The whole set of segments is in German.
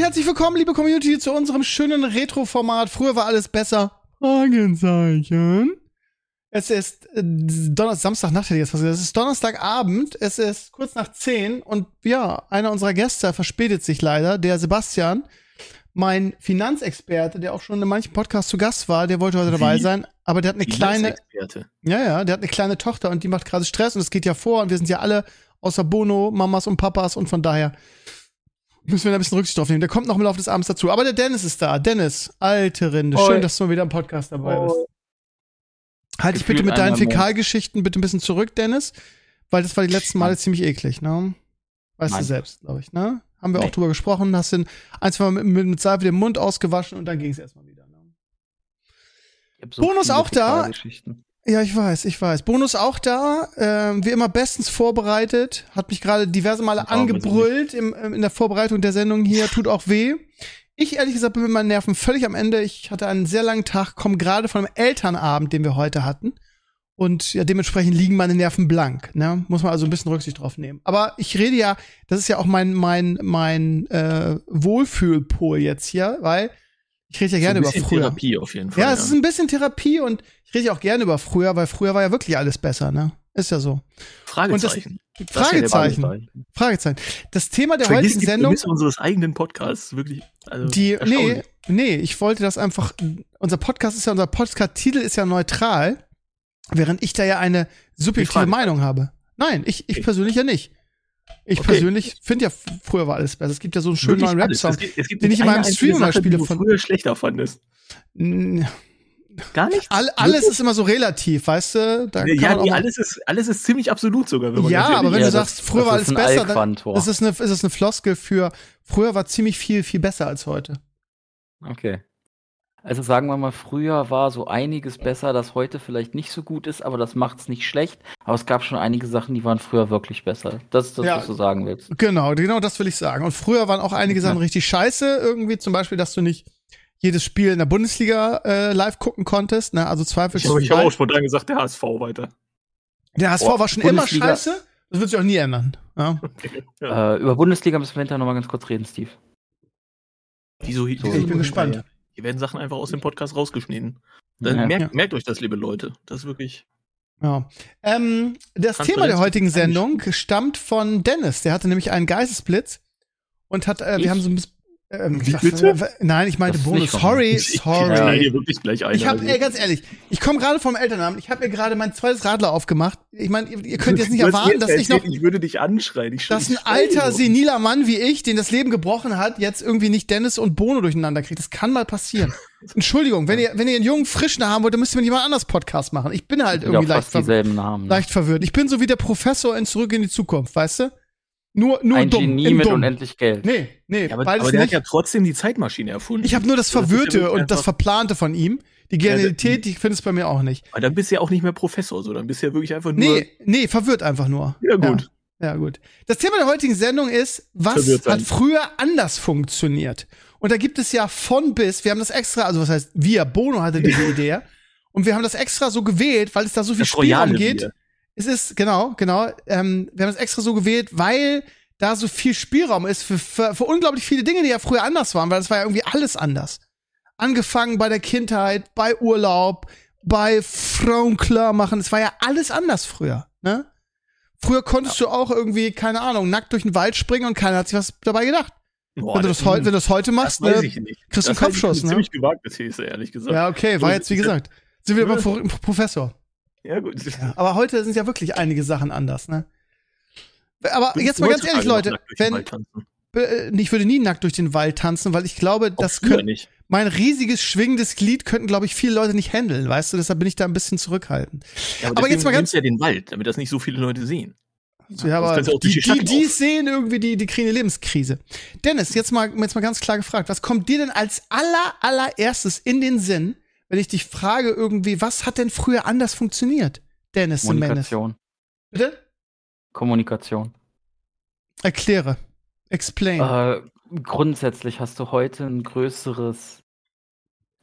herzlich willkommen, liebe Community, zu unserem schönen Retro-Format. Früher war alles besser. Fragezeichen. Es ist äh, Donnerstag, Samstagnacht hätte ich jetzt was gesagt. Es ist Donnerstagabend, es ist kurz nach zehn und ja, einer unserer Gäste verspätet sich leider, der Sebastian, mein Finanzexperte, der auch schon in manchen Podcasts zu Gast war, der wollte heute dabei Wie? sein, aber der hat eine kleine, ja, ja, der hat eine kleine Tochter und die macht gerade Stress und es geht ja vor und wir sind ja alle außer Bono, Mamas und Papas und von daher müssen wir da ein bisschen Rücksicht drauf nehmen. Der kommt noch im Laufe des Abends dazu. Aber der Dennis ist da. Dennis, alte Rinde. Schön, dass du mal wieder im Podcast dabei bist. Halt dich bitte mit deinen. Fäkalgeschichten bitte ein bisschen zurück, Dennis. Weil das war die letzten Male ziemlich eklig, ne? Weißt du Nein. selbst, glaube ich, ne? Haben wir auch Nee. drüber gesprochen, hast den ein, zwei Mal mit, mit, mit Seife den Mund ausgewaschen und dann ging es erstmal wieder. Ne? So Bonus auch da. Ja, ich weiß, ich weiß. Bonus auch da, ähm, wie immer bestens vorbereitet, hat mich gerade diverse Male angebrüllt im, in der Vorbereitung der Sendung hier, tut auch weh. Ich ehrlich gesagt bin mit meinen Nerven völlig am Ende. Ich hatte einen sehr langen Tag, komme gerade von einem Elternabend, den wir heute hatten. Und ja, dementsprechend liegen meine Nerven blank. Ne? Muss man also ein bisschen Rücksicht drauf nehmen. Aber ich rede ja, das ist ja auch mein, mein, mein äh, Wohlfühlpol jetzt hier, weil ich rede ja gerne über früher. Therapie auf jeden Fall. Ja, es ist ein bisschen Therapie und ich rede ja auch gerne über früher, weil früher war ja wirklich alles besser, ne? Ist ja so. Fragezeichen. Das ist ja der Fragezeichen. Fragezeichen. Fragezeichen. Das Thema der Vergiss heutigen die Sendung, Prämisse unseres eigenen Podcasts. Wirklich. Also die, nee, nee, ich wollte das einfach, unser Podcast ist ja, unser Podcast-Titel ist ja neutral, während ich da ja eine subjektive. Meinung habe. Nein, ich, ich Okay. persönlich ja nicht. Ich Okay. persönlich finde ja, früher war alles besser. Es gibt ja so einen schönen neuen. Rap-Song. Es gibt, es gibt den nicht ich in meinem Stream mal Sache, spiele von- früher schlechter fandest. Gar nichts? All, alles ist immer so relativ, weißt du? Da ja, nee, alles ist, alles ist ziemlich absolut sogar. Wenn man Ja, aber wenn Ja, du das- sagst, früher das war alles besser, dann ist es, eine, ist es eine Floskel für früher war ziemlich viel, viel besser als heute. Okay. Also sagen wir mal, früher war so einiges besser, das heute vielleicht nicht so gut ist, aber das macht's nicht schlecht. Aber es gab schon einige Sachen, die waren früher wirklich besser. Das ist das, Ja. was du sagen willst. Genau, genau das will ich sagen. Und früher waren auch einige Sachen Ja. richtig scheiße. Irgendwie zum Beispiel, dass du nicht jedes Spiel in der Bundesliga äh, live gucken konntest. Ne? Also Ich habe auch spontan gesagt, der HSV weiter. Der HSV Boah, war schon Bundesliga- immer scheiße. Das wird sich auch nie ändern. Ja. Ja. Äh, über Bundesliga müssen wir hinterher noch mal ganz kurz reden, Steve. Wieso, So, wieso ich bin gespannt. Hier werden Sachen einfach aus dem Podcast rausgeschnitten. Dann Ja. merkt, Ja. merkt euch das, liebe Leute. Das ist wirklich. Ja. Ähm, das Thema der heutigen Sendung stammt von Dennis. Der hatte nämlich einen Geistesblitz und hat, äh, wir haben so ein bisschen. Ähm, Wie was- bitte? äh, Nein, ich meinte Bonus. nicht von Sorry, Ich, ich sorry. hier wirklich gleich ein. Ich habe, also. ey, ganz ehrlich, ich komme gerade vom Elternabend. Ich habe mir gerade mein zweites Radler aufgemacht. Ich meine, ihr, ihr könnt jetzt nicht erwarten, jetzt dass ich noch, Ich würde dich anschreien. Ich dass ein ich alter, seniler Mann wie ich, den das Leben gebrochen hat, jetzt irgendwie nicht Dennis und Bono durcheinander kriegt. Das kann mal passieren. Entschuldigung, wenn ihr, wenn ihr einen jungen Frischen haben wollt, dann müsst ihr mit jemand anders Podcast machen. Ich bin halt Ja, irgendwie leicht, ver ne? leicht verwirrt. Ich bin so wie der Professor in Zurück in die Zukunft, weißt du? Nur, nur Ein dumm. Genie mit dumm. unendlich Geld. Nee, nee, Ja, aber, beides aber der hat nicht. ja trotzdem die Zeitmaschine erfunden. ich habe nur das Das Verwirrte wirklich und das Verplante von ihm. Die Ja, Genialität, die findest du bei mir auch nicht. Aber dann bist du ja auch nicht mehr Professor, so. Dann bist du ja wirklich einfach nur. Nee, nee, verwirrt einfach nur. Ja, gut. Ja, ja, gut. Das Thema der heutigen Sendung ist, was hat früher anders funktioniert? Und da gibt es ja von bis, wir haben das extra, also was heißt wir, Bono hatte diese Idee. Und wir haben das extra so gewählt, weil es da so viel Das Spielraum geht. Wir. Es ist, genau, genau. Ähm, wir haben es extra so gewählt, weil da so viel Spielraum ist für, für, für unglaublich viele Dinge, die ja früher anders waren, weil das war ja irgendwie alles anders. Angefangen bei der Kindheit, bei Urlaub, bei Frauen klar machen. Es war ja alles anders früher, ne? Früher konntest du auch irgendwie, keine Ahnung, nackt durch den Wald springen und keiner hat sich was dabei gedacht. Boah, wenn, du das wenn du das heute das machst, weiß ne? ich kriegst du einen Das ich Kopfschuss, für ne? Ziemlich gewagte These, ehrlich gesagt. Ja, okay, war jetzt wie gesagt. Sind wir Ja. beim Pro- Professor. Ja, gut. Ja, aber heute sind ja wirklich einige Sachen anders, ne? Aber Würdest jetzt mal ganz ehrlich, Leute, wenn äh, ich würde nie nackt durch den Wald tanzen, weil ich glaube, Auch das könnte mein riesiges schwingendes Glied könnten, glaube ich, viele Leute nicht handeln, weißt du? Deshalb bin ich da ein bisschen zurückhaltend. Ja, aber jetzt mal ganz- du ja den Wald, damit das nicht so viele Leute sehen. So, ja, aber die, die die, sehen irgendwie die, die kriegen eine Lebenskrise. Dennis, jetzt mal, jetzt mal ganz klar gefragt, was kommt dir denn als aller, allererstes in den Sinn, wenn ich dich frage irgendwie, was hat denn früher anders funktioniert? Dennis. Kommunikation. Bitte? Kommunikation. Erkläre. Explain. Äh, grundsätzlich hast du heute ein größeres.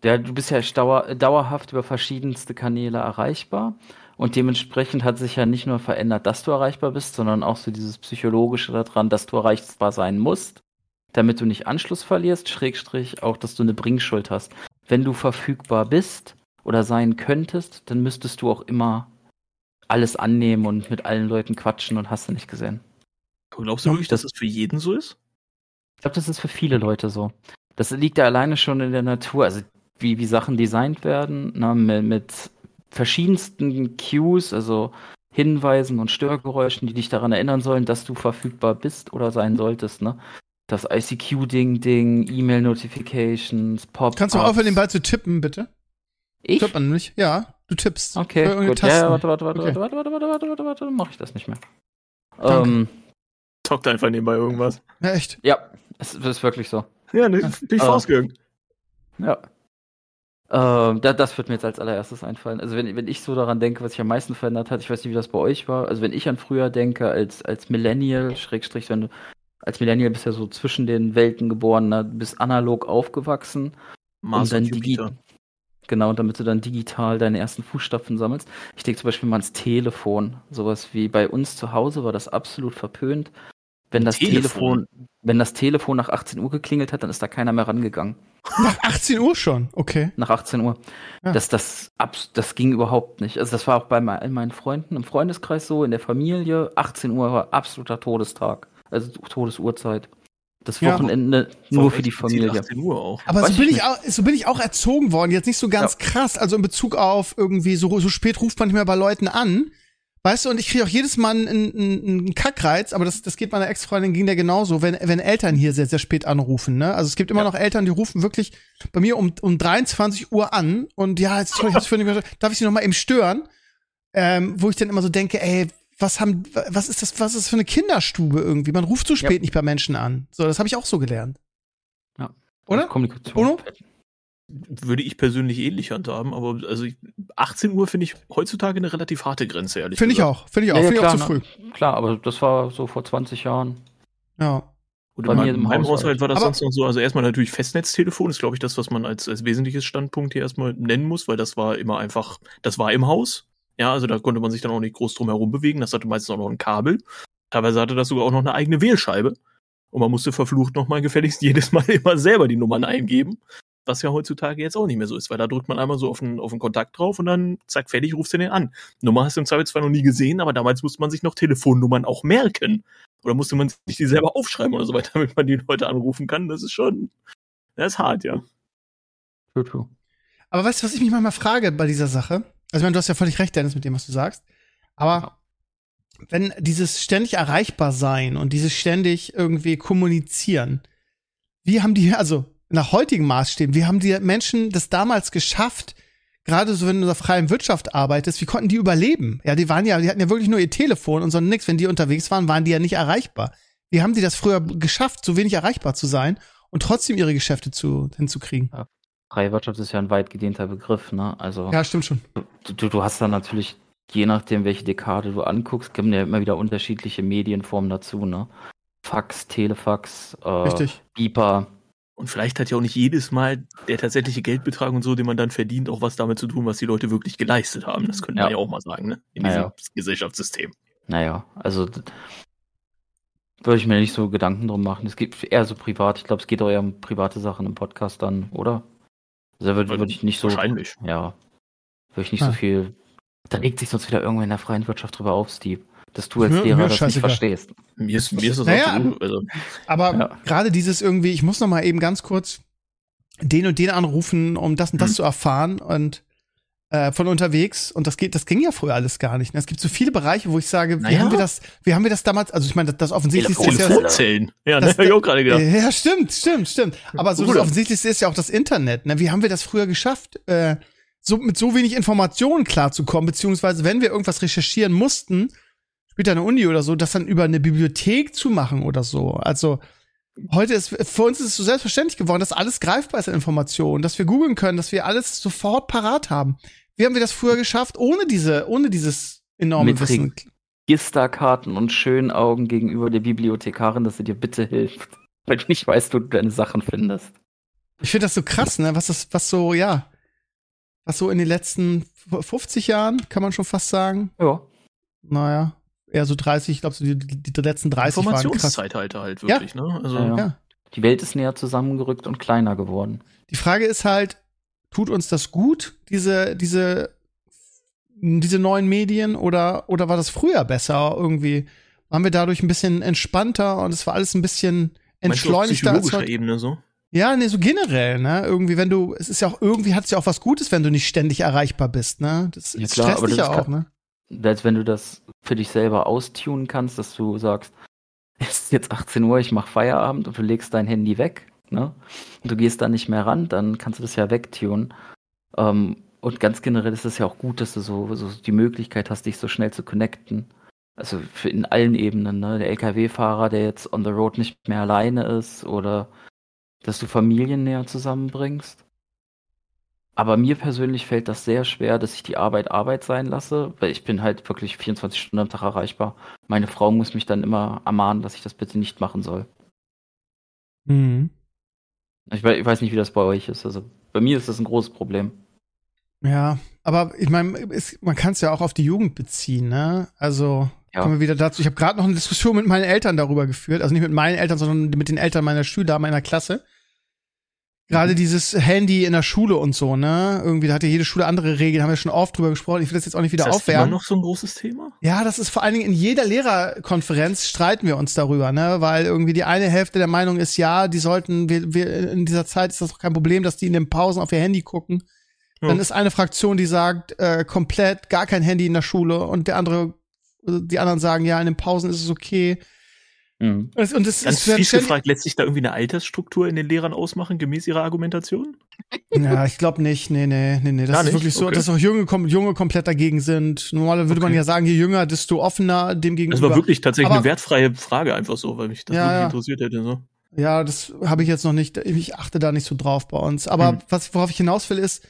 Ja, du bist ja dauer, dauerhaft über verschiedenste Kanäle erreichbar. Und dementsprechend hat sich ja nicht nur verändert, dass du erreichbar bist, sondern auch so dieses Psychologische daran, dass du erreichbar sein musst. damit du nicht Anschluss verlierst, Schrägstrich auch, dass du eine Bringschuld hast. Wenn du verfügbar bist oder sein könntest, dann müsstest du auch immer alles annehmen und mit allen Leuten quatschen und hast du nicht gesehen. Glaubst du wirklich, dass es für jeden so ist? Ich glaube, das ist für viele Leute so. Das liegt ja alleine schon in der Natur, also wie, wie Sachen designt werden, ne, mit, mit verschiedensten Cues, also Hinweisen und Störgeräuschen, die dich daran erinnern sollen, dass du verfügbar bist oder sein solltest. Ne? Das ICQ-Ding-Ding, E-Mail-Notifications, pop Kannst du mal aufhören, den Ball zu tippen, bitte? Ich? Tippt man nicht? Ja, du tippst. Okay, gut. Ja, warte, warte, warte, Okay. warte, warte, warte, warte, warte, warte, dann mach ich das nicht mehr. Danke. Ähm, Zockt einfach nebenbei irgendwas. Ja, echt. ja, es ist wirklich so. Ja, ne, bin ich rausgegangen. Ja. Ähm, da, das wird mir jetzt als allererstes einfallen. Also wenn, wenn ich so daran denke, was sich am meisten verändert hat, ich weiß nicht, wie das bei euch war. Also wenn ich an früher denke, als, als Millennial, Schrägstrich, wenn du als Millennial bist ja so zwischen den Welten geboren, ne, du bist analog aufgewachsen Mars und und dann Jupiter. Genau, damit du dann digital deine ersten Fußstapfen sammelst. Ich denke zum Beispiel mal ans Telefon. Sowas wie bei uns zu Hause war das absolut verpönt. Wenn das Telefon? Telefon, wenn das Telefon nach 18 Uhr geklingelt hat, dann ist da keiner mehr rangegangen. Nach 18 Uhr schon. Okay. Nach 18 Uhr. Ja. Das, das, abs- das ging überhaupt nicht. Also das war auch bei meinen Freunden im Freundeskreis so, in der Familie. 18 Uhr war absoluter Todestag. Also Todesuhrzeit. Das Ja. Wochenende nur für die Familie. 18 Uhr auch. Aber Weiß so bin ich ich, auch, so bin ich auch erzogen worden. Jetzt nicht so ganz krass. Also in Bezug auf irgendwie so, so spät ruft man nicht mehr bei Leuten an. Weißt du, und ich kriege auch jedes Mal einen, einen, einen Kackreiz, aber das, das geht meiner Ex-Freundin ging der genauso, wenn, wenn Eltern hier sehr, sehr spät anrufen. Ne? Also es gibt immer noch Eltern, die rufen wirklich bei mir um, um 23 Uhr an und ja, jetzt sorry, ich hab's für nicht mehr, darf ich sie noch mal eben stören? Ähm, wo ich dann immer so denke, ey, was haben, was ist das, was ist das für eine Kinderstube irgendwie? Man ruft so spät Ja. nicht bei Menschen an. So, das habe ich auch so gelernt. Ja. Oder? Kommunikation. Würde ich persönlich ähnlich handhaben, aber also ich, 18 Uhr finde ich heutzutage eine relativ harte Grenze, ehrlich Finde ich gesagt. auch, finde ich auch, Ja, ja, finde ich auch zu klar, früh. ne? Klar, aber das war so vor 20 Jahren. Ja. Und Bei in mir meinem, im. Haushalt war das Aber- sonst noch so, also erstmal natürlich Festnetztelefon ist, glaube ich, das, was man als, als wesentliches Standpunkt hier erstmal nennen muss, weil das war immer einfach, das war im Haus. Ja, also da konnte man sich dann auch nicht groß drum herum bewegen. Das hatte meistens auch noch ein Kabel. Teilweise hatte das sogar auch noch eine eigene Wählscheibe. Und man musste verflucht nochmal gefälligst jedes Mal immer selber die Nummern eingeben. Was ja heutzutage jetzt auch nicht mehr so ist, weil da drückt man einmal so auf einen, auf einen Kontakt drauf und dann zack, fertig, rufst du den an. Nummer hast du im Zweifelsfall noch nie gesehen, aber damals musste man sich noch Telefonnummern auch merken. Oder musste man sich die selber aufschreiben oder so weiter, damit man die Leute anrufen kann. Das ist schon, das ist hart, ja. True, true. Aber weißt du, was ich mich manchmal frage bei dieser Sache? Also, ich meine, du hast ja völlig recht, Dennis, mit dem, was du sagst. Aber wenn dieses ständig erreichbar sein und dieses ständig irgendwie kommunizieren, wie haben die, also nach heutigen Maßstäben, wie haben die Menschen das damals geschafft, gerade so, wenn du in der freien Wirtschaft arbeitest, wie konnten die überleben? Ja, die waren ja, die hatten ja wirklich nur ihr Telefon und sonst nichts. Wenn die unterwegs waren, waren die ja nicht erreichbar. Wie haben die das früher geschafft, so wenig erreichbar zu sein und trotzdem ihre Geschäfte zu, hinzukriegen? Freie Wirtschaft ist ja ein weit gedehnter Begriff, ne? Also Ja, stimmt schon. du, du- hast dann natürlich, je nachdem, welche Dekade du anguckst, kommen ja immer wieder unterschiedliche Medienformen dazu, ne? Fax, Telefax, äh, Richtig. Beeper. Und vielleicht hat ja auch nicht jedes Mal der tatsächliche Geldbetrag und so, den man dann verdient, auch was damit zu tun, was die Leute wirklich geleistet haben. Das könnte man Ja. ja auch mal sagen, ne? In Ja, diesem ja. Gesellschaftssystem. Naja, also würde ich mir nicht so Gedanken drum machen. Es geht eher so privat. Ich glaube, es geht auch eher um private Sachen im Podcast dann, oder? Also da würde würd ich nicht so. Wahrscheinlich. Ja. Würde ich nicht Ah. so viel. Da regt sich sonst wieder irgendwer in der freien Wirtschaft drüber auf, Steve. Dass du als mir- Lehrer mir das nicht verstehst. Mir ist, mir ist das Naja, absolut, also, Aber Ja. gerade dieses irgendwie, ich muss noch mal eben ganz kurz den und den anrufen, um das und das Hm. zu erfahren und äh, von unterwegs und das geht, das ging ja früher alles gar nicht. ne? Es gibt so viele Bereiche, wo ich sage, wie Naja. haben wir das, wie haben wir das damals? Also ich meine, das, das offensichtlichste ist ja, Telefonzellen. Ja, Das- habe ich auch gerade gedacht. ja stimmt, stimmt, stimmt. Aber so das offensichtlichste ist ja auch das Internet. Ne? Wie haben wir das früher geschafft? Äh, so mit so wenig Informationen klarzukommen, beziehungsweise wenn wir irgendwas recherchieren mussten, später eine Uni oder so, das dann über eine Bibliothek zu machen oder so. Also heute ist für uns ist es so selbstverständlich geworden, dass alles greifbar ist an Informationen, dass wir googeln können, dass wir alles sofort parat haben. Wie haben wir das früher geschafft, ohne diese, ohne dieses enorme Mit Wissen? Registerkarten und schönen Augen gegenüber der Bibliothekarin, dass sie dir bitte hilft. Weil du nicht weißt, wo du deine Sachen findest. Ich finde das so krass, ne? Was das, was so, ja, was so in den letzten 50 Jahren, kann man schon fast sagen. Ja. Naja, eher so 30, ich glaube, so die, die, die letzten 30 waren krass. Informationszeitalter halt wirklich, ne? Also, Ja, ja. Ja. Die Welt ist näher zusammengerückt und kleiner geworden. Die Frage ist halt, tut uns das gut, diese, diese, diese neuen Medien, oder, oder war das früher besser irgendwie? Waren wir dadurch ein bisschen entspannter und es war alles ein bisschen entschleunigter als heute? Ebene so? Ja, nee, so generell, ne? Irgendwie, wenn du, es ist ja auch, irgendwie hat es ja auch was Gutes, wenn du nicht ständig erreichbar bist, ne? Das ja, klar, stresst dich ja auch, ne? Als wenn du das für dich selber austunen kannst, dass du sagst, es ist jetzt 18 Uhr, ich mach Feierabend und du legst dein Handy weg, ne? Und du gehst da nicht mehr ran, dann kannst du das ja wegtunen. Ähm, und ganz generell ist es ja auch gut, dass du so, so die Möglichkeit hast, dich so schnell zu connecten. Also für in allen Ebenen, ne? Der LKW-Fahrer, der jetzt on the road nicht mehr alleine ist oder dass du Familien näher zusammenbringst. Aber mir persönlich fällt das sehr schwer, dass ich die Arbeit Arbeit sein lasse, weil ich bin halt wirklich 24 Stunden am Tag erreichbar. Meine Frau muss mich dann immer ermahnen, dass ich das bitte nicht machen soll. Mhm. Ich, weiß nicht, wie das bei euch ist. Also bei mir ist das ein großes Problem. Ja, aber ich meine, man kann es ja auch auf die Jugend beziehen, ne? Also ja. kommen wir wieder dazu. Ich habe gerade noch eine Diskussion mit meinen Eltern darüber geführt, also nicht mit meinen Eltern, sondern mit den Eltern meiner Schüler meiner Klasse. Gerade mhm. dieses Handy in der Schule und so, ne? Irgendwie, da hat ja jede Schule andere Regeln, haben wir schon oft drüber gesprochen. Ich will das jetzt auch nicht wieder ist das aufwärmen. Ist immer noch so ein großes Thema? Ja, das ist vor allen Dingen in jeder Lehrerkonferenz streiten wir uns darüber, ne? Weil irgendwie die eine Hälfte der Meinung ist, ja, die sollten, wir, wir in dieser Zeit ist das doch kein Problem, dass die in den Pausen auf ihr Handy gucken. Ja. Dann ist eine Fraktion, die sagt, äh, komplett gar kein Handy in der Schule und der andere, die anderen sagen, ja, in den Pausen ist es okay. Mhm. Und das Ganz ist fies gefragt, lässt sich da irgendwie eine Altersstruktur in den Lehrern ausmachen, gemäß ihrer Argumentation? Ja, ich glaube nicht. Nee, nee, nee, nee. Das Gar ist nicht? wirklich so, okay. dass auch Junge, Junge komplett dagegen sind. Normalerweise würde okay. man ja sagen, je jünger, desto offener dem gegenüber. Das war wirklich tatsächlich Aber, eine wertfreie Frage einfach so, weil mich das ja, wirklich interessiert hätte. So. Ja, das habe ich jetzt noch nicht. Ich achte da nicht so drauf bei uns. Aber mhm. was, worauf ich hinaus will, ist,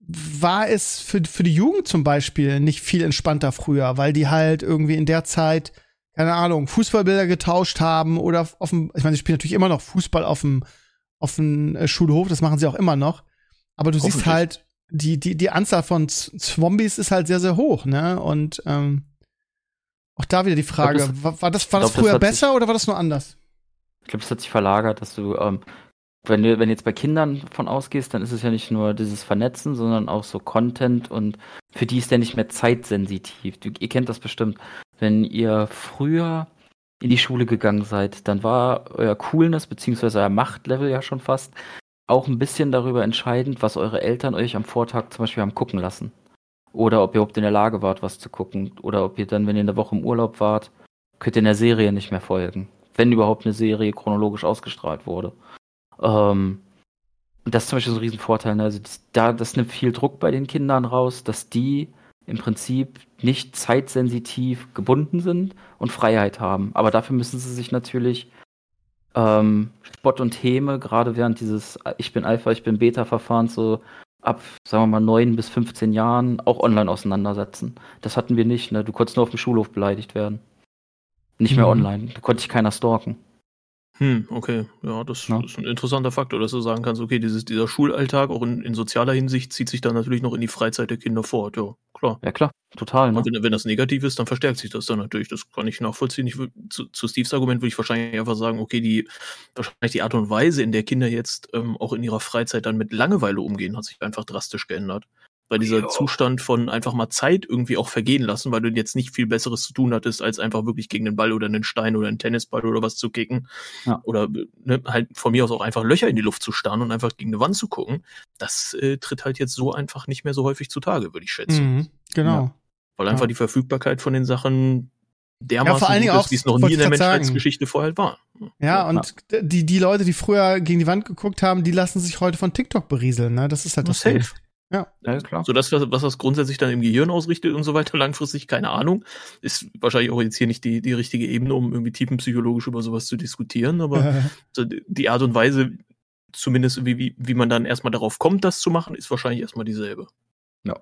war es für, für die Jugend zum Beispiel nicht viel entspannter früher, weil die halt irgendwie in der Zeit keine Ahnung, Fußballbilder getauscht haben oder auf dem, ich meine, sie spielen natürlich immer noch Fußball auf dem, auf dem äh, Schulhof, das machen sie auch immer noch. Aber du siehst halt, die, die, die Anzahl von Zombies ist halt sehr, sehr hoch, ne? Und ähm, auch da wieder die Frage, glaub, das, war, war, das, war das früher das besser sich, oder war das nur anders? Ich glaube, es hat sich verlagert, dass du, ähm, wenn du, wenn du jetzt bei Kindern von ausgehst, dann ist es ja nicht nur dieses Vernetzen, sondern auch so Content und für die ist der nicht mehr zeitsensitiv. Du, ihr kennt das bestimmt wenn ihr früher in die Schule gegangen seid, dann war euer Coolness bzw. euer Machtlevel ja schon fast auch ein bisschen darüber entscheidend, was eure Eltern euch am Vortag zum Beispiel haben gucken lassen. Oder ob ihr überhaupt in der Lage wart, was zu gucken. Oder ob ihr dann, wenn ihr in der Woche im Urlaub wart, könnt ihr in der Serie nicht mehr folgen. Wenn überhaupt eine Serie chronologisch ausgestrahlt wurde. Ähm, das ist zum Beispiel so ein Riesenvorteil. Ne? Also das, da, das nimmt viel Druck bei den Kindern raus, dass die im Prinzip nicht zeitsensitiv gebunden sind und Freiheit haben. Aber dafür müssen sie sich natürlich ähm, Spott und Häme, gerade während dieses Ich bin Alpha, ich bin Beta-Verfahrens so ab, sagen wir mal, 9 bis 15 Jahren auch online auseinandersetzen. Das hatten wir nicht, ne? Du konntest nur auf dem Schulhof beleidigt werden. Nicht mehr mhm. online. Da konnte ich keiner stalken. Hm, okay. Ja, das ja. ist ein interessanter Faktor, dass du sagen kannst, okay, dieses, dieser Schulalltag auch in, in sozialer Hinsicht zieht sich dann natürlich noch in die Freizeit der Kinder fort. Ja, klar. Ja, klar. Total. Ne? Und wenn, wenn das negativ ist, dann verstärkt sich das dann natürlich. Das kann ich nachvollziehen. Ich, zu, zu Steves Argument würde ich wahrscheinlich einfach sagen, okay, die, wahrscheinlich die Art und Weise, in der Kinder jetzt ähm, auch in ihrer Freizeit dann mit Langeweile umgehen, hat sich einfach drastisch geändert. Weil dieser ja. Zustand von einfach mal Zeit irgendwie auch vergehen lassen, weil du jetzt nicht viel Besseres zu tun hattest, als einfach wirklich gegen den Ball oder einen Stein oder einen Tennisball oder was zu kicken. Ja. Oder ne, halt von mir aus auch einfach Löcher in die Luft zu starren und einfach gegen eine Wand zu gucken. Das äh, tritt halt jetzt so einfach nicht mehr so häufig zutage, würde ich schätzen. Mhm, genau. Ja. Weil einfach die Verfügbarkeit von den Sachen dermaßen ja, vor allen Dingen wie es noch nie in der Menschheitsgeschichte vorher halt war. Ja, und die, die Leute, die früher gegen die Wand geguckt haben, die lassen sich heute von TikTok berieseln. Ne? Das ist halt das Safe. Ja. ja, klar. So dass was das grundsätzlich dann im Gehirn ausrichtet und so weiter, langfristig, keine Ahnung. Ist wahrscheinlich auch jetzt hier nicht die, die richtige Ebene, um irgendwie tiefenpsychologisch über sowas zu diskutieren, aber so die Art und Weise, zumindest wie, wie, wie man dann erstmal darauf kommt, das zu machen, ist wahrscheinlich erstmal dieselbe. Ja.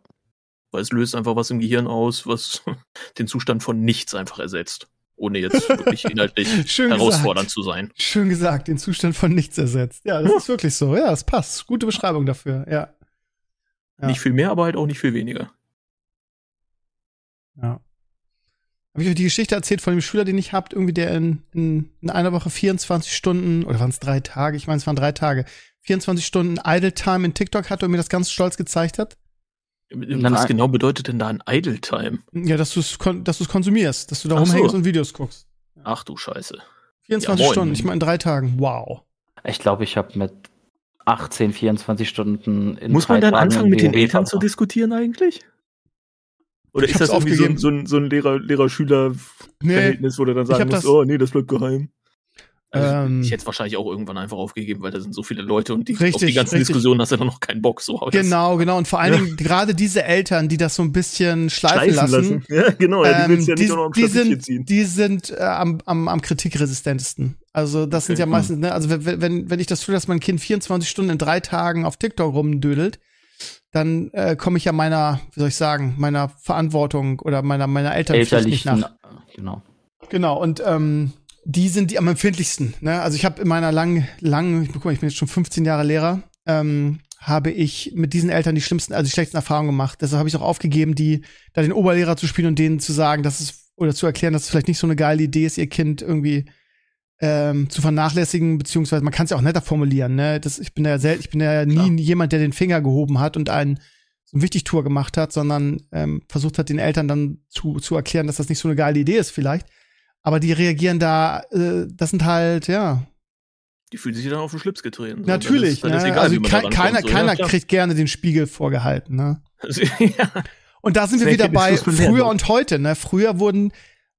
Weil es löst einfach was im Gehirn aus, was den Zustand von nichts einfach ersetzt. Ohne jetzt wirklich inhaltlich herausfordernd zu sein. Schön gesagt, den Zustand von nichts ersetzt. Ja, das ist wirklich so. Ja, es passt. Gute Beschreibung dafür, ja. Ja. Nicht viel mehr, aber halt auch nicht viel weniger. Ja. Habe ich euch die Geschichte erzählt von dem Schüler, den ich habt, irgendwie der in, in, in einer Woche 24 Stunden, oder waren es drei Tage? Ich meine, es waren drei Tage. 24 Stunden Idle Time in TikTok hatte und mir das ganz stolz gezeigt hat. Was genau bedeutet denn da ein Idle Time? Ja, dass du es dass du's konsumierst, dass du da Ach so. rumhängst und Videos guckst. Ach du Scheiße. 24 Ja. Stunden, ich meine in drei Tagen. Wow. Ich glaube, ich habe mit 18, 24 Stunden in Muss man dann anfangen, mit den Eltern zu diskutieren eigentlich? Oder Ich ist das irgendwie so, so ein, so ein Lehrer- Lehrer-Schüler-Verhältnis, wo du dann sagen musst, das- oh nee, das bleibt geheim? Also, Ähm. ich hätte es wahrscheinlich auch irgendwann einfach aufgegeben, weil da sind so viele Leute und die, auf Richtig, die ganzen richtig. Diskussionen hast du dann noch keinen Bock. So, Genau, genau. Und vor allen Ja. Dingen gerade diese Eltern, die das so ein bisschen schleifen, lassen. Ja, genau, ja, die ähm, ja die, nicht auch noch am die sind, ziehen. die sind äh, am, am, am kritikresistentesten. Also das sind Okay. ja meistens, ne, also wenn, wenn, wenn ich das tue, dass mein Kind 24 Stunden in drei Tagen auf TikTok rumdödelt, dann äh, komme ich ja meiner, wie soll ich sagen, meiner Verantwortung oder meiner, meiner Elternpflicht nicht nach. genau. Genau, und ähm, die sind die am empfindlichsten. Ne? Also ich habe in meiner langen, langen, guck mal, ich bin jetzt schon 15 Jahre Lehrer, ähm, habe ich mit diesen Eltern die schlimmsten, also die schlechtesten Erfahrungen gemacht. Deshalb habe ich auch aufgegeben, die da den Oberlehrer zu spielen und denen zu sagen, dass es oder zu erklären, dass es vielleicht nicht so eine geile Idee ist, ihr Kind irgendwie ähm, zu vernachlässigen, beziehungsweise man kann es ja auch netter formulieren. Ne? Das, ich bin ja selten, ich bin ja nie Klar. jemand, der den Finger gehoben hat und einen so ein Wichtigtour gemacht hat, sondern ähm, versucht hat, den Eltern dann zu, zu erklären, dass das nicht so eine geile Idee ist vielleicht. Aber die reagieren da, äh, das sind halt, ja, Die fühlen sich dann auf den Schlips getreten. So, natürlich. Dann ist, dann ist ne? egal, also da keiner, so, keiner ja, kriegt gerne den Spiegel vorgehalten. Ne? ja. Und da sind wir wieder bei früher und heute. Ne? Früher wurden,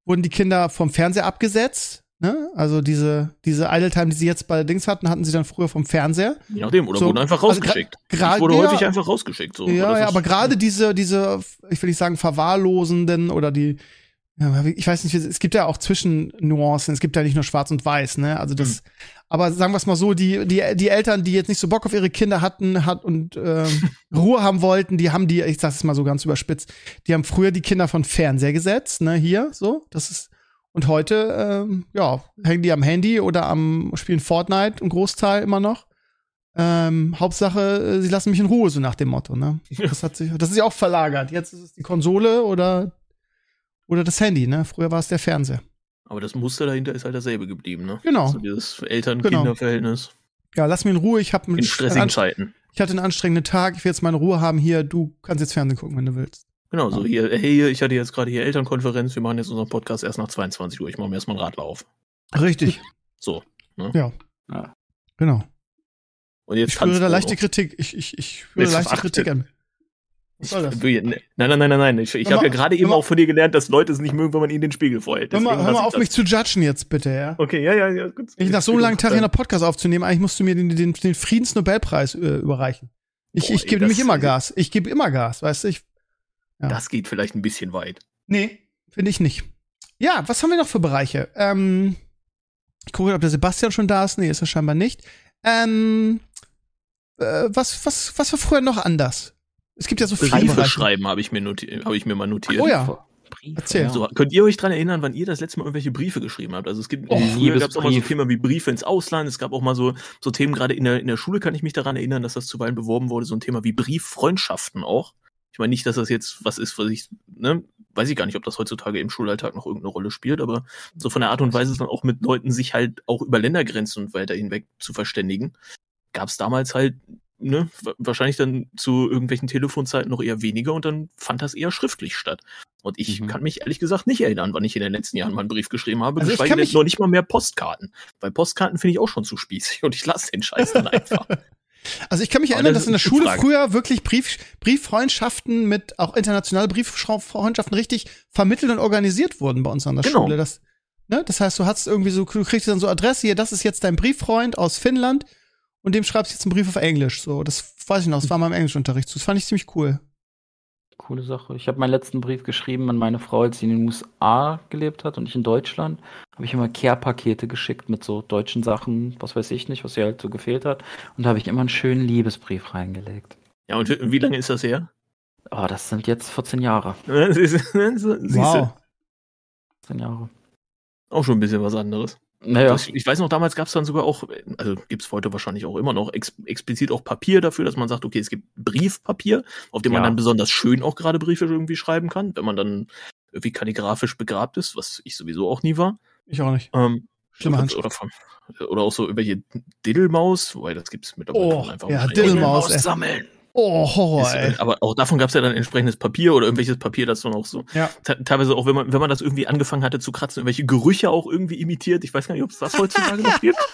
wurden die Kinder vom Fernseher abgesetzt. Ne? Also diese, diese Idle Time, die sie jetzt bei Dings hatten, hatten sie dann früher vom Fernseher. Je nachdem, oder So, wurden einfach also rausgeschickt. ich wurde ja. häufig einfach rausgeschickt. So. ja, ja, aber gerade diese, diese, ich will nicht sagen verwahrlosenden oder die, ja, ich weiß nicht, es gibt ja auch Zwischennuancen, es gibt ja nicht nur schwarz und weiß, ne? Also das, aber sagen wir es mal so, die, die, die Eltern, die jetzt nicht so Bock auf ihre Kinder hatten, hat und ähm, Ruhe haben wollten, die haben die, ich sag es mal so ganz überspitzt, die haben früher die Kinder von Fernseher gesetzt, ne, hier, so, das ist, und heute, ähm, ja, hängen die am Handy oder am spielen Fortnite, ein Großteil immer noch. Ähm, Hauptsache, äh, sie lassen mich in Ruhe, so nach dem Motto, ne? Das hat sich, das ist ja auch verlagert. Jetzt ist es die Konsole oder, oder das Handy, ne? Früher war es der Fernseher. Aber das Muster dahinter ist halt dasselbe geblieben, ne? Genau. So dieses Eltern-Kinder-Verhältnis Ja, lass mich in Ruhe, ich habe in stressigen Zeiten. ich hatte einen anstrengenden Tag, ich will jetzt meine Ruhe haben hier, du kannst jetzt Fernsehen gucken, wenn du willst. Genau, so hier, hey, hier, ich hatte jetzt gerade hier Elternkonferenz, wir machen jetzt unseren Podcast erst nach 22 Uhr. Ich mache mir erstmal einen Radler auf. Richtig. So. ja. Ja. Genau. Und jetzt Ich spüre tanzt da leichte Kritik. Ich, ich, ich spüre Jetzt leichte Kritik an. Soll das? Nein, nein, nein, nein, nein. Ich, ich habe ja gerade eben auch von dir gelernt, dass Leute es nicht mögen, wenn man ihnen den Spiegel vorhält. Hör mal, hör mal auf, mich zu judgen jetzt bitte, ja? Okay, ja, ja, ja. Gut. Ich nach so einem langen Tag hier einen Podcast aufzunehmen, eigentlich musst du mir den, den, den Friedensnobelpreis äh, überreichen. Ich, Boah, ich gebe nämlich immer Gas. Ich gebe immer Gas, weißt du? Ich, Ja. Das geht vielleicht ein bisschen weit. nee, finde ich nicht. Ja, was haben wir noch für Bereiche? Ähm, ich gucke, ob der Sebastian schon da ist. Nee, ist er scheinbar nicht. Ähm, äh, was, was, was war früher noch anders? Es gibt ja so viele Briefe schreiben habe ich, mir hab ich mir mal notiert. Oh ja. Briefe, Erzähl. So, könnt ihr euch dran erinnern, wann ihr das letzte Mal irgendwelche Briefe geschrieben habt? Also es gibt Oh, früher gab es auch mal so. Themen wie Briefe ins Ausland. Es gab auch mal so so Themen gerade in der in der Schule kann ich mich daran erinnern, dass das zuweilen beworben wurde, so ein Thema wie Brieffreundschaften auch. Ich meine nicht, dass das jetzt was ist, was ich ne, weiß ich gar nicht, ob das heutzutage im Schulalltag noch irgendeine Rolle spielt, aber so von der Art und Weise dann auch mit Leuten sich halt auch über Ländergrenzen und weiter hinweg zu verständigen, gab es damals halt ne, wa- wahrscheinlich dann zu irgendwelchen Telefonzeiten noch eher weniger und dann fand das eher schriftlich statt. Und ich Mhm. kann mich ehrlich gesagt nicht erinnern, wann ich in den letzten Jahren mal einen Brief geschrieben habe, Also ich geschweige denn noch nicht mal mehr Postkarten. Weil Postkarten finde ich auch schon zu spießig und ich lasse den Scheiß dann einfach. Also ich kann mich Aber erinnern, das dass in der Schule Frage. früher wirklich Brief, Brieffreundschaften mit auch internationale Brieffreundschaften richtig vermittelt und organisiert wurden bei uns an der Genau. Schule. Das, ne, das heißt, du hast irgendwie so, du kriegst dann so Adresse hier, das ist jetzt dein Brieffreund aus Finnland und dem schreibst du jetzt einen Brief auf Englisch. So, das weiß ich noch, das war mal im Englischunterricht. so. Das fand ich ziemlich cool. Coole Sache. Ich habe meinen letzten Brief geschrieben an meine Frau, als sie in den USA gelebt hat und ich in Deutschland. Habe ich immer Care-Pakete geschickt mit so deutschen Sachen, was weiß ich nicht, was ihr halt so gefehlt hat. Und da habe ich immer einen schönen Liebesbrief reingelegt. Ja, und wie lange ist das her? Oh, das sind jetzt 14 Jahre. Siehst du? Wow. 14 Jahre. Auch schon ein bisschen was anderes. Naja, Das, ich weiß noch, damals gab es dann sogar auch, also gibt es heute wahrscheinlich auch immer noch, ex explizit auch Papier dafür, dass man sagt, okay, es gibt Briefpapier, auf dem man Ja. dann besonders schön auch gerade Briefe irgendwie schreiben kann. Wenn man dann irgendwie kalligrafisch begrabt ist, was ich sowieso auch nie war. Ich auch nicht. Ähm, Schlimme oder, Handschrift. oder, von, oder auch so irgendwelche Diddlemaus, wobei das gibt's mittlerweile Oh, einfach. ja, Diddlemaus, ey. sammeln. Oh, Horror, Ist, ey. aber auch davon gab's ja dann entsprechendes Papier oder irgendwelches Papier, das dann auch so Ja. te- teilweise auch, wenn man, wenn man das irgendwie angefangen hatte zu kratzen, irgendwelche Gerüche auch irgendwie imitiert. Ich weiß gar nicht, ob es das heutzutage noch gibt.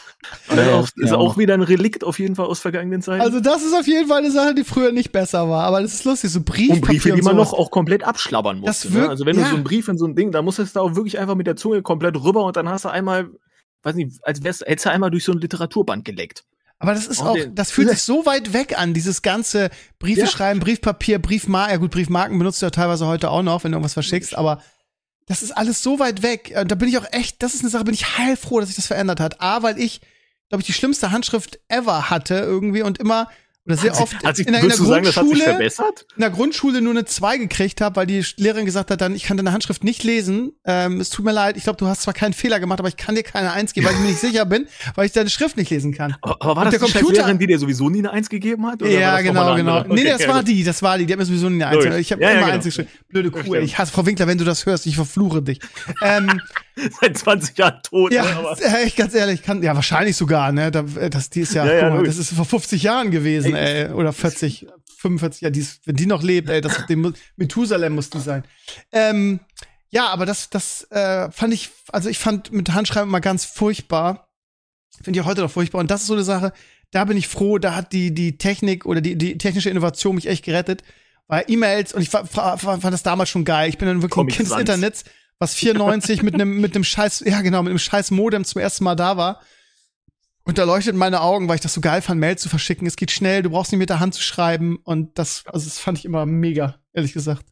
Ja, Äh, ja, auch, ist ja, auch wieder ein Relikt auf jeden Fall aus vergangenen Zeiten. Also das ist auf jeden Fall eine Sache, die früher nicht besser war. Aber das ist lustig, so Briefpapier und Briefe, die und man sowas. noch auch komplett abschlabbern Das musste. Ne? Also wenn ja. du so einen Brief in so ein Ding, da musstest du auch wirklich einfach mit der Zunge komplett rüber und dann hast du einmal, weiß nicht, als wärst, hättest du einmal durch so ein Literaturband geleckt. Aber das ist auch, der- das fühlt sich so weit weg an, dieses ganze Briefe Ja. schreiben, Briefpapier, Briefmarken. Ja gut, Briefmarken benutzt du ja teilweise heute auch noch, wenn du irgendwas verschickst, aber das ist alles so weit weg. Und da bin ich auch echt, das ist eine Sache, bin ich heilfroh, dass sich das verändert hat. A, weil ich, glaube ich, die schlimmste Handschrift ever hatte irgendwie und immer, oder sehr Hat oft hat sich, in, der, in der sagen, Grundschule, in der Grundschule nur eine 2 gekriegt habe, weil die Lehrerin gesagt hat, dann, ich kann deine Handschrift nicht lesen. Ähm, es tut mir leid, ich glaube, du hast zwar keinen Fehler gemacht, aber ich kann dir keine Eins geben, weil ich mir nicht sicher bin, weil ich deine Schrift nicht lesen kann. Aber, aber war Und das der die Lehrerin, die dir sowieso nie eine Eins gegeben hat? oder Ja, genau, genau. andere? Nee, Okay, das ja, war die, das war die. Die hat mir sowieso nie eine Eins. Logisch. Ich habe Ja, ja, immer genau. Eins geschrieben. Blöde Kuh, ey. Ich hasse, Frau Winkler, wenn du das hörst, ich verfluche dich. ähm, Seit 20 Jahren tot. ja, ne, aber ganz ehrlich, kann, ja, wahrscheinlich sogar, ne? Äh, das, die ist ja, Ja, ja, guck mal, das ist vor 50 Jahren gewesen, Ey. Oder 40, 45, ja, die ist, wenn die noch lebt, ey, das, dem, muss- Methusalem muss die sein. Ähm, ja, aber das, das äh, fand ich, also ich fand mit Handschreiben immer ganz furchtbar. Finde ich auch heute noch furchtbar. Und das ist so eine Sache, da bin ich froh, da hat die, die Technik oder die, die technische Innovation mich echt gerettet. Weil E-Mails, und ich fa- fa- fand das damals schon geil. Ich bin dann wirklich Comic ein Kind des. Internets, was 94 mit einem mit einem scheiß, ja genau, mit einem scheiß Modem zum ersten Mal da war. Und da leuchteten meine Augen, weil ich das so geil fand, Mail zu verschicken. Es geht schnell, du brauchst nicht mit der Hand zu schreiben. Und das, also das fand ich immer mega, ehrlich gesagt.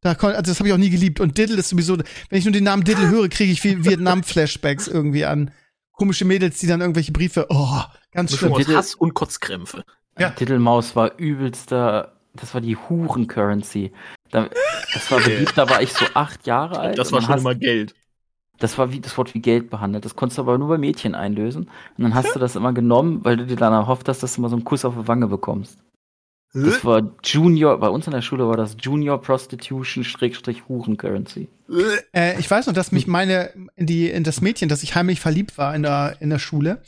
Da kon, also das habe ich auch nie geliebt. Und Diddle ist sowieso, wenn ich nur den Namen Diddle höre, kriege ich wie Vietnam-Flashbacks irgendwie an komische Mädels, die dann irgendwelche Briefe, oh, ganz Diddle- Hass und Kotzkrämpfe. Ja. Diddlemaus war übelster, das war die Huren-Currency. Da, das war beliebt, da war ich so acht Jahre alt. Das war schon hast- immer Geld. Das war wie, das Wort wie Geld behandelt. Das konntest du aber nur bei Mädchen einlösen. Und dann hast du das immer genommen, weil du dir dann erhofft hast, dass du mal so einen Kuss auf die Wange bekommst. Das war Junior, bei uns in der Schule war das Junior Prostitution Schrägstrich Huren Currency. Äh, ich weiß noch, dass mich meine, in die, in das Mädchen, das ich heimlich verliebt war in der, in der Schule,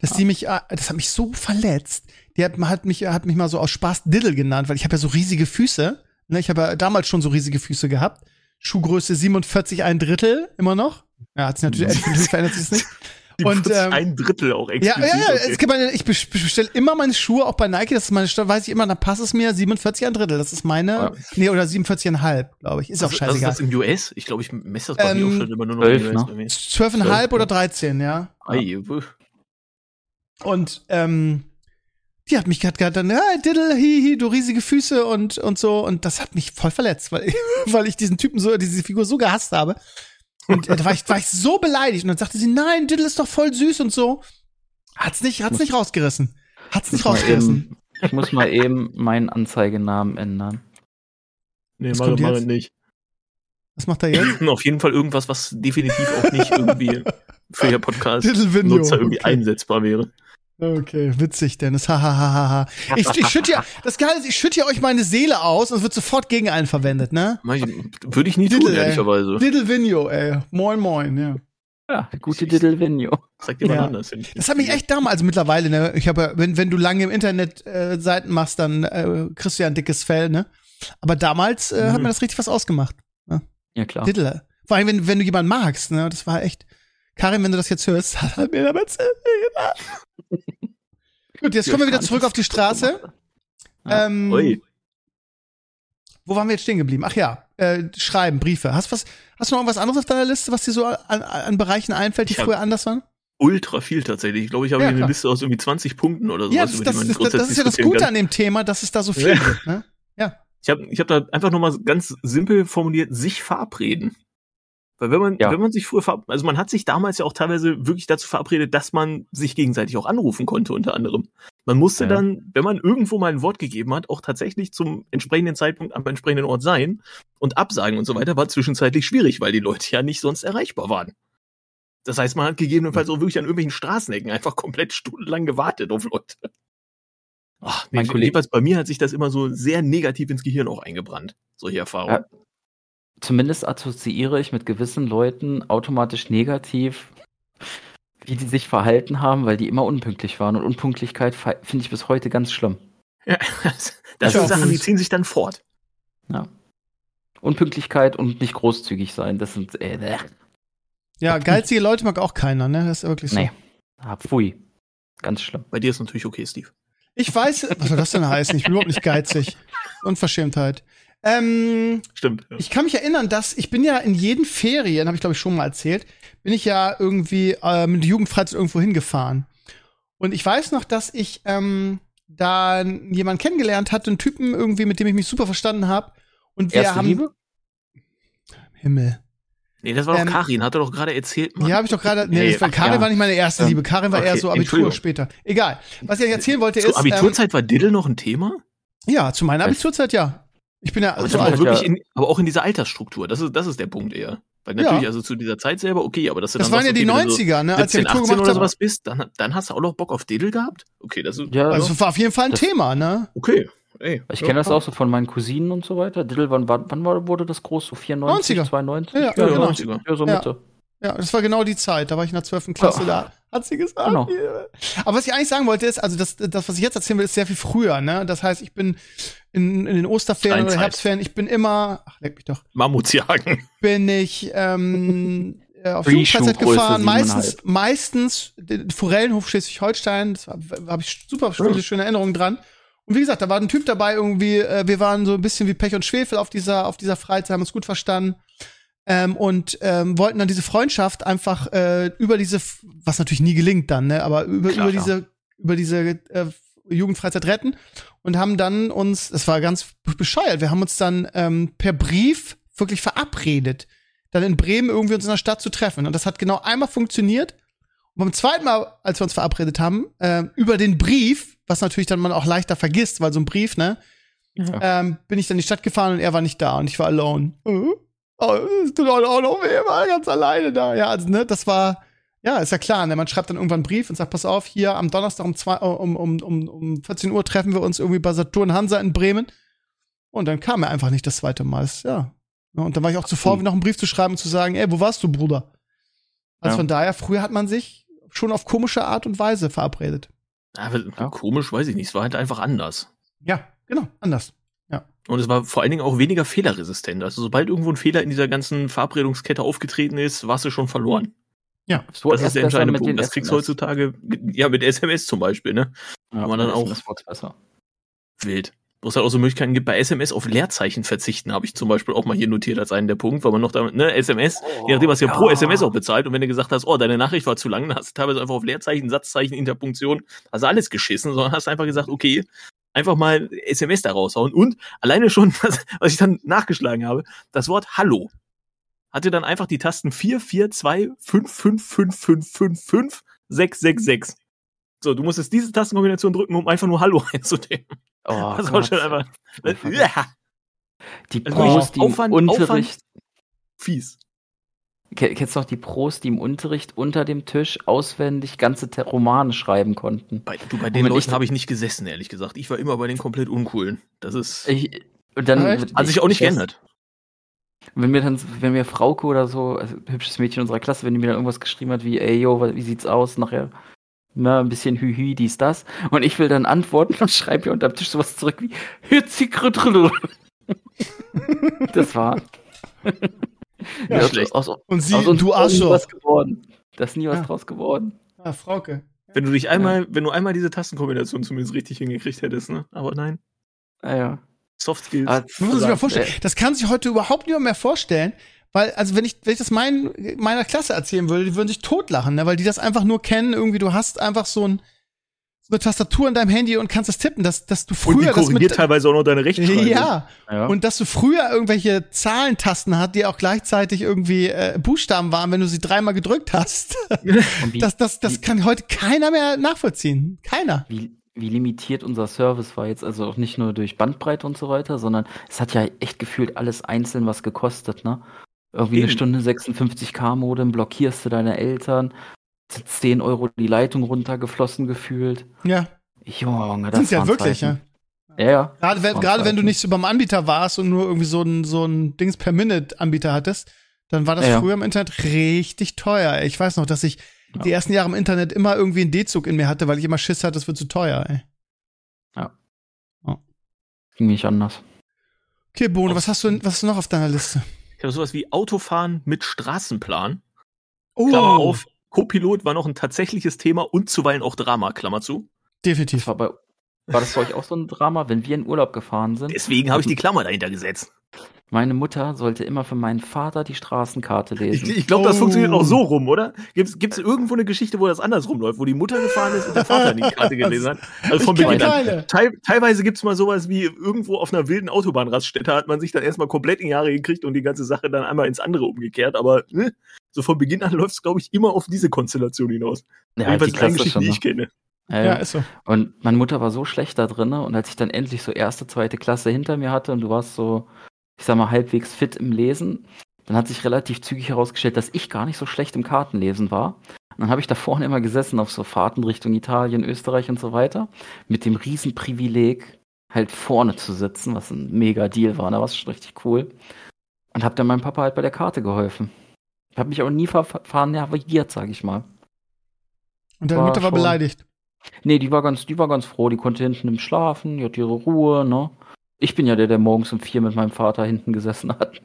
dass die mich, äh, das hat mich so verletzt. Die hat, hat mich, hat mich mal so aus Spaß Diddle genannt, weil ich habe ja so riesige Füße. Ne, ich habe ja damals schon so riesige Füße gehabt. Schuhgröße 47, ein Drittel, immer noch. Ja, hat sich natürlich, natürlich verändert sich das nicht. Die Und, ähm, ein Drittel auch Ja, explizit. ja, ja, okay. es gibt meine, ich bes- bestelle immer meine Schuhe auch bei Nike, das ist meine, da weiß ich immer, da passt es mir 47 ein Drittel, das ist meine, Ja. nee, oder 47,5, glaube ich, ist auch Also, das ist scheißegal. das im US? Ich glaube, ich messe das bei mir Ähm, auch schon immer nur noch 12, im US. ne? bei mir. 12,5 oder 13, ja. Ei, wuh. Und ähm, die hat mich gerade gerade dann, ja, Diddle, hihi, du riesige Füße und und so und das hat mich voll verletzt, weil weil ich diesen Typen so diese Figur so gehasst habe. Und da war ich war ich so beleidigt und dann sagte sie, nein, Diddle ist doch voll süß und so. Hat's nicht hat's nicht rausgerissen. Hat's nicht rausgerissen. eben- Ich muss mal eben meinen Anzeigenamen ändern. Nee, Was mach, kommt mach nicht. Was macht er jetzt? Auf jeden Fall irgendwas, was definitiv auch nicht irgendwie für ihr Podcast Diddle Vinyo. Nutzer irgendwie okay. einsetzbar wäre. Okay, witzig, Dennis. Hahaha. ich ich schütte ja, das Geile ist, ich schütte ja euch meine Seele aus und es wird sofort gegen einen verwendet, ne? Würde ich nie tun, Diddle, ey. ehrlicherweise. Diddle Vinyo, ey. Moin moin, ja. Ja, gute Diddle Vigno. Sag dir mal Ja. anders. finde ich. Das hat mich echt damals, also mittlerweile, ne, ich habe, ja- wenn, wenn du lange im Internet äh, Seiten machst, dann äh, kriegst du ja ein dickes Fell, ne? Aber damals äh, hat Mhm. mir das richtig was ausgemacht. Ja, klar. Diddle. Vor allem, wenn, wenn du jemanden magst, ne? Das war echt. Karin, wenn du das jetzt hörst, hat mir damit gemacht. Gut, jetzt kommen wir wieder zurück auf die Straße. Ja. Ähm, Ui. wo waren wir jetzt stehen geblieben? Ach ja, äh, Schreiben, Briefe. Hast, was, hast du noch irgendwas anderes auf deiner Liste, was dir so an, an Bereichen einfällt, die hab- früher anders waren? Ultra viel tatsächlich. Ich glaube, ich habe Ja, hier eine. Liste aus irgendwie 20 Punkten oder sowas, Ja, das, das, das, das, ist ja das Gute kann. an dem Thema, dass es da so viel Ja. gibt. Ne? Ich habe ich hab da einfach nur mal ganz simpel formuliert, sich verabreden. Weil wenn man, Ja. wenn man sich früher verab- also man hat sich damals ja auch teilweise wirklich dazu verabredet, dass man sich gegenseitig auch anrufen konnte, unter anderem. Man musste Ja. dann, wenn man irgendwo mal ein Wort gegeben hat, auch tatsächlich zum entsprechenden Zeitpunkt am entsprechenden Ort sein und absagen und so weiter, war zwischenzeitlich schwierig, weil die Leute ja nicht sonst erreichbar waren. Das heißt, man hat gegebenenfalls auch wirklich an irgendwelchen Straßenecken einfach komplett stundenlang gewartet auf Leute. Ach, Mein Kollege- jedenfalls bei mir hat sich das immer so sehr negativ ins Gehirn auch eingebrannt, solche Erfahrungen. Ja. Zumindest assoziiere ich mit gewissen Leuten automatisch negativ, wie die sich verhalten haben, weil die immer unpünktlich waren. Und Unpünktlichkeit finde ich bis heute ganz schlimm. Ja, das Ja. sind Sachen, die ziehen sich dann fort. Ja. Unpünktlichkeit und nicht großzügig sein, das sind äh, äh, Ja, geizige Leute mag auch keiner, ne? Das ist wirklich so. nee. Ah, pfui. Ganz schlimm. Bei dir ist natürlich okay, Steve. Ich weiß, was soll das denn heißen? Ich bin überhaupt nicht geizig. Unverschämtheit. Ähm, Stimmt. Ja. ich kann mich erinnern, dass ich bin ja in jeden Ferien, habe ich glaube ich schon mal erzählt, bin ich ja irgendwie äh, mit der Jugendfreizeit irgendwo hingefahren. Und ich weiß noch, dass ich ähm, da jemanden kennengelernt hatte, einen Typen irgendwie, mit dem ich mich super verstanden habe. Und wir Erste haben Liebe? Himmel. Nee, das war doch Ähm, Karin, hat er doch gerade erzählt. Mann. Ja, habe ich doch gerade. Nee, Nee, das war, ach Karin ja. war nicht meine erste Ähm, Liebe. Karin war eher okay, so Abitur später. Egal. Was ich erzählen wollte Zur ist. Abiturzeit war Diddle noch ein Thema? Ähm, ja, zu meiner? Abiturzeit ja. Ich bin ja Aber, so das alt. auch wirklich ja. in, aber auch in dieser Altersstruktur. Das ist, das ist der Punkt eher. Weil Ja. natürlich, also zu dieser Zeit selber, okay, aber dass du Das dann waren ja die okay, wenn du so 90er, ne? Als 17, Abitur 18 gemacht oder sowas bist, dann, dann hast du auch noch Bock auf Diddle gehabt? Okay, das ist, Ja, Also war auf jeden Fall ein Das- Thema, ne? okay. Ey, ich ja, kenne das ja. auch so von meinen Cousinen und so weiter. Diddle, wann, wann, wurde das groß? So 94, 90er. 92? Ja, ja, Ja, genau. 90er. Ja, so Ja. Mitte. Ja, das war genau die Zeit. Da war ich in der 12. Klasse Ja. da. Hat sie gesagt. Genau. Aber was ich eigentlich sagen wollte ist, also das, das, was ich jetzt erzählen will, ist sehr viel früher, ne? Das heißt, ich bin in, in den Osterferien oder Steinzeit. Herbstferien, ich bin immer, ach, leck mich doch, Mammutsjagen. bin ich ähm, äh, auf Jugendfreizeit gefahren. Meistens, 7,5. meistens den Forellenhof Schleswig-Holstein. Das habe ich super viele schöne Erinnerungen dran. Und wie gesagt, da war ein Typ dabei irgendwie. Äh, wir waren so ein bisschen wie Pech und Schwefel auf dieser auf dieser Freizeit, haben uns gut verstanden. Ähm, und ähm, wollten dann diese Freundschaft einfach äh, über diese, was natürlich nie gelingt dann, ne, aber über, Klar, über diese, über diese äh, Jugendfreizeit retten und haben dann uns, das war ganz bescheuert, wir haben uns dann ähm, per Brief wirklich verabredet, dann in Bremen irgendwie uns in der Stadt zu treffen. Und das hat genau einmal funktioniert. Und beim zweiten Mal, als wir uns verabredet haben, äh, über den Brief, was natürlich dann man auch leichter vergisst, weil so ein Brief, ne, Ja. ähm, bin ich dann in die Stadt gefahren und er war nicht da und ich war alone. Äh? Oh, es tut auch noch weh, war ganz alleine da. Ja, also, ne, das war, ja, ist ja klar, ne, man schreibt dann irgendwann einen Brief und sagt, pass auf, hier am Donnerstag um, zwei, um, um, um, um 14 Uhr treffen wir uns irgendwie bei Saturn Hansa in Bremen. Und dann kam er einfach nicht das zweite Mal. Das- Ja. Ja, Und dann war ich auch zu faul, Hm. noch einen Brief zu schreiben und zu sagen, ey, wo warst du, Bruder? Also Ja. von daher, früher hat man sich schon auf komische Art und Weise verabredet. Aber Ja. komisch, weiß ich nicht. Es war halt einfach anders. Ja, genau, anders. Und es war vor allen Dingen auch weniger fehlerresistent. Also sobald irgendwo ein Fehler in dieser ganzen Verabredungskette aufgetreten ist, warst du schon verloren. So das ist der entscheidende Punkt. Das kriegst du heutzutage, ja, mit SMS zum Beispiel, ne? Ja, man dann auch- besser. Wild. Wo es halt auch so Möglichkeiten gibt, bei SMS auf Leerzeichen verzichten, habe ich zum Beispiel auch mal hier notiert als einen der Punkt, weil man noch da, ne, SMS, je nachdem, was ja pro SMS auch bezahlt, und wenn du gesagt hast, oh, deine Nachricht war zu lang, dann hast du teilweise einfach auf Leerzeichen, Satzzeichen, Interpunktion, also alles geschissen, sondern hast einfach gesagt, okay, einfach mal SMS da raushauen. Und alleine schon, was, was ich dann nachgeschlagen habe, das Wort Hallo hatte dann einfach die Tasten 4, 4, 2, 5, 5, 5, 5, 5, 5, 6, 6, 6. So, du musstest diese Tastenkombination drücken, um einfach nur Hallo einzudrücken. Oh, das war schon einfach. Ja, Die Also Pros, die im Aufwand- Unterricht. fies. Ke- Kennst du noch die Pros, die im Unterricht unter dem Tisch auswendig ganze Romane schreiben konnten? Bei, du, bei den Leuten ich- habe ich nicht gesessen, ehrlich gesagt. Ich war immer bei den komplett uncoolen. Das ist. Ich, und dann, hat sich auch nicht ich- geändert. Wenn mir dann, wenn mir Frauke oder so, also hübsches Mädchen unserer Klasse, wenn die mir dann irgendwas geschrieben hat wie, ey, yo, wie sieht's aus? Nachher, na, ein bisschen hühü, dies, das. Und ich will dann antworten und schreibe mir unterm Tisch sowas zurück wie. Das war. Ja, aus, schlecht. Aus, Und sie, aus uns du Arschloch. was geworden. Da ist nie was Ja. draus geworden. Ah, Frauke. Wenn du dich einmal, wenn du einmal diese Tastenkombination zumindest richtig hingekriegt hättest, ne? Aber nein. Naja. Soft Skills. Ah, Man muss sich mal also, vorstellen, das kann sich heute überhaupt niemand mehr vorstellen, weil, also wenn ich, wenn ich das mein, meiner Klasse erzählen würde, die würden sich totlachen, ne, weil die das einfach nur kennen, irgendwie, du hast einfach so, ein, eine Tastatur in deinem Handy und kannst das tippen, dass, dass du Und die früher das korrigiert mit, teilweise auch noch deine Rechtschreibung. ja, Ja. und dass du früher irgendwelche Zahlentasten hat, die auch gleichzeitig irgendwie äh, Buchstaben waren, wenn du sie dreimal gedrückt hast. wie, Das, das, das wie- kann heute keiner mehr nachvollziehen. Keiner. wie, wie limitiert unser Service war jetzt, also auch nicht nur durch Bandbreite und so weiter, sondern es hat ja echt gefühlt alles einzeln was gekostet, ne? Irgendwie eine Eben. Stunde 56k-Modem, blockierst du deine Eltern, 10 Euro die Leitung runtergeflossen gefühlt. Ja, Junge, das sind ja wirklich, Zeiten. ja. Ja, ja. Gerade wenn, gerade wenn du nicht so beim Anbieter warst und nur irgendwie so ein, so ein Dings per Minute-Anbieter hattest, dann war das Ja. früher im Internet richtig teuer. Ich weiß noch, dass ich Ja. die ersten Jahre im Internet immer irgendwie einen D-Zug in mir hatte, weil ich immer Schiss hatte, das wird zu teuer, ey. Ging nicht anders. Okay, Bono, was hast du, was hast du noch auf deiner Liste? Ich habe sowas wie Autofahren mit Straßenplan. Oh, Klammer auf. Co-Pilot war noch ein tatsächliches Thema und zuweilen auch Drama, Klammer zu. definitiv. Das war, bei, war das bei euch auch so ein Drama, wenn wir in Urlaub gefahren sind? Deswegen habe ich die Klammer dahinter gesetzt. Meine Mutter sollte immer für meinen Vater die Straßenkarte Ich, lesen. ich glaube, das Oh. funktioniert auch so rum, oder? Gibt es irgendwo eine Geschichte, wo das andersrum läuft, wo die Mutter gefahren ist und der Vater die Karte gelesen hat? Also von Ich Beginn an. Teil, teilweise gibt's mal sowas wie irgendwo auf einer wilden Autobahnraststätte hat man sich dann erstmal komplett in die Haare gekriegt und die ganze Sache dann einmal ins andere umgekehrt. Aber ne, so von Beginn an läuft's, glaube ich, immer auf diese Konstellation hinaus. ja, Jedenfalls die Geschichten, schon. die Ne? ich kenne. Ja, Ja, ja. ist so. Und meine Mutter war so schlecht da drin, und als ich dann endlich so erste, zweite Klasse hinter mir hatte und du warst so, ich sag mal, halbwegs fit im Lesen, dann hat sich relativ zügig herausgestellt, dass ich gar nicht so schlecht im Kartenlesen war. Und dann habe ich da vorne immer gesessen auf so Fahrten Richtung Italien, Österreich und so weiter, mit dem Riesenprivileg, halt vorne zu sitzen, was ein mega Deal war, da war es schon richtig cool. Und habe dann meinem Papa halt bei der Karte geholfen. Ich habe mich auch nie verfahren navigiert, sag ich mal. Und deine War Mutter war schon- beleidigt. Nee, die war ganz, die war ganz froh, die konnte hinten im Schlafen, die hat ihre Ruhe, ne? Ich bin ja der, der morgens um vier mit meinem Vater hinten gesessen hat.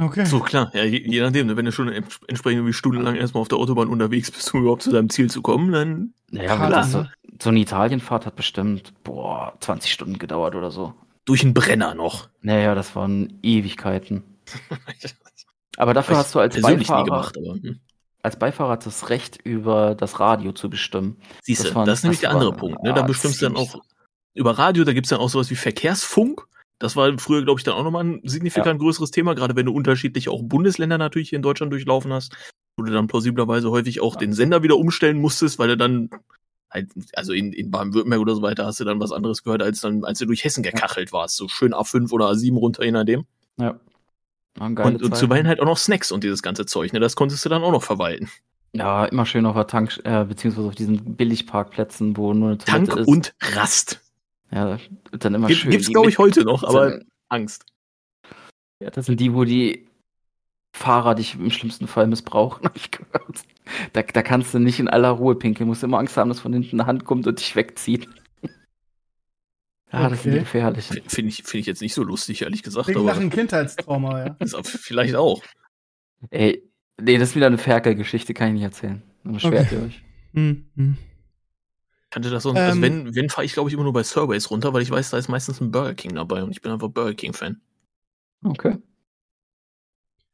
Okay. So, klar, ja, je, je nachdem, ne, wenn du schon ents- entsprechend irgendwie stundenlang erstmal auf der Autobahn unterwegs bist, um überhaupt zu deinem Ziel zu kommen, dann Naja, Klar, das, so, ne? so eine Italienfahrt hat bestimmt, boah, 20 Stunden gedauert oder so. durch einen Brenner noch. Naja, das waren Ewigkeiten. Aber dafür hast du als persönlich nie Beifahrer, gemacht, aber hm. Als Beifahrer das Recht, über das Radio zu bestimmen. siehst du, Das das, ist nämlich der andere war- Punkt. Ne? Da bestimmst du dann auch über Radio, da gibt's dann auch sowas wie Verkehrsfunk. Das war früher, glaube ich, dann auch nochmal ein signifikant größeres Thema, gerade wenn du unterschiedliche auch Bundesländer natürlich hier in Deutschland durchlaufen hast, wo du dann plausiblerweise häufig auch den Sender wieder umstellen musstest, weil du dann halt, also in, in Baden-Württemberg oder so weiter hast du dann was anderes gehört, als dann, als du durch Hessen gekachelt warst. So schön A5 oder A7 runter, je nachdem. Ja. Geile Und, und zuweilen halt auch noch Snacks und dieses ganze Zeug, ne? Das konntest du dann auch noch verwalten. Ja, immer schön auf der Tank, äh, beziehungsweise auf diesen Billigparkplätzen, wo nur eine Toilette Tank ist. und Rast. ja, dann immer Gibt, schön. gibt's, glaube ich, heute noch, aber Angst. Ja, das sind die, wo die Fahrer dich im schlimmsten Fall missbrauchen, habe ich gehört. Da, da kannst du nicht in aller Ruhe pinkeln. Musst immer Angst haben, dass von hinten eine Hand kommt und dich wegzieht. Ja, das sind die Okay. gefährlichen. Finde ich, finde ich jetzt nicht so lustig, ehrlich gesagt, Klingt nach einem Kindheitstrauma, ja. ist auch vielleicht auch. Ey, nee, das ist wieder eine Ferkel-Geschichte, kann ich nicht erzählen. Dann beschwert Okay. ihr euch. Hm, hm. Kannte das sonst, also Ähm. wenn, wenn fahre ich, glaube ich, immer nur bei Surveys runter, weil ich weiß, da ist meistens ein Burger King dabei und ich bin einfach Burger King-Fan. Okay.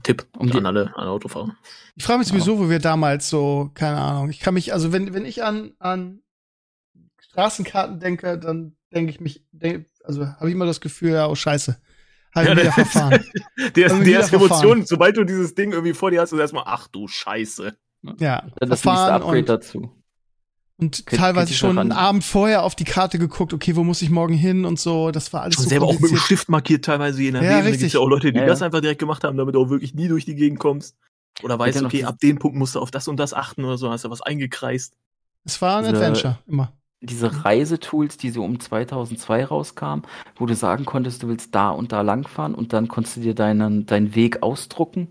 Tipp Um die- an alle, an Autofahrer. Ich frage mich sowieso, wo wir damals so, keine Ahnung, ich kann mich, also wenn, wenn ich an, an Straßenkarten denke, dann denke ich mich, denk, also habe ich immer das Gefühl, ja, oh scheiße, ich Ja, wieder das- verfahren. Der, Also der wieder ist verfahren. Emotion, sobald du dieses Ding irgendwie vor dir hast, ist erstmal, ach du Scheiße. Ja, Dann das nächste Upgrade und, dazu. und Könnt- teilweise schon einen Abend vorher auf die Karte geguckt, okay, wo muss ich morgen hin und so, das war alles Schon so selber auch mit dem. Stift markiert teilweise, je nachdem. Ja, da gibt's richtig. ja auch Leute, die Ja, das ja. einfach direkt gemacht haben, damit du auch wirklich nie durch die Gegend kommst. Oder weißt, ja noch okay, ab dem Punkt musst du auf das und das achten oder so, hast du was eingekreist. Es war ein Adventure, immer. Diese Reisetools, die so um 2002 rauskamen, wo du sagen konntest, du willst da und da langfahren und dann konntest du dir deinen, deinen Weg ausdrucken.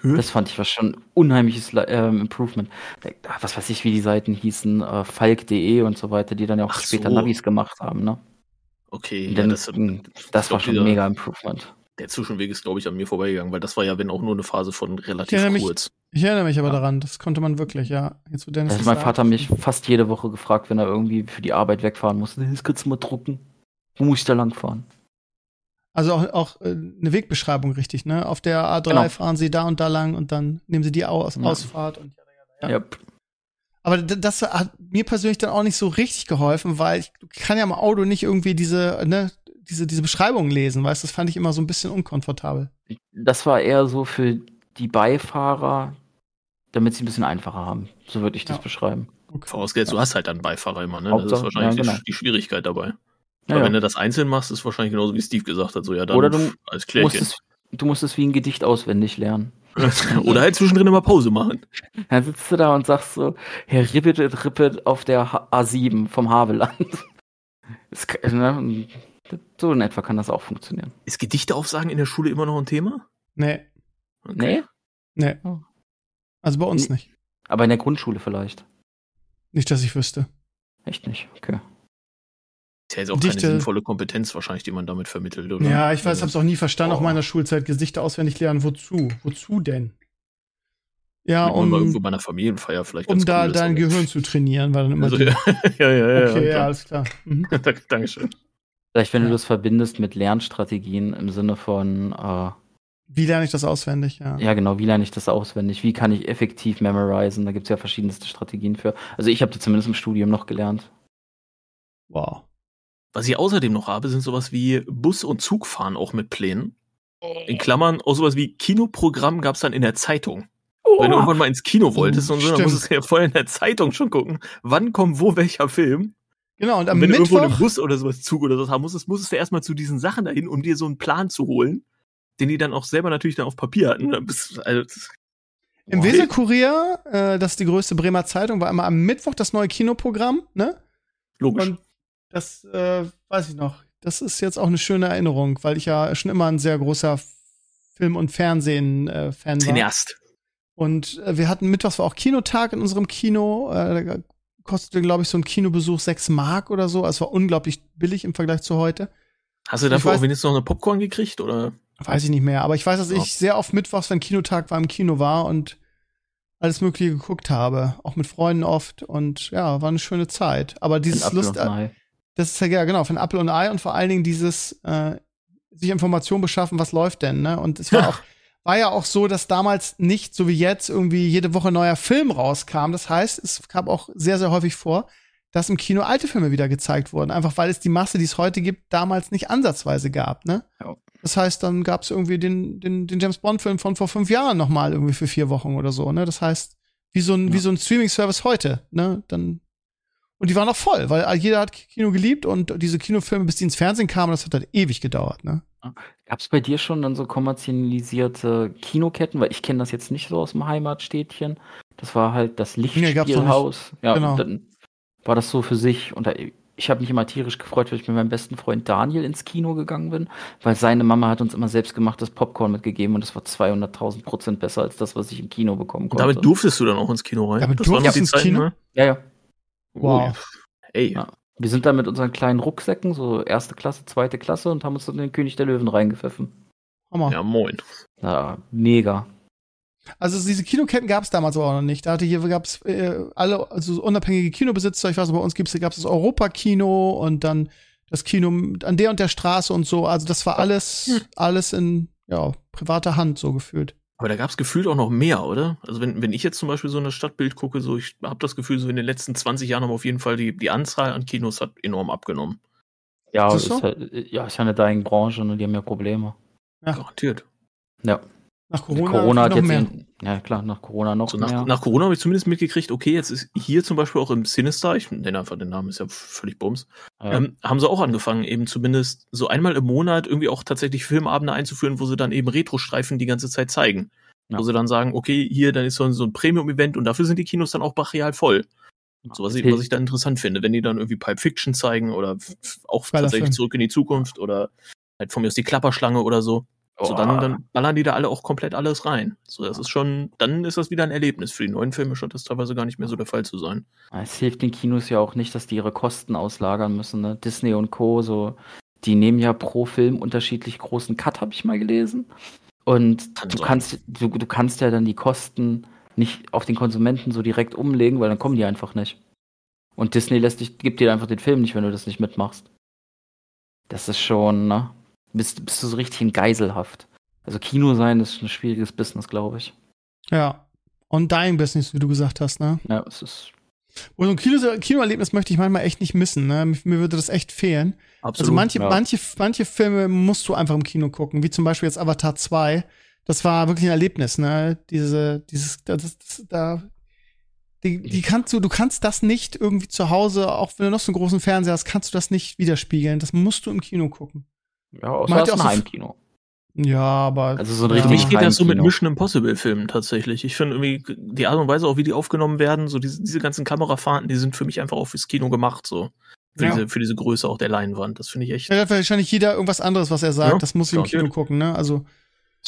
Hm? Das fand ich was schon unheimliches ähm, Improvement. Äh, Was weiß ich, wie die Seiten hießen, äh, falk.de und so weiter, die dann ja auch Ach später so. Navis gemacht haben, ne? Okay, ja, dann, das, mh, das war schon dieser- mega Improvement. Der Zwischenweg ist, glaube ich, an mir vorbeigegangen, weil das war ja, wenn auch nur eine Phase von relativ erinnere mich- kurz. Ich erinnere mich aber Ja. daran, das konnte man wirklich, ja. Jetzt, wo Dennis hat das mein. Vater mich fast jede Woche gefragt, wenn er irgendwie für die Arbeit wegfahren musste. Das kannst du mal drucken. Wo muss ich da langfahren? Also auch, auch äh, eine Wegbeschreibung richtig, ne? Auf der A3 Genau. fahren sie da und da lang und dann nehmen sie die Aus Ja. Ausfahrt und Ja. Ja. Aber das hat mir persönlich dann auch nicht so richtig geholfen, weil ich kann ja im Auto nicht irgendwie diese, ne, diese, diese Beschreibungen lesen, weißt du, das fand ich immer so ein bisschen unkomfortabel. Das war eher so für die Beifahrer, damit sie ein bisschen einfacher haben. So würde ich das Ja. beschreiben. Okay. Vorausgesetzt, du hast halt dann Beifahrer immer, ne? Das ist Hauptsache- wahrscheinlich ja, die- genau. die Schwierigkeit dabei. Ja, Aber ja. wenn du das einzeln machst, ist wahrscheinlich genauso wie Steve gesagt hat, so ja, dann Oder du als Klärchen. musst, es, du musst es wie ein Gedicht auswendig lernen. Oder halt zwischendrin immer Pause machen. Dann sitzt du da und sagst so, Herr Rippet et Rippet auf der H- A7 vom Havelland. Es kann- ne, so in etwa kann das auch funktionieren. Ist Gedichte aufsagen in der Schule immer noch ein Thema? Nee, Nee, nee. Oh. Also bei uns Nee. nicht. aber in der Grundschule vielleicht. Nicht, dass ich wüsste. Echt nicht. Okay. Ist ja jetzt auch Dichte- keine sinnvolle Kompetenz wahrscheinlich, die man damit vermittelt, oder? Ja, ich weiß, Also, hab's auch nie verstanden auf Oh. meiner Schulzeit. Gesichter auswendig lernen. Wozu? Wozu denn? Ja, mal irgendwo um, bei einer Familienfeier vielleicht um da cool ist, dein aber- Gehirn zu trainieren, weil dann immer Also, ja, ja, ja, ja. Okay, ja, klar. alles klar. Mhm. Dank- Dankeschön. Vielleicht, wenn Ja. du das verbindest mit Lernstrategien im Sinne von, äh, Wie lerne ich das auswendig? Ja. ja genau, wie lerne ich das auswendig? Wie kann ich effektiv memorisen? Da gibt's ja verschiedenste Strategien für. Also ich habe das zumindest im Studium noch gelernt. Wow. Was ich außerdem noch habe, sind sowas wie Bus- und Zugfahren auch mit Plänen. In Klammern, auch sowas wie Kinoprogramm gab's dann in der Zeitung. Wenn du irgendwann mal ins Kino wolltest Oh, und so, dann musstest du ja vorher in der Zeitung schon gucken, wann kommt wo welcher Film. Genau, und Und am wenn du irgendwo einen Mittwoch, Bus oder sowas, Zug oder sowas haben musstest, musstest du erstmal zu diesen Sachen dahin, um dir so einen Plan zu holen, den die dann auch selber natürlich dann auf Papier hatten. Also, im Boah. Weserkurier, äh, das ist die größte Bremer Zeitung, war immer am Mittwoch das neue Kinoprogramm, ne? Logisch. Und das äh, weiß ich noch. Das ist jetzt auch eine schöne Erinnerung, weil ich ja schon immer ein sehr großer Film- und Fernsehen-Fan war. Cineast. Und äh, wir hatten mittwochs war auch Kinotag in unserem Kino. Äh, da kostete, glaube ich, so ein Kinobesuch sechs Mark oder so. Also es war unglaublich billig im Vergleich zu heute. Hast du dafür weiß- auch wenigstens noch eine Popcorn gekriegt? Oder? Weiß ich nicht mehr. Aber ich weiß, dass ich sehr oft mittwochs, wenn Kinotag war, im Kino war und alles Mögliche geguckt habe. Auch mit Freunden oft. Und ja, war eine schöne Zeit. Aber dieses Lust. Das ist ja genau, von Apple und Ei und vor allen Dingen dieses äh, sich Informationen beschaffen, was läuft denn, ne? Und es war Ja. auch war ja auch so, dass damals nicht so wie jetzt irgendwie jede Woche ein neuer Film rauskam. Das heißt, es kam auch sehr sehr häufig vor, dass im Kino alte Filme wieder gezeigt wurden, einfach weil es die Masse, die es heute gibt, damals nicht ansatzweise gab, ne? Ja. Das heißt, dann gab es irgendwie den, den, den James Bond-Film von vor fünf Jahren noch mal irgendwie für vier Wochen oder so, ne? Das heißt, wie so ein, Ja. wie so ein Streaming-Service heute, ne? Dann und die waren auch voll, weil jeder hat Kino geliebt und diese Kinofilme, bis die ins Fernsehen kamen, das hat halt ewig gedauert, ne? Gab's bei dir schon dann so kommerzialisierte Kinoketten? Weil ich kenne das jetzt nicht so aus dem Heimatstädtchen. Das war halt das Nee. Lichtspielhaus. Ja, Genau. und dann war das so für sich. Und da, ich habe mich immer tierisch gefreut, weil ich mit meinem besten Freund Daniel ins Kino gegangen bin, weil seine Mama hat uns immer selbstgemachtes Popcorn mitgegeben und das war 200.000 Prozent besser als das, was ich im Kino bekommen Und konnte. damit durftest du dann auch ins Kino rein. Damit Das durftest du ins Kino? ne? ja, ja. Wow. Ey, Ja. Wir sind da mit unseren kleinen Rucksäcken, so erste Klasse, zweite Klasse, und haben uns dann den König der Löwen reingepfiffen. Hammer. ja, moin. Ja, mega. Also diese Kinoketten gab es damals aber auch noch nicht. Da hatte hier gab's äh, alle also unabhängige Kinobesitzer. Ich weiß, bei uns gibt's gab's das Europa-Kino und dann das Kino an der und der Straße und so. Also das war alles alles in ja privater Hand so gefühlt. Aber da gab's gefühlt auch noch mehr, oder? Also wenn, wenn ich jetzt zum Beispiel so eine Stadtbild gucke, so ich habe das Gefühl, so in den letzten 20 Jahren haben auf jeden Fall die, die Anzahl an Kinos hat enorm abgenommen. Ja, Ist ist, das so? halt, ja, ist ja eine dying Branche und die haben ja Probleme. Ja. Garantiert. Ja, Nach Corona, Corona, hat noch jetzt mehr. in, ja klar, nach Corona noch So nach, mehr. nach Corona habe ich zumindest mitgekriegt, okay, jetzt ist hier zum Beispiel auch im Sinister, ich nenne einfach den Namen, ist ja völlig Bums, ja. ähm, haben sie auch angefangen, eben zumindest so einmal im Monat irgendwie auch tatsächlich Filmabende einzuführen, wo sie dann eben Retro-Streifen die ganze Zeit zeigen. Ja. Wo sie dann sagen, okay, hier, dann ist so ein, so ein Premium-Event und dafür sind die Kinos dann auch brachial voll. So, was, ich, was ich da interessant finde, wenn die dann irgendwie Pipe Fiction zeigen oder auch Geiler tatsächlich zurück in die Zukunft oder halt von mir aus die Klapperschlange oder so. So, dann, Oh. dann ballern die da alle auch komplett alles rein. So, das ist schon, dann ist das wieder ein Erlebnis. Für die neuen Filme scheint das teilweise gar nicht mehr so der Fall zu sein. Es hilft den Kinos ja auch nicht, dass die ihre Kosten auslagern müssen. Ne? Disney und Co. so, die nehmen ja pro Film unterschiedlich großen Cut, habe ich mal gelesen. Und Kann du sein. kannst, du, du kannst ja dann die Kosten nicht auf den Konsumenten so direkt umlegen, weil dann kommen die einfach nicht. Und Disney lässt dich, gibt dir einfach den Film nicht, wenn du das nicht mitmachst. Das ist schon, ne? Bist, bist du so richtig in Geiselhaft. Also Kino sein ist ein schwieriges Business, glaube ich. Ja. Und Dying Business, wie du gesagt hast, ne? Ja, es ist. Und so ein Kino Kinoerlebnis möchte ich manchmal echt nicht missen, ne? Mir würde das echt fehlen. Absolut. Also manche, ja. manche, manche Filme musst du einfach im Kino gucken, wie zum Beispiel jetzt Avatar 2. Das war wirklich ein Erlebnis, ne? Diese, dieses, das, das, da, die, die kannst du, du kannst das nicht irgendwie zu Hause, auch wenn du noch so einen großen Fernseher hast, kannst du das nicht widerspiegeln. Das musst du im Kino gucken. Ja, außer Man hat es ja ist auch ein so- Heimkino. Ja, aber. Also so ein Ja. Für richtig mich geht das so mit. Mission Impossible Filmen tatsächlich. Ich finde irgendwie die Art und Weise auch, wie die aufgenommen werden, so diese, diese ganzen Kamerafahrten, die sind für mich einfach auch fürs Kino gemacht, so. Für, Ja. diese, für diese Größe auch der Leinwand. Das finde ich echt. Ja, wahrscheinlich jeder irgendwas anderes, was er sagt. Ja, das muss ich im. Kino gucken, ne? Also,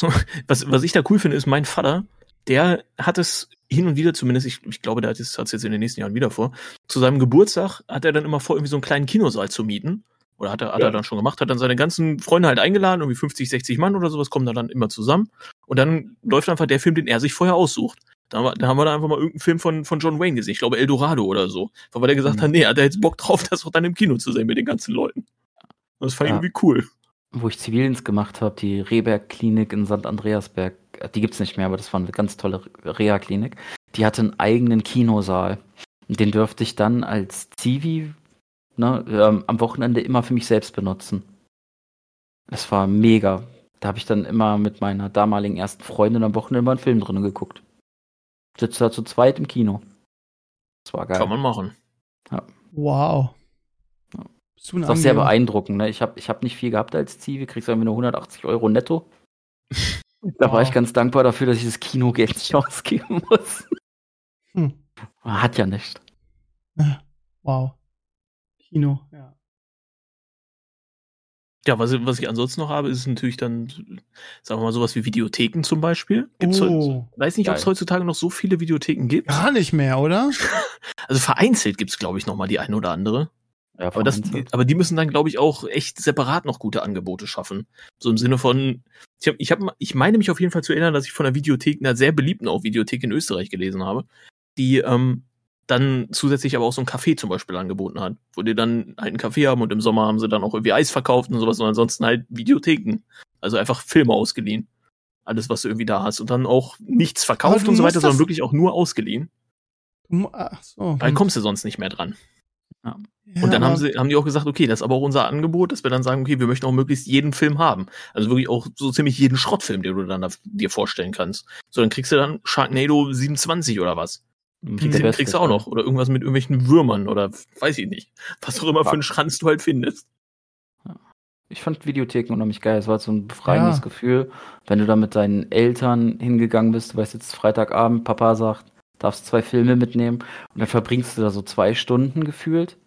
Was, was ich da cool finde, ist mein Vater, der hat es hin und wieder zumindest, ich, ich glaube, der hat es jetzt in den nächsten Jahren wieder vor, zu seinem Geburtstag hat er dann immer vor, irgendwie so einen kleinen Kinosaal zu mieten. Oder hat er, hat Ja. er dann schon gemacht, hat dann seine ganzen Freunde halt eingeladen, irgendwie 50, 60 Mann oder sowas, kommen da dann immer zusammen. Und dann läuft einfach der Film, den er sich vorher aussucht. Da haben wir, da haben wir da einfach mal irgendeinen Film von, von John Wayne gesehen. Ich glaube, Eldorado oder so. Weil er gesagt Mhm. hat, nee, hat er jetzt Bock drauf, das auch dann im Kino zu sehen mit den ganzen Leuten. Und das fand ich Ja. irgendwie cool. Wo ich Zivildienst gemacht habe, die Rehberg-Klinik in St. Andreasberg, äh, die gibt's nicht mehr, aber das war eine ganz tolle Reha-Klinik. Die hatte einen eigenen Kinosaal. Den dürfte ich dann als Zivi ne, ähm, am Wochenende immer für mich selbst benutzen. Das war mega. Da habe ich dann immer mit meiner damaligen ersten Freundin am Wochenende mal einen Film drinnen geguckt. Sitzt da zu zweit im Kino. Das war geil. Kann man machen. wow. Ja. Ein Das ist auch sehr beeindruckend. Ne? Ich habe ich hab nicht viel gehabt als Zivi, kriegst irgendwie nur 180 Euro netto. Da war Wow. ich ganz dankbar dafür, dass ich das Kinogeld nicht ausgeben muss. Hm. Hat ja nicht. Wow. Kino, ja. Ja, was, was ich ansonsten noch habe, ist natürlich dann, sagen wir mal, sowas wie Videotheken zum Beispiel. Gibt's Oh. weiß nicht, ob es heutzutage noch so viele Videotheken gibt. Gar nicht mehr, oder? Also vereinzelt gibt's glaube ich, noch mal die eine oder andere. Ja, Aber, das, aber die müssen dann, glaube ich, auch echt separat noch gute Angebote schaffen. So im Sinne von, ich, hab, ich, hab, ich meine mich auf jeden Fall zu erinnern, dass ich von einer Videothek, einer sehr beliebten auch Videothek in Österreich gelesen habe, die ähm, dann zusätzlich aber auch so ein Café zum Beispiel angeboten hat, wo die dann halt einen Café haben und im Sommer haben sie dann auch irgendwie Eis verkauft und sowas und ansonsten halt Videotheken. Also einfach Filme ausgeliehen. Alles, was du irgendwie da hast. Und dann auch nichts verkauft und so weiter, sondern wirklich auch nur ausgeliehen. Ach so. Weil kommst du sonst nicht mehr dran. Ja, Und dann haben sie, haben die auch gesagt, okay, das ist aber auch unser Angebot, dass wir dann sagen, okay, wir möchten auch möglichst jeden Film haben. Also wirklich auch so ziemlich jeden Schrottfilm, den du dann da, dir vorstellen kannst. So, dann kriegst du dann Sharknado 27 oder was. Kriegst, Beste kriegst du auch noch. Oder irgendwas mit irgendwelchen Würmern oder weiß ich nicht. Was auch immer für einen Schranz du halt findest. Ich fand Videotheken unheimlich geil. Es war so ein befreiendes Ja. Gefühl, wenn du da mit deinen Eltern hingegangen bist. Du weißt jetzt Freitagabend, Papa sagt, darfst zwei Filme mitnehmen und dann verbringst du da so zwei Stunden gefühlt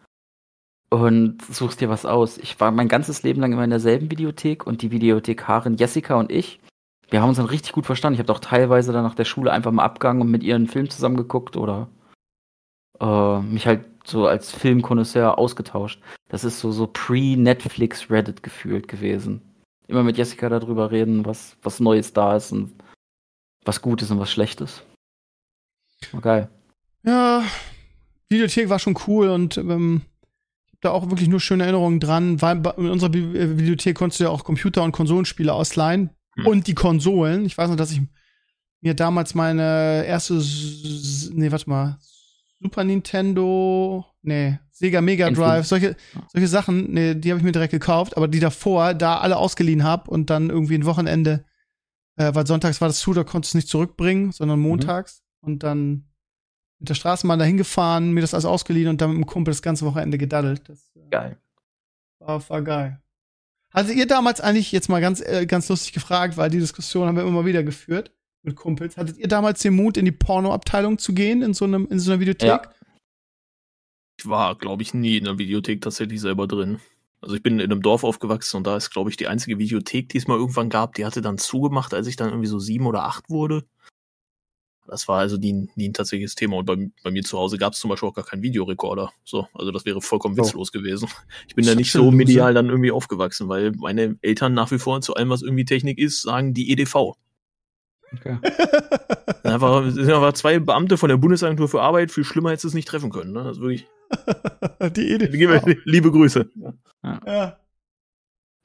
und suchst dir was aus. Ich war mein ganzes Leben lang immer in derselben Videothek und die Videothekarin Jessica und ich, wir haben uns dann richtig gut verstanden. Ich habe auch teilweise dann nach der Schule einfach mal abgegangen und mit ihr einen Film zusammengeguckt oder äh, mich halt so als Filmkonnoisseur ausgetauscht. Das ist so, so pre-Netflix Reddit gefühlt gewesen. Immer mit Jessica darüber reden, was, was Neues da ist und was gut ist und was schlecht ist. War geil. Ja, Videothek war schon cool und ähm, ich habe da auch wirklich nur schöne Erinnerungen dran, weil in unserer äh, Videothek konntest du ja auch Computer- und Konsolenspiele ausleihen Hm. und die Konsolen. Ich weiß noch, dass ich mir damals meine erste, nee, warte mal, Super Nintendo, nee, Sega Mega. Drive, solche, Ja. solche Sachen, nee, die habe ich mir direkt gekauft, aber die davor da alle ausgeliehen hab und dann irgendwie ein Wochenende, äh, weil sonntags war das zu, da konntest du es nicht zurückbringen, sondern montags und dann mit der Straßenbahn dahin gefahren, mir das alles ausgeliehen und dann mit dem Kumpel das ganze Wochenende gedaddelt. Das äh, Geil. war, war geil. Hattet ihr damals eigentlich, jetzt mal ganz, äh, ganz lustig gefragt, weil die Diskussion haben wir immer wieder geführt mit Kumpels, hattet ihr damals den Mut, in die Pornoabteilung zu gehen, in so, einem, in so einer Videothek? Ja. Ich war, glaube ich, nie in der Videothek tatsächlich selber drin. Also ich bin in einem Dorf aufgewachsen und da ist, glaube ich, die einzige Videothek, die es mal irgendwann gab, die hatte dann zugemacht, als ich dann irgendwie so sieben oder acht wurde. Das war also nie, nie ein tatsächliches Thema. Und bei, bei mir zu Hause gab es zum Beispiel auch gar keinen Videorekorder. So, also das wäre vollkommen Oh. witzlos gewesen. Ich bin Das da nicht so medial dann irgendwie aufgewachsen, weil meine Eltern nach wie vor zu allem, was irgendwie Technik ist, sagen die EDV. Okay. Einfach, es sind einfach zwei Beamte von der Bundesagentur für Arbeit, viel schlimmer hättest du es nicht treffen können. Ne? Das ist wirklich, die Idee. liebe Grüße. Ja.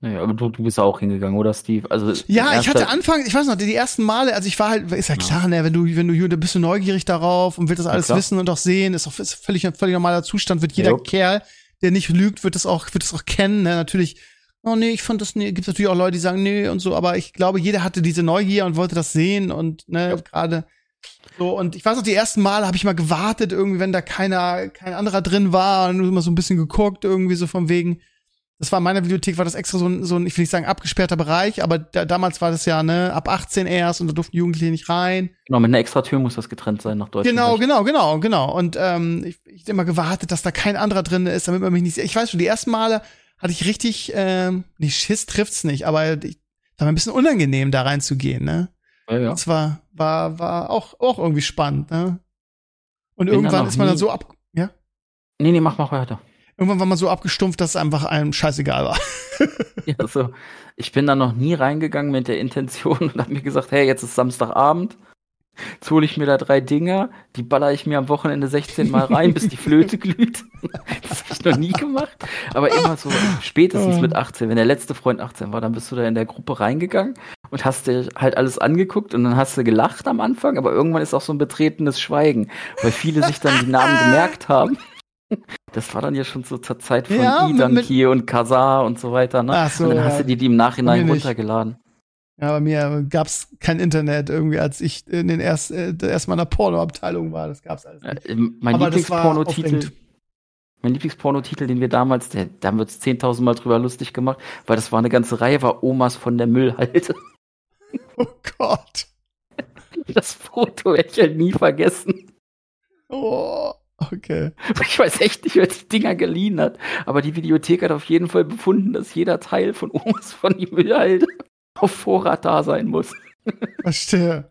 Naja, aber du, du bist auch hingegangen, oder Steve? Also Ja, ich hatte Anfang, ich weiß noch, die ersten Male, also ich war halt, ist ja Ja. klar, ne, wenn du, wenn du hier, da bist du neugierig darauf und willst das Ja, alles klar. wissen und auch sehen, ist auch ist völlig, völlig normaler Zustand, wird jeder Jo. Kerl, der nicht lügt, wird das auch, wird das auch kennen, ne, natürlich, oh nee, ich fand das, nee, gibt natürlich auch Leute, die sagen, nee und so, aber ich glaube, jeder hatte diese Neugier und wollte das sehen und, ne, gerade, so, und ich weiß noch, die ersten Male habe ich mal gewartet, irgendwie, wenn da keiner, kein anderer drin war und nur immer so ein bisschen geguckt, irgendwie so von wegen, das war in meiner Bibliothek, war das extra so ein, so ein ich will nicht sagen abgesperrter Bereich, aber da, damals war das ja, ne, ab 18 erst und da durften Jugendliche nicht rein. Genau, mit einer extra Tür muss das getrennt sein nach Deutschland. Genau, genau, genau, genau. Und ähm, ich, ich immer gewartet, dass da kein anderer drin ist, damit man mich nicht. Ich weiß schon, die ersten Male hatte ich richtig, ähm, nee, Schiss trifft's nicht, aber ich, war ein bisschen unangenehm, da reinzugehen, ne? Ja, ja. Und zwar war, war auch, auch irgendwie spannend, ne? Und irgendwann ist man dann so ab, ja? Nee, nee, mach, mach weiter. Irgendwann war man so abgestumpft, dass es einfach einem scheißegal war. ja, so. Ich bin da noch nie reingegangen mit der Intention und hab mir gesagt, hey, jetzt ist Samstagabend. Jetzt hole ich mir da drei Dinger, die baller ich mir am Wochenende 16 Mal rein, bis die Flöte glüht. Das habe ich noch nie gemacht. Aber immer so spätestens mit 18, wenn der letzte Freund 18 war, dann bist du da in der Gruppe reingegangen und hast dir halt alles angeguckt und dann hast du gelacht am Anfang, aber irgendwann ist auch so ein betretenes Schweigen, weil viele sich dann die Namen gemerkt haben. Das war dann ja schon so zur Zeit von Ja, mit- Idan mit- hier und Kazar und so weiter, ne? Ach so, und dann ja. hast du dir die im Nachhinein runtergeladen. Ja, bei mir gab's kein Internet irgendwie, als ich in den erst, äh, erst mal in der Pornoabteilung war. Das gab's alles nicht. Äh, mein Aber Lieblingspornotitel, mein Lieblingspornotitel, den wir damals, der, da haben wir uns 10.000 Mal drüber lustig gemacht, weil das war eine ganze Reihe, war Omas von der Müllhalde. Oh Gott. Das Foto werde ich halt nie vergessen. Oh, okay. Ich weiß echt nicht, wer die Dinger geliehen hat. Aber die Videothek hat auf jeden Fall befunden, dass jeder Teil von Omas von die Müllhalde auf Vorrat da sein muss. Verstehe.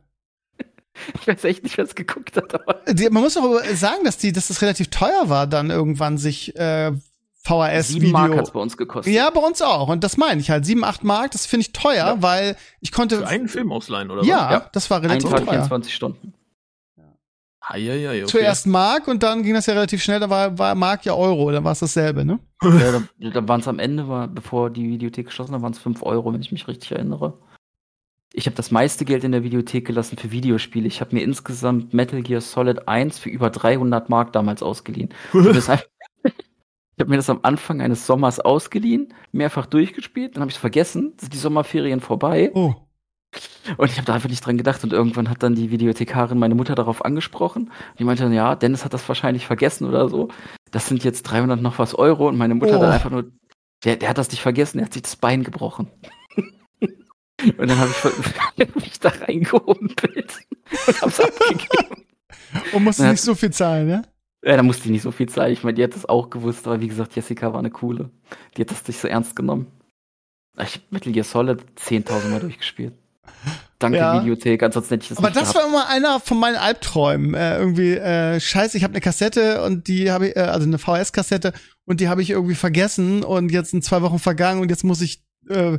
Ich weiß echt nicht, wer es geguckt hat, aber Die, man muss auch sagen, dass die, dass das relativ teuer war, dann irgendwann sich äh, sieben Mark hat es VHS-Video. bei uns gekostet. Ja, bei uns auch. Und das meine ich halt. Sieben, acht Mark, das finde ich teuer, Ja. weil ich konnte. Für einen Film ausleihen, oder ja, Ja. das war Ein relativ Tag, teuer. 24 Stunden. Eieiei, okay. Zuerst Mark und dann ging das ja relativ schnell, da war, war Mark ja Euro, dann war es dasselbe, ne? Ja, da, da waren es am Ende, war, bevor die Videothek geschlossen war, waren es 5 Euro, wenn ich mich richtig erinnere. Ich habe das meiste Geld in der Videothek gelassen für Videospiele. Ich habe mir insgesamt Metal Gear Solid 1 für über 300 Mark damals ausgeliehen. Ich habe mir das am Anfang eines Sommers ausgeliehen, mehrfach durchgespielt, dann habe ich es vergessen, sind die Sommerferien vorbei Oh. Und ich habe da einfach nicht dran gedacht und irgendwann hat dann die Videothekarin meine Mutter darauf angesprochen. Die meinte dann, ja, Dennis hat das wahrscheinlich vergessen oder so. Das sind jetzt 300 noch was Euro und meine Mutter hat Oh. dann einfach nur, der, der hat das nicht vergessen, der hat sich das Bein gebrochen. und dann habe ich mich da reingehumpelt und hab's abgegeben. Und musste nicht so viel zahlen, ne? Ja, da musste ich nicht so viel zeigen. Ich meine, die hat das auch gewusst, aber wie gesagt, Jessica war eine coole. Die hat das nicht so ernst genommen. Ich habe Metal Gear Solid 10.000 Mal durchgespielt. Danke, Ja. Videothek, ansonsten hätte ich das Aber das gehabt. war immer einer von meinen Albträumen. Äh, irgendwie, äh, scheiße, ich habe eine Kassette und die habe ich, äh, also eine VHS-Kassette und die habe ich irgendwie vergessen und jetzt sind zwei Wochen vergangen und jetzt muss ich äh,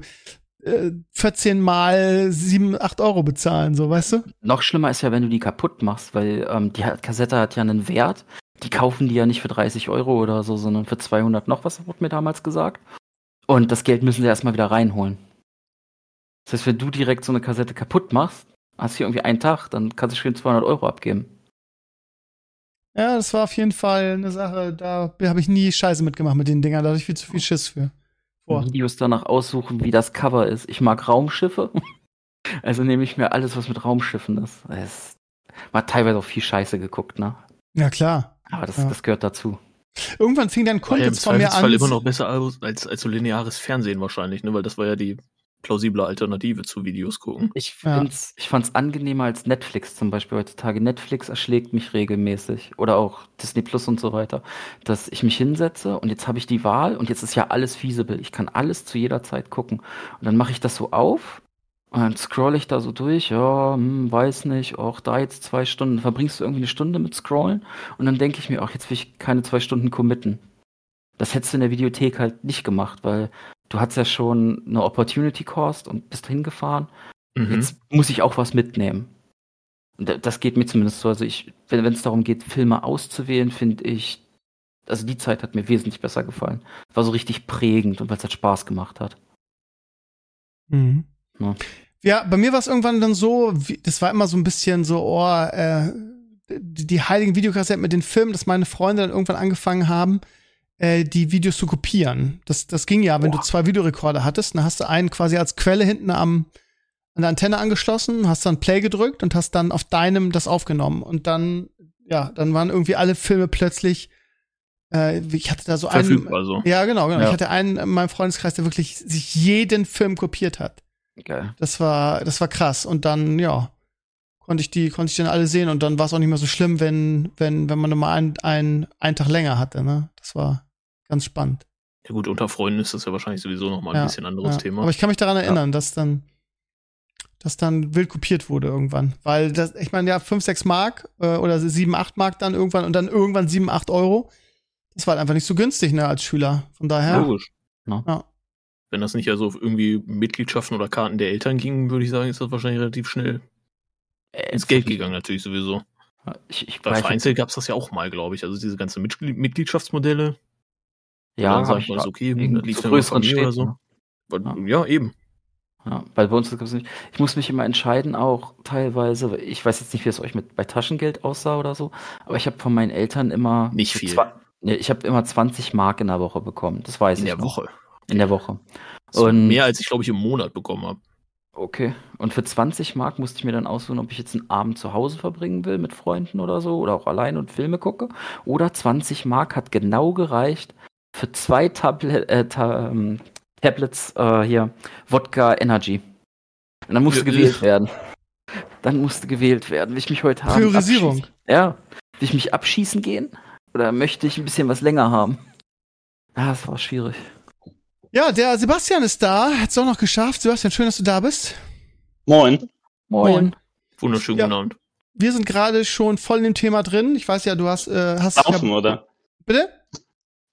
äh, 14 mal 7, 8 Euro bezahlen, so, weißt du? Noch schlimmer ist ja, wenn du die kaputt machst, weil ähm, die Kassette hat ja einen Wert. Die kaufen die ja nicht für 30 Euro oder so, sondern für 200 noch was, wurde mir damals gesagt. Und das Geld müssen sie erstmal wieder reinholen. Das heißt, wenn du direkt so eine Kassette kaputt machst, hast du hier irgendwie einen Tag, dann kannst du schön 200 Euro abgeben. Ja, das war auf jeden Fall eine Sache, da habe ich nie Scheiße mitgemacht mit den Dingern, da hatte ich viel zu viel Schiss für. Boah. Videos danach aussuchen, wie das Cover ist. Ich mag Raumschiffe. Also nehme ich mir alles, was mit Raumschiffen ist. Es, man hat teilweise auch viel Scheiße geguckt, ne? Ja, klar. Aber das, Ja. das gehört dazu. Irgendwann fing dann War ja von mir Zweifelsfall an. immer noch besser als, als, als so lineares Fernsehen wahrscheinlich, ne? Weil das war ja die plausible Alternative zu Videos gucken. Ich, Ja. ich fand's angenehmer als Netflix zum Beispiel heutzutage. Netflix erschlägt mich regelmäßig. Oder auch Disney Plus und so weiter. Dass ich mich hinsetze und jetzt habe ich die Wahl und jetzt ist ja alles feasible. Ich kann alles zu jeder Zeit gucken. Und dann mache ich das so auf und dann scroll ich da so durch. Ja, hm, weiß nicht. Auch da jetzt zwei Stunden. Verbringst du irgendwie eine Stunde mit Scrollen. Und dann denke ich mir, auch jetzt will ich keine zwei Stunden committen. Das hättest du in der Videothek halt nicht gemacht, weil du hast ja schon eine Opportunity Cost und bist hingefahren. Mhm. Jetzt muss ich auch was mitnehmen. Und da- das geht mir zumindest so. Also ich, wenn es darum geht, Filme auszuwählen, finde ich, also die Zeit hat mir wesentlich besser gefallen. War so richtig prägend und weil es halt Spaß gemacht hat. Mhm. Ja. Ja, bei mir war es irgendwann dann so, wie, das war immer so ein bisschen so, oh, äh, die, die heiligen Videokassetten mit den Filmen, dass meine Freunde dann irgendwann angefangen haben, äh, die Videos zu kopieren. Das, das ging ja, wenn Boah. du zwei Videorekorder hattest, dann hast du einen quasi als Quelle hinten am an der Antenne angeschlossen, hast dann Play gedrückt und hast dann auf deinem das aufgenommen. Und dann, ja, dann waren irgendwie alle Filme plötzlich, äh, ich hatte da so einen, Verfügbar so. ja, genau, genau. Ja. Ich hatte einen in meinem Freundeskreis, der wirklich sich jeden Film kopiert hat. Geil. Das war, das war krass. Und dann, ja, konnte ich die, konnte ich dann alle sehen und dann war es auch nicht mehr so schlimm, wenn, wenn, wenn man mal einen, einen, einen Tag länger hatte, ne? Das war ganz spannend. Ja gut, unter Freunden ist das ja wahrscheinlich sowieso noch mal ein Ja, bisschen anderes Ja. Thema. Aber ich kann mich daran erinnern, dass dann, dass dann wild kopiert wurde irgendwann. Weil das, ich meine, ja, 5, 6 Mark äh, oder 7, 8 Mark dann irgendwann und dann irgendwann 7, 8 Euro. Das war halt einfach nicht so günstig, ne, als Schüler. Von daher. Logisch. Ja. Wenn das nicht also auf irgendwie Mitgliedschaften oder Karten der Eltern ging, würde ich sagen, ist das wahrscheinlich relativ schnell Äh, ins Geld gegangen, natürlich sowieso. Ich, ich Bei Vereinzelt gab es das ja auch mal, glaube ich. Also diese ganzen Mitgl Mitgliedschaftsmodelle. Ja, dann sagt ich ist okay, in in der größeren Familie oder Städten, so. ne? Weil- Ja, eben. Ja, weil bei uns gibt's nicht. Ich muss mich immer entscheiden, auch teilweise. Ich weiß jetzt nicht, wie es euch mit bei Taschengeld aussah oder so, aber ich habe von meinen Eltern immer Nicht viel. zwa- Nee, ich habe immer 20 Mark in der Woche bekommen. Das weiß In ich der noch. Woche. In der Woche. Und- mehr als ich, glaube ich, im Monat bekommen habe. Okay. Und für 20 Mark musste ich mir dann aussuchen, ob ich jetzt einen Abend zu Hause verbringen will mit Freunden oder so oder auch allein und Filme gucke. Oder 20 Mark hat genau gereicht für zwei Tablet, äh, ta ähm, Tablets äh, hier Wodka Energy. Und dann musste Ja, gewählt werden. Dann musste gewählt werden. Will ich mich heute haben? Priorisierung. abschießen? Ja. Will ich mich abschießen gehen? Oder möchte ich ein bisschen was länger haben? Ah, das war schwierig. Ja, der Sebastian ist da, hat's auch noch geschafft. Sebastian, schön, dass du da bist. Moin. Moin. Moin. Wunderschönen Ja. guten Abend. Wir sind gerade schon voll in dem Thema drin. Ich weiß ja, du hast, äh, hast Saufen, ja, oder? bitte?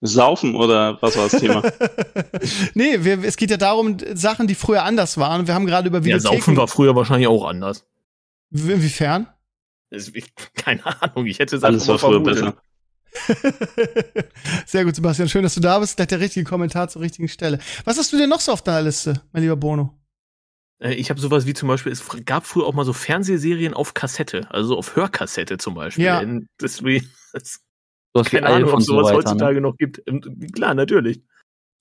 Saufen, oder was war das Thema? nee, wir, es geht ja darum, Sachen, die früher anders waren. Wir haben gerade über Ja, Videotheken. Saufen war früher wahrscheinlich auch anders. Inwiefern? Das- ich- Keine Ahnung, ich hätte es Alles war früher besser. Sehr gut, Sebastian. Schön, dass du da bist. Gleich der richtige Kommentar zur richtigen Stelle. Was hast du denn noch so auf deiner Liste, mein lieber Bono? Äh, Ich habe sowas wie zum Beispiel, es gab früher auch mal so Fernsehserien auf Kassette, also auf Hörkassette zum Beispiel. Ja. In- Deswegen, das, Du hast wie keine Ahnung, ob und so sowas weiter. heutzutage Ne? noch gibt. Und, klar, natürlich.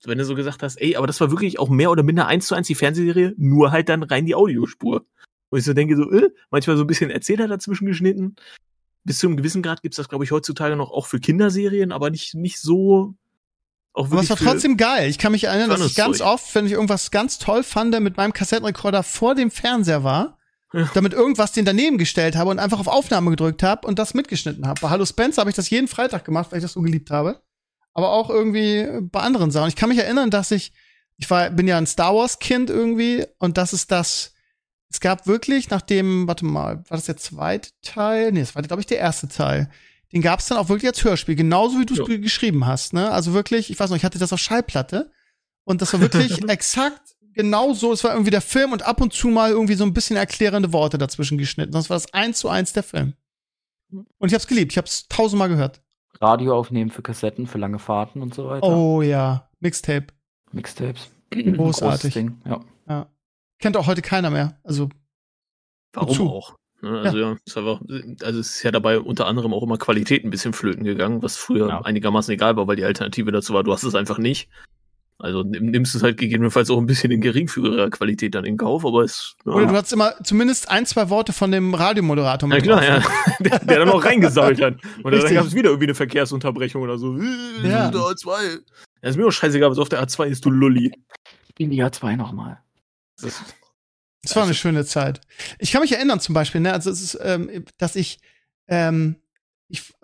Wenn du so gesagt hast, ey, aber das war wirklich auch mehr oder minder eins zu eins die Fernsehserie, nur halt dann rein die Audiospur. Wo ich so denke, so, äh, manchmal so ein bisschen Erzähler dazwischen geschnitten. Bis zu einem gewissen Grad gibt's das, glaube ich, heutzutage noch auch für Kinderserien, aber nicht, nicht so. Auch Aber es war für- trotzdem geil. Ich kann mich erinnern, dass ich ganz Zeug. oft, wenn ich irgendwas ganz toll fand, mit meinem Kassettenrekorder vor dem Fernseher war, Ja. damit irgendwas den daneben gestellt habe und einfach auf Aufnahme gedrückt habe und das mitgeschnitten habe. Bei Hallo Spencer habe ich das jeden Freitag gemacht, weil ich das so geliebt habe. Aber auch irgendwie bei anderen Sachen. Ich kann mich erinnern, dass ich, ich war, bin ja ein Star Wars Kind irgendwie und das ist das, es gab wirklich nach dem, warte mal, war das der zweite Teil? Nee, das war, glaube ich, der erste Teil. Den gab es dann auch wirklich als Hörspiel, genauso wie du es Ja. geschrieben hast. Ne? Also wirklich, ich weiß noch, ich hatte das auf Schallplatte und das war wirklich exakt genau so. Es war irgendwie der Film und ab und zu mal irgendwie so ein bisschen erklärende Worte dazwischen geschnitten. Das war das eins zu eins der Film. Und ich hab's geliebt. Ich hab's tausendmal gehört. Radio aufnehmen für Kassetten, für lange Fahrten und so weiter. Oh ja, Mixtape. Mixtapes. Großartig. Ding, ja. Kennt auch heute keiner mehr. Also Warum Wozu? auch? Ne, also ja, ist einfach, also es ist ja dabei unter anderem auch immer Qualität ein bisschen flöten gegangen, was früher Ja. einigermaßen egal war, weil die Alternative dazu war, du hast es einfach nicht. Also nimm- nimmst es halt gegebenenfalls auch ein bisschen in geringfügiger Qualität dann in Kauf, aber es. Ja, Oder du hattest immer zumindest ein, zwei Worte von dem Radiomoderator ja mit klar, drauf. ja. Der, der dann noch reingesault hat. Und dann gab es wieder irgendwie eine Verkehrsunterbrechung oder so. Ja. Der A2. Ja, ist mir auch scheißegal, was auf der A2 ist, du Lulli. In die Jahr 2 nochmal. Das, Das war eine schöne Zeit. Ich kann mich erinnern zum Beispiel, ne, also es ist, ähm, dass ich, ähm, ich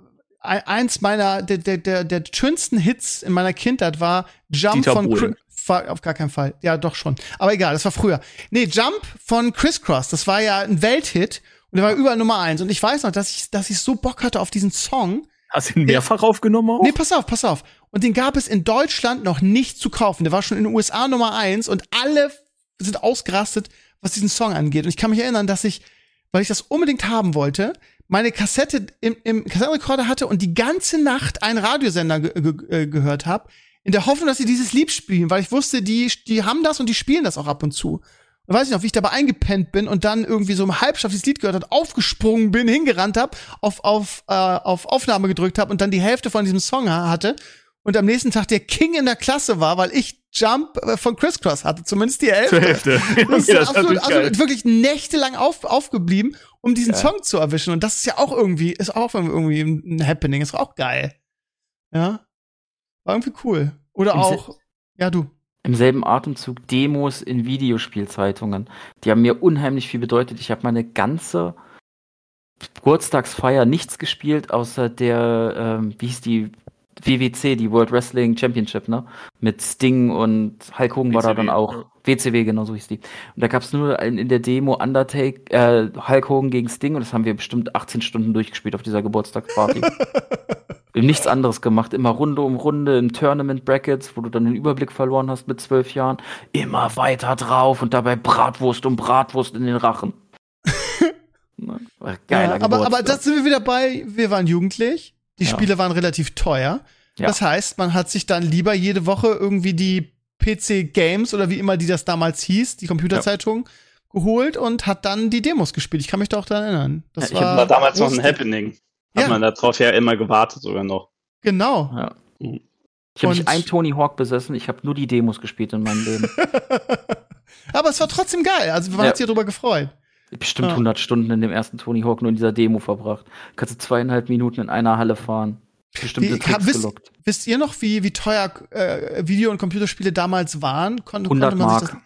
eins meiner der, der, der, der schönsten Hits in meiner Kindheit war Jump Dieter von Bohlen. Auf gar keinen Fall. Ja, doch schon. Aber egal, das war früher. Nee, Jump von Crisscross, das war ja ein Welthit und der war überall Nummer eins. Und ich weiß noch, dass ich, dass ich so Bock hatte auf diesen Song. hast du ihn mehrfach aufgenommen auch? Nee, pass auf, pass auf. Und den gab es in Deutschland noch nicht zu kaufen. Der war schon in den USA Nummer eins und alle sind ausgerastet, was diesen Song angeht. Und ich kann mich erinnern, dass ich, weil ich das unbedingt haben wollte, meine Kassette im, im Kassettenrekorder hatte und die ganze Nacht einen Radiosender ge ge äh, gehört habe, in der Hoffnung, dass sie dieses Lied spielen, weil ich wusste, die, die haben das und die spielen das auch ab und zu. Und weiß ich noch, wie ich dabei eingepennt bin und dann irgendwie so im Halbschaff dieses Lied gehört hat, aufgesprungen bin, hingerannt hab, auf, auf, äh, auf Aufnahme gedrückt habe und dann die Hälfte von diesem Song ha- hatte und am nächsten Tag der King in der Klasse war, weil ich Jump äh, von Crisscross hatte, zumindest die Hälfte. Zur Hälfte. Das ist Okay, das ist absolut, also wirklich nächtelang auf, aufgeblieben, um diesen Ja. Song zu erwischen. Und das ist ja auch irgendwie, ist auch irgendwie ein ein Happening, ist auch geil. Ja. War irgendwie cool. Oder Im auch, ja, du. Im selben Atemzug Demos in Videospielzeitungen. Die haben mir unheimlich viel bedeutet. Ich habe meine ganze Geburtstagsfeier nichts gespielt, außer der, ähm, wie hieß die, WWC, die World Wrestling Championship, ne? Mit Sting und Hulk Hogan war da WCW, dann auch. ja. WCW, genau so hieß die. Und da gab's nur in, in der Demo Undertake, äh, Hulk Hogan gegen Sting und das haben wir bestimmt 18 Stunden durchgespielt auf dieser Geburtstagsparty. wir haben nichts anderes gemacht, immer Runde um Runde in Tournament Brackets, wo du dann den Überblick verloren hast mit zwölf Jahren, immer weiter drauf und dabei Bratwurst um Bratwurst in den Rachen. Ne? Geiler ja, aber, aber das sind wir wieder bei, wir waren jugendlich, die Ja. Spiele waren relativ teuer. Ja. Das heißt, man hat sich dann lieber jede Woche irgendwie die PC Games oder wie immer die das damals hieß, die Computerzeitung, geholt und hat dann die Demos gespielt. Ich kann mich doch daran erinnern. Das Ja, ich war, War damals noch ein. Happening. Hat Ja. man darauf ja immer gewartet sogar noch. Genau. Ja. Mhm. Ich habe nicht ein Tony Hawk besessen, ich habe nur die Demos gespielt in meinem Leben. aber es war trotzdem geil. Also man Ja. hat sich darüber gefreut. Bestimmt Ja. 100 Stunden in dem ersten Tony Hawk nur in dieser Demo verbracht. Kannst du zweieinhalb Minuten in einer Halle fahren. Bestimmte Wie- Tricks wisst- gelockt. Wisst ihr noch, wie, wie teuer äh, Video- und Computerspiele damals waren? Kon 100 konnte man sich Mark.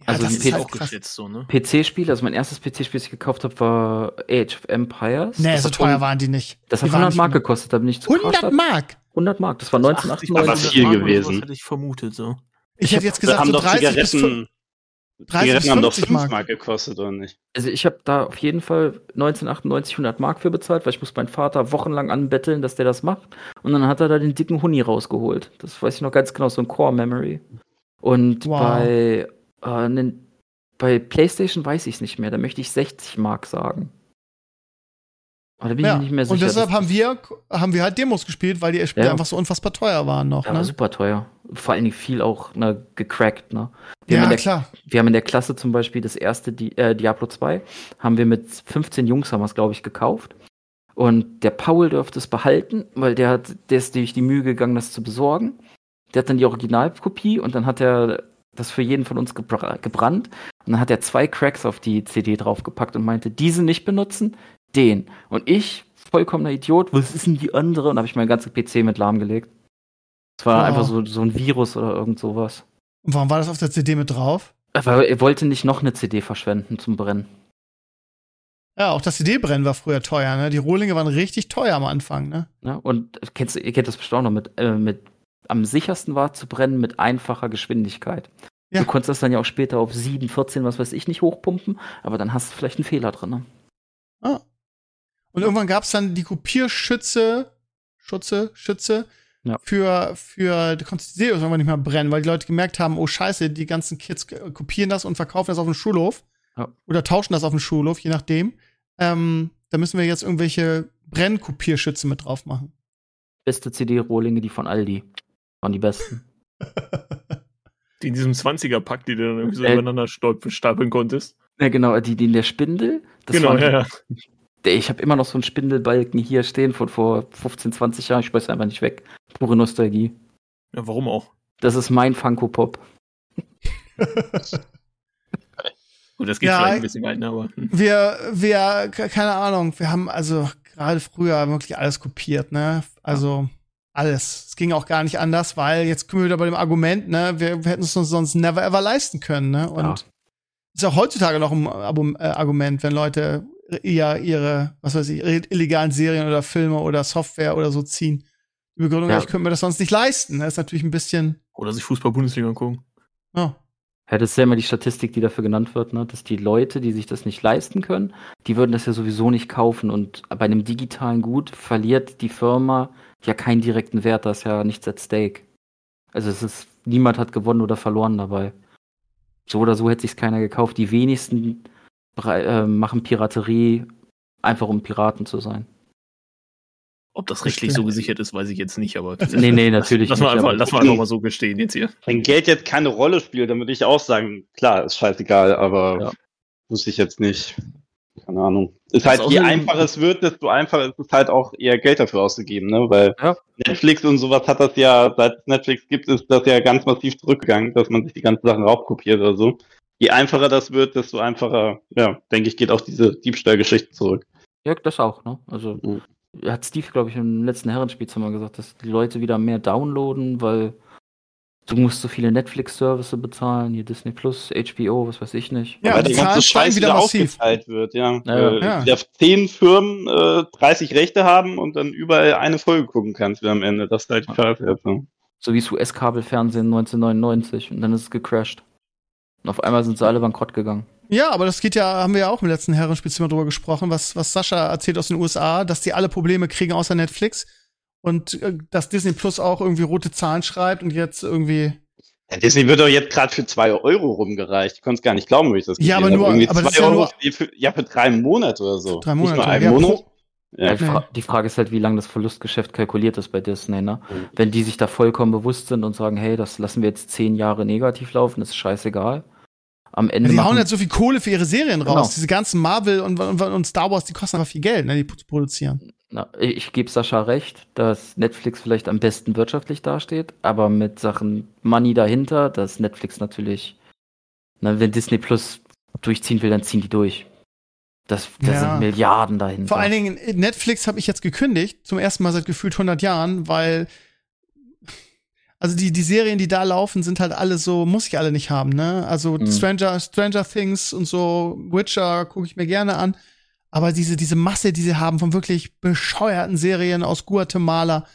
Ja, Also das ist halt geschätzt so, ne? PC-Spiel, also mein erstes PC-Spiel, das ich gekauft habe, war Age of Empires. Nee, das so teuer waren die nicht. Das Die hat waren 100 nicht Mark gekostet, da bin ich zu 100 Mark? 100 Mark, das war 1998. Aber viel Mark oder gewesen. sowas hätte ich vermutet, so. Ich, Ich hätte jetzt gesagt, so doch 30 bis Zigaretten, 30 Zigaretten bis haben doch 50 5 Mark. Mark gekostet, oder nicht? Also ich habe da auf jeden Fall 1998 100 Mark für bezahlt, weil ich muss meinen Vater wochenlang anbetteln, dass der das macht. Und dann hat er da den dicken Huni rausgeholt. Das weiß ich noch ganz genau, so ein Core Memory. Und Wow. bei, äh, bei PlayStation weiß ich es nicht mehr. Da möchte ich 60 Mark sagen. Aber da bin ich Ja. mir nicht mehr sicher. Und deshalb haben wir, haben wir halt Demos gespielt, weil die Spiele Ja. einfach so unfassbar teuer waren noch. ja, Ne? super teuer. Vor allen Dingen viel auch ne, gecrackt. Ne? Wir, Ja, haben in der, klar. wir haben in der Klasse zum Beispiel das erste Di äh, Diablo 2, haben wir mit 15 Jungs, haben wir es, glaube ich, gekauft. Und der Paul dürfte es behalten, weil der hat, der ist durch die Mühe gegangen, das zu besorgen. Der hat dann die Originalkopie und dann hat er das für jeden von uns gebra gebrannt. Und dann hat er zwei Cracks auf die CD draufgepackt und meinte, diese nicht benutzen, den. Und ich, vollkommener Idiot, was ist denn die andere? Und habe ich meinen ganzen PC mit lahmgelegt. Es war Wow. einfach so, so ein Virus oder irgend sowas. Und warum war das auf der CD mit drauf? Aber er wollte nicht noch eine CD verschwenden zum Brennen. Ja, auch das CD-Brennen war früher teuer, ne? Die Rohlinge waren richtig teuer am Anfang, ne? Ne? Und kennst, ihr kennt das bestimmt auch noch mit, äh, mit am sichersten war zu brennen mit einfacher Geschwindigkeit. Ja. Du konntest das dann ja auch später auf 7, 14, was weiß ich nicht hochpumpen, aber dann hast du vielleicht einen Fehler drin. Ne? Ah. Und irgendwann gab es dann die Kopierschütze, Schutze, Schütze Ja. für, für, du konntest die CD irgendwann nicht mehr brennen, weil die Leute gemerkt haben, oh scheiße, die ganzen Kids kopieren das und verkaufen das auf dem Schulhof. Ja. Oder tauschen das auf dem Schulhof, je nachdem. Ähm, da müssen wir jetzt irgendwelche Brennkopierschütze mit drauf machen. Beste CD-Rohlinge, die von Aldi. Waren die besten. Die in diesem 20er-Pack, die du dann irgendwie so Äh. übereinander stapeln konntest. Ja, genau, die, die in der Spindel. Das genau, waren, ja, ja. Ich habe immer noch so einen Spindelbalken hier stehen von vor 15, 20 Jahren. Ich schmeiß einfach nicht weg. Pure Nostalgie. Ja, warum auch? Das ist mein Funko Pop. Gut, das geht Ja, vielleicht ein bisschen weit, ne, aber. Hm. Wir, wir, ke- keine Ahnung, wir haben also gerade früher wirklich alles kopiert, ne? Also alles. Es ging auch gar nicht anders, weil jetzt kommen wir wieder bei dem Argument, ne? Wir, wir hätten es uns sonst never ever leisten können, ne? Und Ja. ist auch heutzutage noch ein äh, Argument, wenn Leute eher ihre, was weiß ich, illegalen Serien oder Filme oder Software oder so ziehen. Die Begründung, Ja. ich könnte mir das sonst nicht leisten. Das ist natürlich ein bisschen, Oder sich Fußball-Bundesliga angucken. ja. Ja, das ist ja immer die Statistik, die dafür genannt wird, ne? dass die Leute, die sich das nicht leisten können, die würden das ja sowieso nicht kaufen. Und bei einem digitalen Gut verliert die Firma ja keinen direkten Wert, da ist ja nichts at stake. Also es ist, niemand hat gewonnen oder verloren dabei. So oder so hätte sich keiner gekauft. Die wenigsten äh, machen Piraterie einfach um Piraten zu sein. Ob das rechtlich so gesichert ist, weiß ich jetzt nicht, aber. Nee, nee, natürlich Lass nicht. mal einfach, lass mal einfach mal so gestehen jetzt hier. Wenn Geld jetzt keine Rolle spielt, dann würde ich auch sagen, klar, ist scheißegal, aber Ja. wusste ich jetzt nicht. Keine Ahnung. Ist Das halt, ist je so- einfacher es wird, desto einfacher ist es halt auch eher Geld dafür auszugeben, ne? Weil Ja. Netflix und sowas hat das ja, seit es Netflix gibt, ist das ja ganz massiv zurückgegangen, dass man sich die ganzen Sachen raubkopiert oder so. Je einfacher das wird, desto einfacher, ja, denke ich, geht auch diese Diebstahlgeschichte zurück. Ja, das auch, ne? Also Mhm. hat Steve, glaube ich, im letzten Herrenspielzimmer gesagt, dass die Leute wieder mehr downloaden, weil du musst so viele Netflix-Services bezahlen, hier Disney Plus, HBO, was weiß ich nicht. Ja, weil die der ganze Zahlen steigen Scheiß wieder wieder aufgeteilt wird, ja. Ja, äh, ja. Wieder zehn Firmen äh, 30 Rechte haben und dann überall eine Folge gucken kannst wieder am Ende. Das ist halt die Scheiße. jetzt, ne? So wie das US-Kabelfernsehen 1999 und dann ist es gecrashed. Und auf einmal sind sie alle bankrott gegangen. Ja, aber das geht ja, haben wir ja auch im letzten Herrenspielzimmer drüber gesprochen, was, was Sascha erzählt aus den USA, dass die alle Probleme kriegen außer Netflix und äh, dass Disney Plus auch irgendwie rote Zahlen schreibt und jetzt irgendwie. Ja, Disney wird doch jetzt gerade für zwei Euro rumgereicht. Ich konnte es gar nicht glauben, wo ich das Ja, gesehen aber habe. nur- Irgendwie aber das zwei ist ja Euro nur- für, für, ja, für drei Monate oder so. Drei Nicht Monate, nur einen ja, Monat. Ja. Die, Fra die Frage ist halt, wie lange das Verlustgeschäft kalkuliert ist bei Disney, ne? Mhm. Wenn die sich da vollkommen bewusst sind und sagen, hey, das lassen wir jetzt zehn Jahre negativ laufen, ist scheißegal. Am Ende Die machen, hauen halt so viel Kohle für ihre Serien raus. Genau. Diese ganzen Marvel und, und, und Star Wars, die kosten einfach viel Geld, ne, die zu produzieren. Na, ich gebe Sascha recht, dass Netflix vielleicht am besten wirtschaftlich dasteht, aber mit Sachen Money dahinter, dass Netflix natürlich, na, wenn Disney Plus durchziehen will, dann ziehen die durch. Das, das Ja. sind Milliarden dahinter. Vor allen Dingen, Netflix habe ich jetzt gekündigt, zum ersten Mal seit gefühlt 100 Jahren, weil also die, die Serien, die da laufen, sind halt alle so, muss ich alle nicht haben, ne? Also Mhm. Stranger, Stranger Things und so, Witcher gucke ich mir gerne an. Aber diese, diese Masse, die sie haben von wirklich bescheuerten Serien aus Guatemala,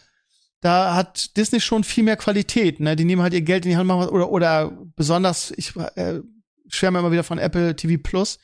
da hat Disney schon viel mehr Qualität, ne? Die nehmen halt ihr Geld in die Hand, machen was, oder, oder besonders, ich äh, schwärme immer wieder von Apple TV Plus.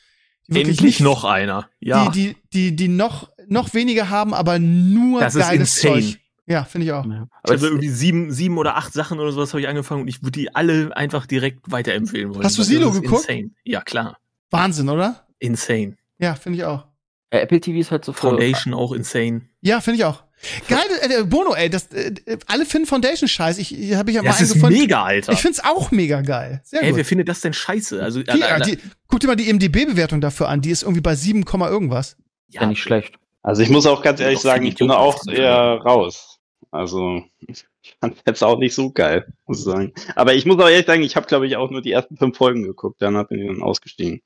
Endlich nicht- noch einer. Ja. die, die, die, die noch, noch weniger haben, aber nur Das geiles. Zeug. Ja, finde ich auch. Ja. ich Aber habe es, irgendwie sieben, sieben oder acht Sachen oder sowas habe ich angefangen und ich würde die alle einfach direkt weiterempfehlen wollen. Hast du weil Silo geguckt? Insane. Ja, klar. Wahnsinn, oder? Insane. Ja, finde ich auch. äh, Apple TV ist halt so Foundation auch insane. Ja, finde ich auch. Geil, äh, Bono, ey, das, äh, alle finden Foundation scheiß. Ich, ich habe ich ja mal Das ist mega, Alter. Ich find's auch mega geil. Sehr Ey, gut. wer findet das denn scheiße? Also, die, äh, äh, die, guck dir mal die IMDb-Bewertung dafür an. Die ist irgendwie bei 7, Komma irgendwas. ja nicht schlecht. Also ich muss auch ganz ehrlich sagen, ich ich bin auch eher raus. Also ich fand jetzt auch nicht so geil, muss ich sagen. Aber ich muss auch ehrlich sagen, ich habe glaube ich auch nur die ersten fünf Folgen geguckt, danach bin ich dann ausgestiegen.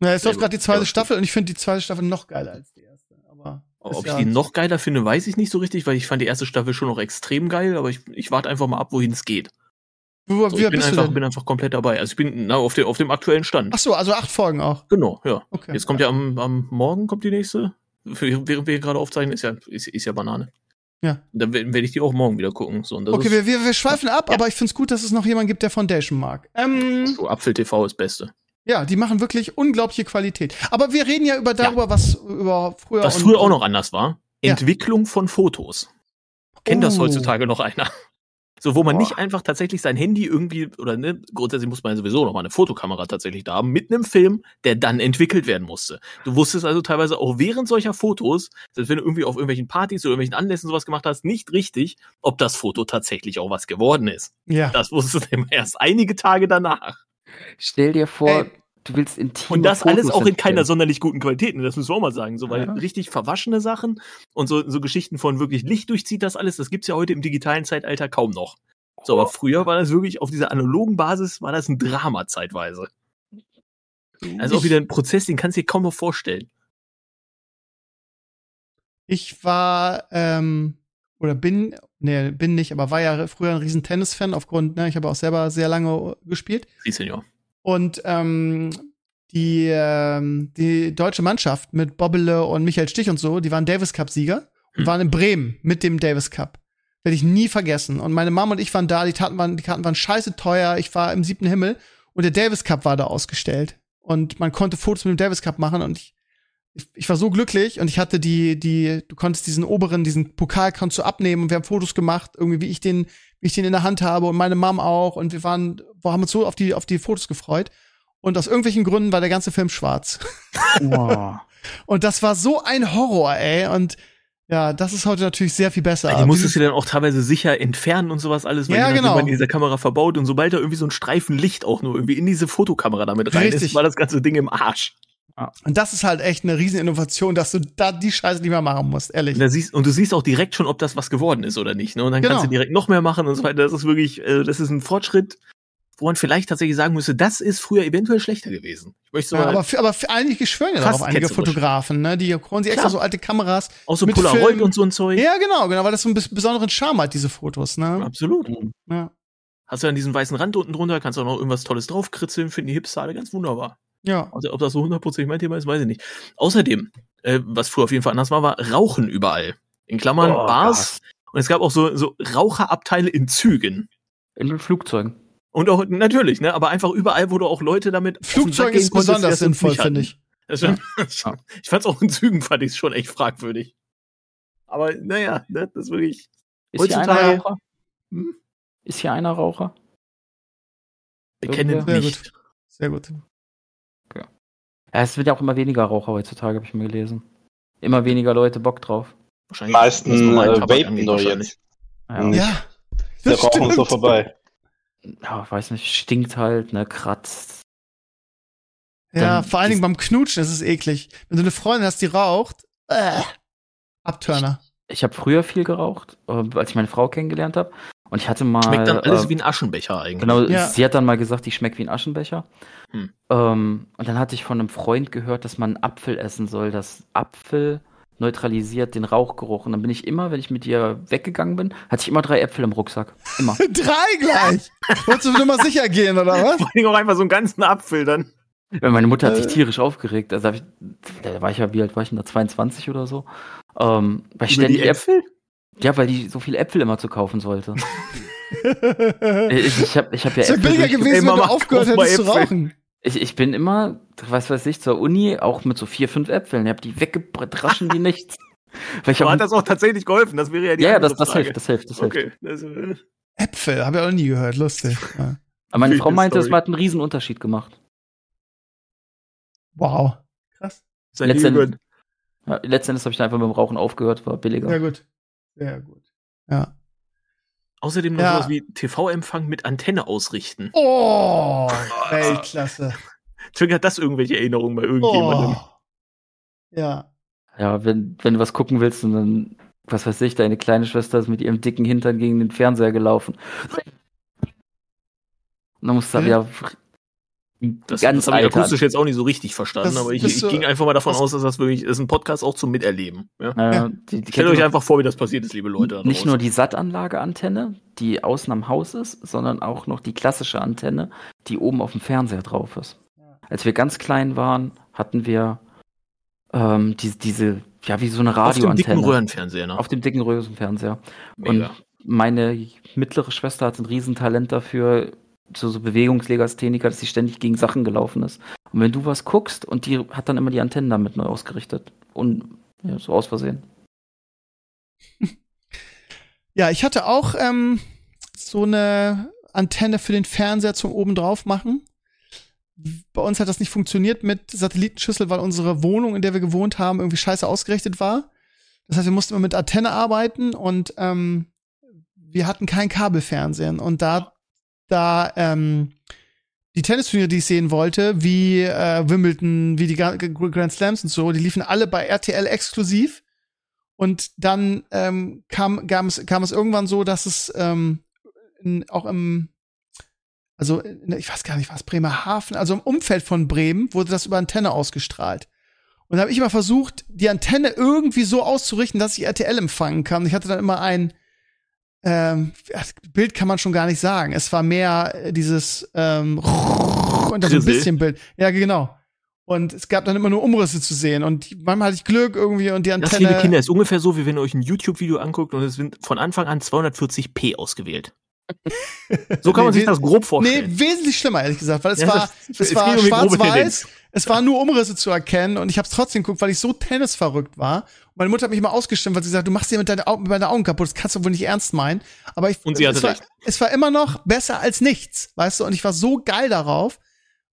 Ja, es läuft gerade die zweite. Staffel und ich finde die zweite Staffel noch geiler als die erste. Aber Ob ich ja- die noch geiler finde, weiß ich nicht so richtig, weil ich fand die erste Staffel schon noch extrem geil, aber ich, ich warte einfach mal ab, wohin es geht. Wo, So, ich bin einfach, bin einfach komplett dabei. Also ich bin na, auf, dem auf dem aktuellen Stand. Ach so, also acht Folgen auch. Genau, ja. Okay. Jetzt kommt ja am, am Morgen kommt die nächste. Für, während wir gerade aufzeichnen, ist ja, ist, ist ja Banane. Ja. Dann werde werd ich die auch morgen wieder gucken. So, das Okay, wir, wir, wir schweifen ab, aber ich find's gut, dass es noch jemanden gibt, der Foundation mag. Ähm, so, Apfel TV ist Beste. ja, die machen wirklich unglaubliche Qualität. Aber wir reden ja über darüber, was über früher. Was früher auch noch anders war, Ja. Entwicklung von Fotos. Kennt das Oh. heutzutage noch einer? So, wo man Boah. nicht einfach tatsächlich sein Handy irgendwie, oder ne, grundsätzlich muss man sowieso noch mal eine Fotokamera tatsächlich da haben, mit einem Film, der dann entwickelt werden musste. Du wusstest also teilweise auch während solcher Fotos, selbst wenn du irgendwie auf irgendwelchen Partys oder irgendwelchen Anlässen sowas gemacht hast, nicht richtig, ob das Foto tatsächlich auch was geworden ist. Ja. Das wusstest du immer erst einige Tage danach. Stell dir vor, Ey. Du willst intime Und das Fotos alles auch in keiner sonderlich guten Qualität, ne, das müssen wir auch mal sagen. So, weil Ja. richtig verwaschene Sachen und so, so Geschichten von wirklich Licht durchzieht das alles, das gibt's ja heute im digitalen Zeitalter kaum noch. So, aber früher war das wirklich auf dieser analogen Basis, war das ein Drama zeitweise. Also auch wieder ein Prozess, den kannst du dir kaum noch vorstellen. Ich war, ähm, oder bin, nee, bin nicht, aber war ja früher ein riesen Tennis-Fan aufgrund, ne, ich habe auch selber sehr lange gespielt. Siehst du ja. Und ähm, die, ähm, die deutsche Mannschaft mit Bobbele und Michael Stich und so, die waren Davis Cup-Sieger und Hm. waren in Bremen mit dem Davis Cup. Werde ich nie vergessen. Und meine Mom und ich waren da, die, Taten waren, die Karten waren scheiße teuer, ich war im siebten Himmel und der Davis Cup war da ausgestellt. Und man konnte Fotos mit dem Davis Cup machen und ich, ich, ich war so glücklich und ich hatte die, die, du konntest diesen oberen, diesen Pokal konntest du abnehmen und wir haben Fotos gemacht, irgendwie wie ich den, wie ich den in der Hand habe und meine Mom auch und wir waren, wir haben uns so auf die, auf die Fotos gefreut. Und aus irgendwelchen Gründen war der ganze Film schwarz. Boah. Und das war so ein Horror, ey. Und ja, das ist heute natürlich sehr viel besser. Die musstest du dann auch teilweise sicher entfernen und sowas alles, weil Ja, genau. man in dieser Kamera verbaut und sobald da irgendwie so ein Streifen Licht auch nur irgendwie in diese Fotokamera damit rein Richtig. ist, war das ganze Ding im Arsch. Und das ist halt echt eine riesen Innovation, dass du da die Scheiße nicht mehr machen musst, ehrlich. Und, siehst, und du siehst auch direkt schon, ob das was geworden ist oder nicht. Ne? Und dann Genau. kannst du direkt noch mehr machen und so weiter. Das ist wirklich, äh, das ist ein Fortschritt, wo man vielleicht tatsächlich sagen müsste, das ist früher eventuell schlechter gewesen. Ich möchte so Ja, aber, für, aber für einige schwören ja darauf, einige. Fotografen, ne? Die holen sich extra so alte Kameras. auch so mit Polaroid Film- und so ein Zeug. Ja, genau, genau, weil das so einen bes- besonderen Charme hat, diese Fotos, ne? Absolut. Ja. Hast du dann diesen weißen Rand unten drunter, kannst auch noch irgendwas Tolles draufkritzeln, finden die Hipster alle ganz wunderbar. Ja. Also, ob das so hundertprozentig mein Thema ist, weiß ich nicht. Außerdem, äh, was früher auf jeden Fall anders war, war Rauchen überall. In Klammern Oh, Bars. Und es gab auch so, so Raucherabteile in Zügen. In Flugzeugen. Und auch, natürlich, ne, aber einfach überall, wo du auch Leute damit. Flugzeug ist konntest, besonders sinnvoll, nicht finde ich. Das schon, Ich fand's auch in Zügen, fand ich schon echt fragwürdig. Aber naja, ne, das ist wirklich. Ist hier einer Heutzutage- Raucher? Hm? Ist hier einer Raucher? Bekennend Irgendwer? Sehr nicht. Sehr gut. Ja, es wird ja auch immer weniger Raucher heutzutage, habe ich mir gelesen. Immer weniger Leute Bock drauf. Die Wahrscheinlich. meisten äh, vapen doch wahrscheinlich. jetzt. Ja. Ja. Der das Rauchen ist so vorbei. ja weiß nicht, stinkt halt, ne, kratzt. Ja, Dann vor allen Dingen beim Knutschen ist es eklig. Wenn du eine Freundin hast, die raucht, äh, Abturner. Ich habe früher viel geraucht, äh, als ich meine Frau kennengelernt habe. Und ich hatte mal. Schmeckt dann alles äh, wie ein Aschenbecher eigentlich. Genau, Ja. sie hat dann mal gesagt, die schmeckt wie ein Aschenbecher. Hm. Ähm, und dann hatte ich von einem Freund gehört, dass man einen Apfel essen soll. Das Apfel neutralisiert den Rauchgeruch. Und dann bin ich immer, wenn ich mit ihr weggegangen bin, hatte ich immer drei Äpfel im Rucksack. Immer. Drei gleich. Wolltest du nur mal sicher gehen, oder was? Vor allem auch einfach so einen ganzen Apfel dann. Weil Meine Mutter hat sich Äh. tierisch aufgeregt. Also ich, da war ich ja, wie alt war ich denn da? 22 oder so. Ähm, weil ich Über die ständig Äpfel. Äpfel? Ja, weil die so viele Äpfel immer zu kaufen sollte. ich ich habe ich hab ja Es Äpfel billiger gewesen, wenn du aufgehört hättest zu rauchen. Ich, ich bin immer, was weiß ich, zur Uni auch mit so vier, fünf Äpfeln. Ich habe die weggedraschen wie nichts. Weil ich Aber hat das auch tatsächlich geholfen? Das wäre ja die ja, ja, das, das Frage. hilft, das hilft, das hilft. Okay. Das, äh, Äpfel, habe ich auch nie gehört. Lustig. Ja. Aber meine Frau meinte, es Story. hat einen riesen Unterschied gemacht. Wow. Krass. sein Letztendlich-. Ja, letztendlich habe ich dann einfach mit dem Rauchen aufgehört, war billiger. Sehr gut. Sehr gut. Ja. Außerdem noch Ja. sowas wie TV-Empfang mit Antenne ausrichten. Oh, Weltklasse. Triggert das irgendwelche Erinnerungen bei irgendjemandem? Oh. Ja. Ja, wenn, wenn du was gucken willst und dann, was weiß ich, deine kleine Schwester ist mit ihrem dicken Hintern gegen den Fernseher gelaufen. Und dann musst du Hm? wieder Das, ganz das habe ich akustisch jetzt auch nicht so richtig verstanden, Das aber ich, ich ging einfach mal davon aus, dass das wirklich ist ein Podcast auch zum Miterleben. Ja? Ja. die, die Stellt kennt euch einfach vor, wie das passiert ist, liebe Leute. nicht nur die SAT-Anlage-Antenne, die außen am Haus ist, sondern auch noch die klassische Antenne, die oben auf dem Fernseher drauf ist. Als wir ganz klein waren, hatten wir ähm, die, diese, ja, wie so eine auf dem dicken Radioantenne. Röhrenfernseher, ne? Auf dem dicken Röhrenfernseher. Mega. Und meine mittlere Schwester hat ein Riesentalent dafür, so, so Bewegungslegastheniker, dass sie ständig gegen Sachen gelaufen ist. Und wenn du was guckst und die hat dann immer die Antennen damit neu ausgerichtet. Und ja, so aus Versehen. Ja, ich hatte auch ähm, so eine Antenne für den Fernseher zum oben drauf machen. Bei uns hat das nicht funktioniert mit Satellitenschüssel, weil unsere Wohnung, in der wir gewohnt haben, irgendwie scheiße ausgerichtet war. Das heißt, wir mussten immer mit Antenne arbeiten und ähm, wir hatten kein Kabelfernsehen. Und da, da ähm, die Tennisturniere, die ich sehen wollte, wie äh, Wimbledon, wie die Gra- Grand Slams und so, die liefen alle bei RTL exklusiv. Und dann ähm, kam, kam, es, kam es irgendwann so, dass es ähm, in, auch im, also in, ich weiß gar nicht, was Bremerhaven, also im Umfeld von Bremen wurde das über Antenne ausgestrahlt. Und da habe ich immer versucht, die Antenne irgendwie so auszurichten, dass ich RTL empfangen kann. Ich hatte dann immer ein ähm, Bild kann man schon gar nicht sagen. Es war mehr äh, dieses ähm, und dann so ein bisschen Bild. Ja, genau. Und es gab dann immer nur Umrisse zu sehen. Und manchmal hatte ich Glück irgendwie und die Das, Antenne. liebe Kinder, ist ungefähr so, wie wenn ihr euch ein YouTube-Video anguckt und es sind von Anfang an 240p ausgewählt. So kann man Nee, sich das grob Nee, vorstellen. wesentlich schlimmer, ehrlich gesagt, weil es Ja, war, das- es es war schwarz-weiß. Es waren nur Umrisse zu erkennen und ich habe es trotzdem geguckt, weil ich so tennisverrückt war. Und meine Mutter hat mich immer ausgestimmt, weil sie gesagt, du machst dir mit deinen Augen, mit deinen Augen kaputt, das kannst du wohl nicht ernst meinen. Aber ich, Und sie hatte es, war, recht. es war immer noch besser als nichts, weißt du, und ich war so geil darauf.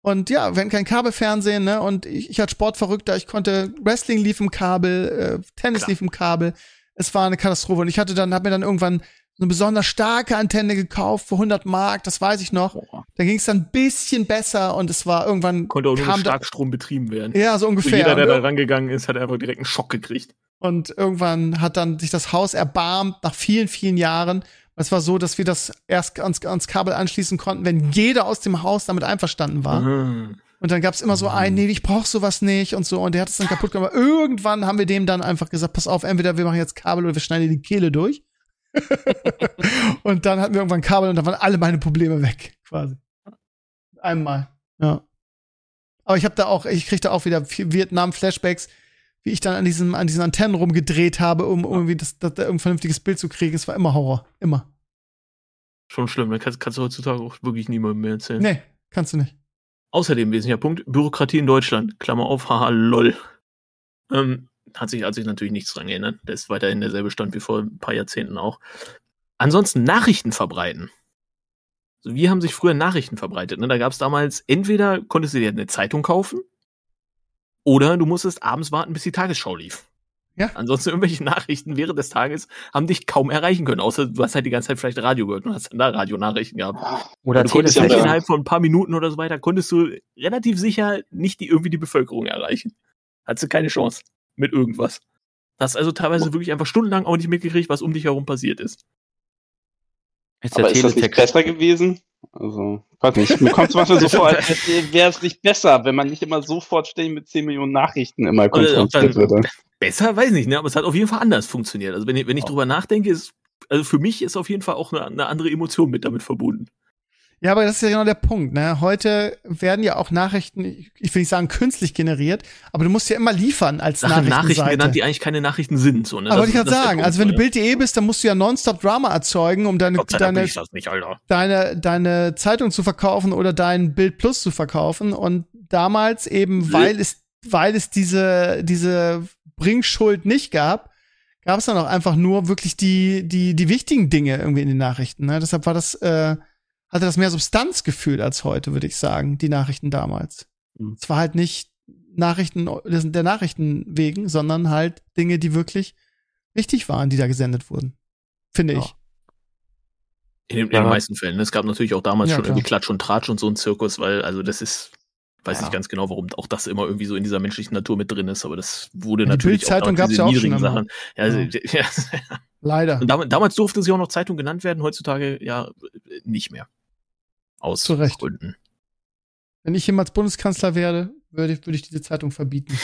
Und ja, wenn kein Kabelfernsehen, ne, und ich, ich als Sportverrückter, ich konnte, Wrestling lief im Kabel, äh, Tennis Klar. lief im Kabel. Es war eine Katastrophe. Und ich hatte dann, hab mir dann irgendwann eine besonders starke Antenne gekauft für 100 Mark, das weiß ich noch. Da ging es dann ein bisschen besser und es war irgendwann Konnte auch nur mit Starkstrom betrieben werden. ja so ungefähr jeder, der da rangegangen ist, hat einfach direkt einen Schock gekriegt. und irgendwann hat dann sich das Haus erbarmt nach vielen vielen Jahren. Es war so, dass wir das erst ans, ans Kabel anschließen konnten, wenn jeder aus dem Haus damit einverstanden war. Mhm. Und dann gab's immer so einen, nee, ich brauch sowas nicht und so. Und der hat es dann kaputt gemacht. Irgendwann haben wir dem dann einfach gesagt, pass auf, entweder wir machen jetzt Kabel oder wir schneiden die Kehle durch. und dann hatten wir irgendwann Kabel und dann waren alle meine Probleme weg, quasi. Einmal. Ja. Aber ich habe da auch, ich krieg da auch wieder Vietnam-Flashbacks, wie ich dann an diesem, an diesen Antennen rumgedreht habe, um irgendwie das, das, ein vernünftiges Bild zu kriegen. Es war immer Horror. Immer. Schon schlimm, dann kannst, kannst du heutzutage auch wirklich niemandem mehr erzählen. Nee, kannst du nicht. Außerdem wesentlicher Punkt, Bürokratie in Deutschland, Klammer auf, haha, lol. Ähm, hat sich, hat sich natürlich nichts dran geändert. Der ist weiterhin derselbe Stand wie vor ein paar Jahrzehnten auch. Ansonsten Nachrichten verbreiten. So, wie haben sich früher Nachrichten verbreitet? Ne? Da gab es damals, entweder konntest du dir eine Zeitung kaufen, oder du musstest abends warten, bis die Tagesschau lief. Ja. Ansonsten irgendwelche Nachrichten während des Tages haben dich kaum erreichen können, außer du hast halt die ganze Zeit vielleicht Radio gehört und hast dann da Radionachrichten gehabt. Oder du konntest vielleicht innerhalb von ein paar Minuten oder so weiter, konntest du relativ sicher nicht die, irgendwie die Bevölkerung erreichen. Hattest du keine Chance mit irgendwas. Hast also teilweise wirklich einfach stundenlang auch nicht mitgekriegt, was um dich herum passiert ist. Ist der Aber ist das nicht besser gewesen? Also, weiß nicht. Mir kommt es manchmal so vor, als wäre es nicht besser, wenn man nicht immer sofort ständig mit 10 Millionen Nachrichten immer auch konfrontiert würde. Besser, weiß nicht, ne? Aber es hat auf jeden Fall anders funktioniert. Also wenn ich, wenn ich drüber nachdenke, ist, also für mich ist auf jeden Fall auch eine, eine andere Emotion mit damit verbunden. Ja, aber das ist ja genau der Punkt. Ne? Heute werden ja auch Nachrichten, ich will nicht sagen künstlich generiert, aber du musst ja immer liefern als Sachen Nachrichten Nachrichtenseite. genannt, die eigentlich keine Nachrichten sind. So, ne? aber Das wollte ich gerade sagen, Punkt, also wenn du? Bild.de bist, dann musst du ja nonstop Drama erzeugen, um deine, deine, nicht, deine, deine Zeitung zu verkaufen oder dein Bild Plus zu verkaufen. Und damals eben, Nee. weil es, weil es diese, diese Bringschuld nicht gab, gab es dann auch einfach nur wirklich die, die, die wichtigen Dinge irgendwie in den Nachrichten. Ne? Deshalb war das, äh, hatte das mehr Substanzgefühl als heute, würde ich sagen, die Nachrichten damals. Mhm. Es war halt nicht Nachrichten der Nachrichten wegen, sondern halt Dinge, die wirklich wichtig waren, die da gesendet wurden. Finde Ja. ich. In den, in Ja. den meisten Fällen. Es gab natürlich auch damals Ja, schon klar. irgendwie Klatsch und Tratsch und so ein Zirkus, weil, also das ist, weiß Ja. nicht ganz genau, warum auch das immer irgendwie so in dieser menschlichen Natur mit drin ist, aber das wurde Die natürlich Bild-Zeitung damals gab's ja auch schon. Sachen. Ja, also, ja. Leider. Und damals, damals durfte sie auch noch Zeitung genannt werden, heutzutage ja nicht mehr. Aus Zu Recht. Gründen. Wenn ich jemals Bundeskanzler werde, würde ich, würde ich diese Zeitung verbieten.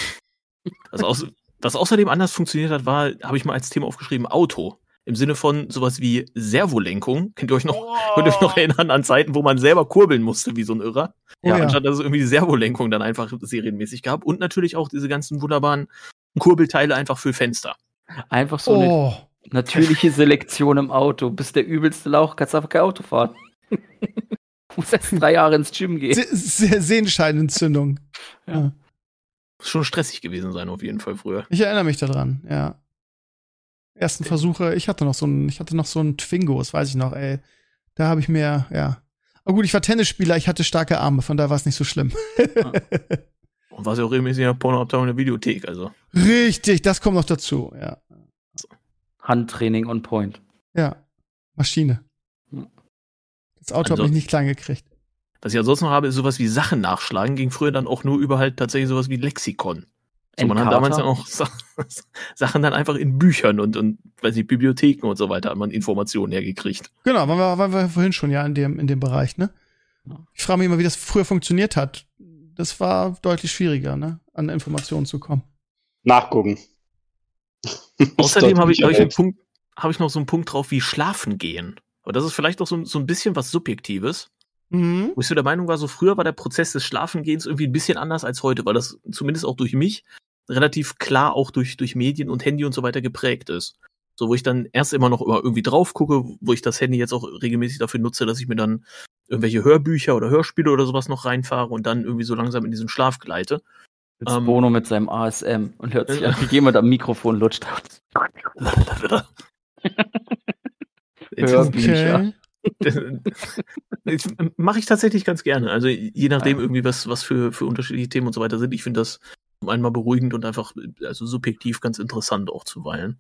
Was, aus, was außerdem anders funktioniert hat, war, habe ich mal als Thema aufgeschrieben, Auto. Im Sinne von sowas wie Servolenkung. Könnt ihr euch noch, könnt ihr euch noch erinnern an Zeiten, wo man selber kurbeln musste, wie so ein Irrer? Oh ja, ja. anstatt dass es irgendwie die Servolenkung dann einfach serienmäßig gab. Und natürlich auch diese ganzen wunderbaren Kurbelteile einfach für Fenster. Einfach so eine Oh, natürliche Selektion im Auto. Bist der übelste Lauch, kannst einfach kein Auto fahren. Muss erst drei Jahre ins Gym gehen. Se Se Sehenscheinentzündung. Ja. Ja. Muss schon stressig gewesen sein, auf jeden Fall früher. Ich erinnere mich daran, ja. Ersten Versuche, ich hatte noch so ein, ich hatte noch so ein Twingo, das weiß ich noch, ey. Da habe ich mir, ja. Aber gut, ich war Tennisspieler, ich hatte starke Arme, von daher war es nicht so schlimm. Und war ja auch regelmäßig in der Pornoabteilung in der Videothek, also. Richtig, das kommt noch dazu, ja. Handtraining on point. Ja. Maschine. Das Auto Also- habe ich nicht klein gekriegt. Was ich ansonsten noch habe, ist sowas wie Sachen nachschlagen, ging früher dann auch nur über halt tatsächlich sowas wie Lexikon. So, man hat damals dann auch Sa- Sachen dann einfach in Büchern und, und weiß nicht, Bibliotheken und so weiter hat man Informationen hergekriegt. Genau, waren wir, waren wir vorhin schon ja in dem, in dem Bereich, ne? Ich frage mich immer, wie das früher funktioniert hat. Das war deutlich schwieriger, ne? An Informationen zu kommen. Nachgucken. Außerdem habe ich, hab ich, einen Sicherheit. Punkt, hab ich noch so einen Punkt drauf wie Schlafen gehen. Aber das ist vielleicht auch so, so ein bisschen was Subjektives. Mhm. Wo ich so der Meinung war, so früher war der Prozess des Schlafengehens irgendwie ein bisschen anders als heute, weil das zumindest auch durch mich relativ klar auch durch, durch Medien und Handy und so weiter geprägt ist. So, wo ich dann erst immer noch immer irgendwie drauf gucke, wo ich das Handy jetzt auch regelmäßig dafür nutze, dass ich mir dann irgendwelche Hörbücher oder Hörspiele oder sowas noch reinfahre und dann irgendwie so langsam in diesen Schlaf gleite. Jetzt Ähm, Bono mit seinem ASM und hört sich an, wie jemand am Mikrofon lutscht. Okay. Mache ich tatsächlich ganz gerne. Also je nachdem irgendwie, was, was für, für unterschiedliche Themen und so weiter sind. Ich finde das zum einen mal beruhigend und einfach, also subjektiv ganz interessant auch zuweilen.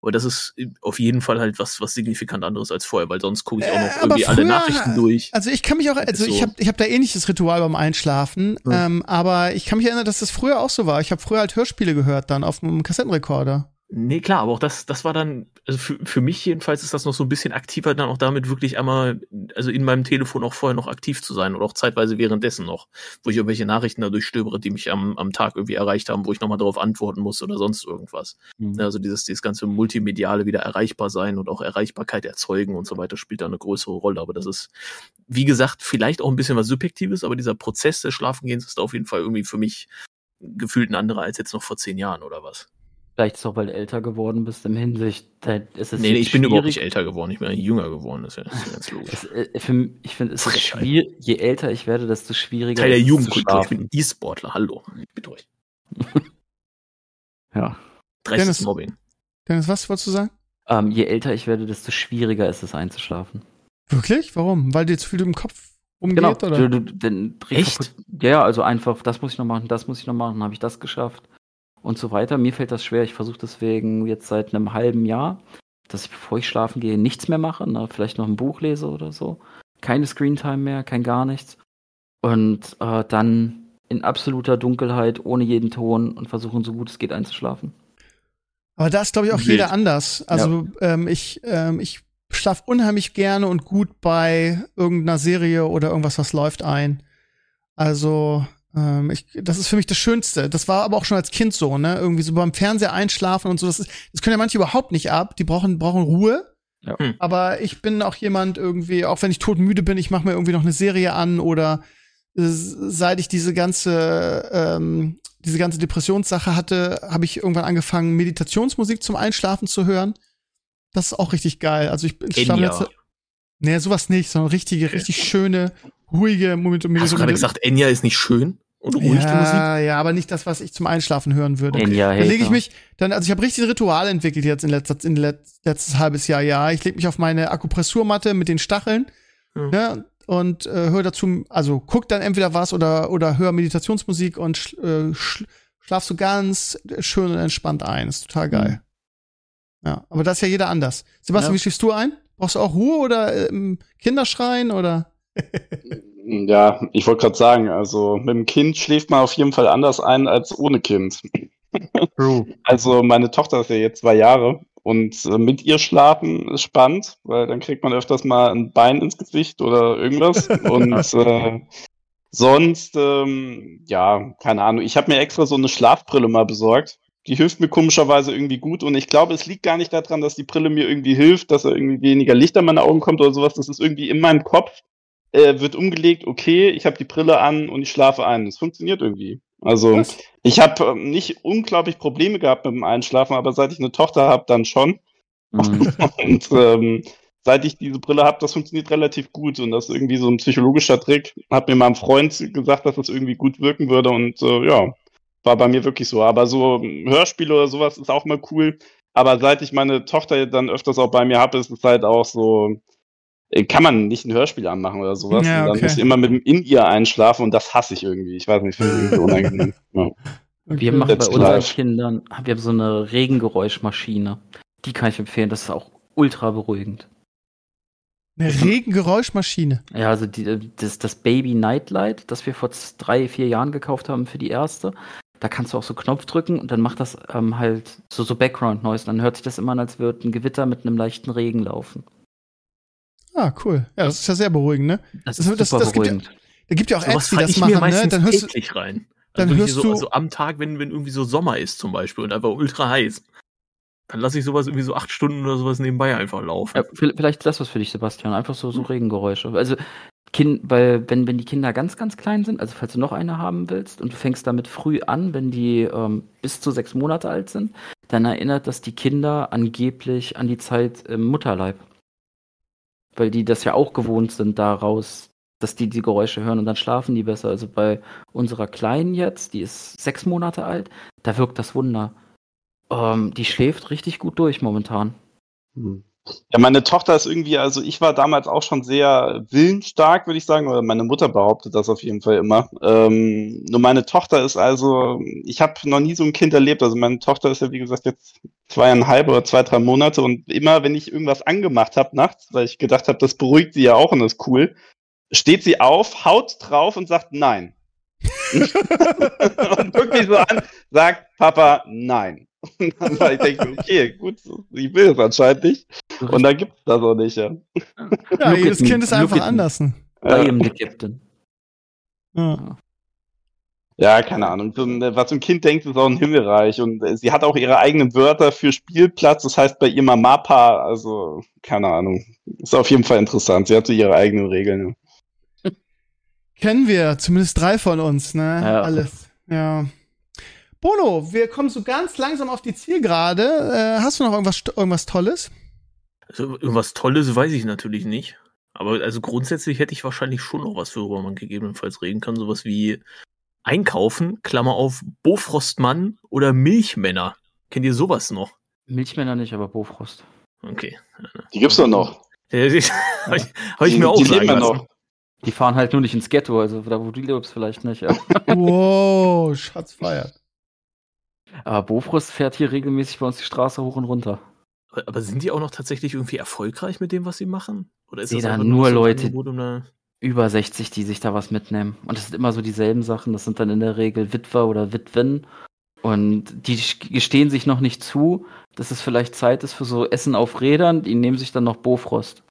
Aber das ist auf jeden Fall halt was, was signifikant anderes als vorher, weil sonst gucke ich auch Äh, noch aber irgendwie alle früher- Nachrichten durch. Also ich kann mich auch, also So. ich habe ich hab da ähnliches Ritual beim Einschlafen, Ja. ähm, aber ich kann mich erinnern, dass das früher auch so war. Ich habe früher halt Hörspiele gehört dann auf einem Kassettenrekorder. Nee, klar, aber auch das, das war dann, also für, für mich jedenfalls ist das noch so ein bisschen aktiver, dann auch damit wirklich einmal, also in meinem Telefon auch vorher noch aktiv zu sein oder auch zeitweise währenddessen noch, wo ich irgendwelche Nachrichten dadurch stöbere, die mich am, am Tag irgendwie erreicht haben, wo ich nochmal darauf antworten muss oder sonst irgendwas. Mhm. Also dieses, dieses ganze Multimediale wieder erreichbar sein und auch Erreichbarkeit erzeugen und so weiter spielt da eine größere Rolle. Aber das ist, wie gesagt, vielleicht auch ein bisschen was Subjektives, aber dieser Prozess des Schlafengehens ist auf jeden Fall irgendwie für mich gefühlt ein anderer als jetzt noch vor zehn Jahren oder was. Vielleicht ist es auch, weil du älter geworden bist, im Hinsicht, da ist es Nee, ich bin überhaupt nicht schwierig. älter geworden, ich bin eigentlich jünger geworden, das ist ja, das ist ja ganz logisch. Es, äh, für, ich finde, es ist schwierig, je älter ich werde, desto schwieriger Teil der ist es zu Jugendkultur, ich bin E-Sportler, hallo, bitte euch. Ja. Dreistes Dennis- Mobbing. Dennis, was wolltest du sagen? Ähm, je älter ich werde, desto schwieriger ist es einzuschlafen. Wirklich? Warum? Weil dir zu viel im Kopf umgeht? Genau. Oder? Du, du, den Echt? kaputt- Ja, ja, also einfach, das muss ich noch machen, das muss ich noch machen, habe ich das geschafft und so weiter. Mir fällt das schwer. Ich versuche deswegen jetzt seit einem halben Jahr, dass ich, bevor ich schlafen gehe, nichts mehr mache, ne? vielleicht noch ein Buch lese oder so. Keine Screentime mehr, kein gar nichts. Und äh, dann in absoluter Dunkelheit, ohne jeden Ton und versuchen, so gut es geht, einzuschlafen. Aber da ist, glaube ich, auch Wild. jeder anders. Also ähm, ich, ähm, ich schlafe unheimlich gerne und gut bei irgendeiner Serie oder irgendwas, was läuft ein. Also ähm, ich, das ist für mich das Schönste. Das war aber auch schon als Kind so, ne? Irgendwie so beim Fernseher einschlafen und so. Das, ist, das können ja manche überhaupt nicht ab. Die brauchen, brauchen Ruhe. Ja. Hm. Aber ich bin auch jemand irgendwie, auch wenn ich todmüde bin, ich mache mir irgendwie noch eine Serie an oder äh, seit ich diese ganze ähm, diese ganze Depressionssache hatte, habe ich irgendwann angefangen, Meditationsmusik zum Einschlafen zu hören. Das ist auch richtig geil. Also ich, ich schlafe Enya. jetzt. Nee, sowas nicht, sondern richtige, richtig schöne, ruhige Momente. Hast du gerade gesagt, Enya ist nicht schön und ruhig die Musik? ja, ja, aber nicht das, was ich zum Einschlafen hören würde. Enya Dann lege ich mich, dann, also ich habe richtig ein Ritual entwickelt jetzt in letzter, in letz, letztes halbes Jahr, ja. Ich lege mich auf meine Akupressurmatte mit den Stacheln, Hm. ne, und äh, höre dazu, also guck dann entweder was oder oder hör Meditationsmusik und sch, äh, sch, schlaf so ganz schön und entspannt ein. Ist total geil. Ja, aber das ist ja jeder anders. Sebastian, Ja. wie schläfst du ein? Brauchst du auch Ruhe oder ähm, Kinderschreien oder? Ja, ich wollte gerade sagen, also mit dem Kind schläft man auf jeden Fall anders ein als ohne Kind. True. Also meine Tochter ist ja jetzt zwei Jahre und äh, mit ihr schlafen ist spannend, weil dann kriegt man öfters mal ein Bein ins Gesicht oder irgendwas. und äh, sonst, ähm, ja, keine Ahnung. Ich habe mir extra so eine Schlafbrille mal besorgt. Die hilft mir komischerweise irgendwie gut und ich glaube, es liegt gar nicht daran, dass die Brille mir irgendwie hilft, dass da irgendwie weniger Licht an meine Augen kommt oder sowas. Das ist irgendwie in meinem Kopf, äh, wird umgelegt, okay, ich habe die Brille an und ich schlafe ein. Das funktioniert irgendwie. Also Was? ich habe ähm, nicht unglaublich Probleme gehabt mit dem Einschlafen, aber seit ich eine Tochter habe, dann schon. Mhm. Und ähm, seit ich diese Brille habe, das funktioniert relativ gut und das ist irgendwie so ein psychologischer Trick. Hat mir mal ein Freund gesagt, dass das irgendwie gut wirken würde und äh, ja, war bei mir wirklich so. Aber so ähm, Hörspiele oder sowas ist auch mal cool. Aber seit ich meine Tochter dann öfters auch bei mir habe, ist es halt auch so, kann man nicht ein Hörspiel anmachen oder sowas. Ja, und dann okay. muss ich immer mit dem in ihr einschlafen und das hasse ich irgendwie. Ich weiß nicht, finde ich irgendwie unangenehm. Ja. Wir machen bei That's unseren life. Kindern, wir haben so eine Regengeräuschmaschine. Die kann ich empfehlen, das ist auch ultra beruhigend. Eine Regengeräuschmaschine. Ja, also die, das, das Baby Nightlight, das wir vor drei, vier Jahren gekauft haben für die erste, da kannst du auch so Knopf drücken und dann macht das ähm, halt so, so Background Noise. Dann hört sich das immer an, als würde ein Gewitter mit einem leichten Regen laufen. Ah, cool. Ja, das ist ja sehr beruhigend, ne? Das Das- ist das- super das gibt ja- beruhigend. Da gibt ja auch Sowas Apps, die das ich mir machen, ne? Dann hörst du, täglich rein. dann Also wirklich hörst so, du- also am Tag, wenn, wenn irgendwie so Sommer ist zum Beispiel und einfach ultra heiß, dann lasse ich sowas irgendwie so acht Stunden oder sowas nebenbei einfach laufen. Ja, vi- vielleicht ist das was für dich, Sebastian. Einfach so, so Regengeräusche. Also, kind, weil, wenn, wenn die Kinder ganz, ganz klein sind, also falls du noch eine haben willst und du fängst damit früh an, wenn die ähm, bis zu sechs Monate alt sind, dann erinnert das die Kinder angeblich an die Zeit im Mutterleib. Weil die das ja auch gewohnt sind daraus, dass die die Geräusche hören und dann schlafen die besser. Also bei unserer Kleinen jetzt, die ist sechs Monate alt, da wirkt das Wunder. Ähm, die schläft richtig gut durch momentan. Hm. Ja, meine Tochter ist irgendwie, also ich war damals auch schon sehr willensstark, würde ich sagen, oder meine Mutter behauptet das auf jeden Fall immer. Ähm, nur meine Tochter ist also, ich habe noch nie so ein Kind erlebt. Also meine Tochter ist ja, wie gesagt, jetzt zweieinhalb oder zwei, drei Monate und immer, wenn ich irgendwas angemacht habe nachts, weil ich gedacht habe, das beruhigt sie ja auch und ist cool, steht sie auf, haut drauf und sagt nein. und guckt mich so an, sagt Papa nein. Und dann war ich denke, okay, gut, ich will es anscheinend nicht. Und dann gibt es das auch nicht, ja. Ja, Look jedes Kind ist einfach anders. ne? I Ja. am the captain. Ja. Ja, keine Ahnung. So ein- Was ein Kind denkt, ist auch ein Himmelreich. Und äh, sie hat auch ihre eigenen Wörter für Spielplatz. Das heißt bei ihr mal Mappa. Also, keine Ahnung. Ist auf jeden Fall interessant. Sie hatte ihre eigenen Regeln. Kennen wir, zumindest drei von uns, ne? Ja. Alles. Ja. Bono, wir kommen so ganz langsam auf die Zielgerade. Äh, hast du noch irgendwas, irgendwas Tolles? Also irgendwas Tolles weiß ich natürlich nicht. Aber also grundsätzlich hätte ich wahrscheinlich schon noch was, worüber man gegebenenfalls reden kann. Sowas wie Einkaufen, Klammer auf, Bofrostmann oder Milchmänner. Kennt ihr sowas noch? Milchmänner nicht, aber Bofrost. Okay. Die gibt's doch noch. Habe ich, hab ich Die- mir auch die sagen ja lassen. noch. Die fahren halt nur nicht ins Ghetto, also da wo du lebst vielleicht nicht. Ja. wow, Schatz feiert. Aber Bofrost fährt hier regelmäßig bei uns die Straße hoch und runter. Aber aber sind die auch noch tatsächlich irgendwie erfolgreich mit dem, was sie machen? Oder ist Nee, das da nur Leute- um Über 60, die sich da was mitnehmen. Und das sind immer so dieselben Sachen. Das sind dann in der Regel Witwer oder Witwen. Und die gestehen sich noch nicht zu, dass es vielleicht Zeit ist für so Essen auf Rädern. Die nehmen sich dann noch Bofrost.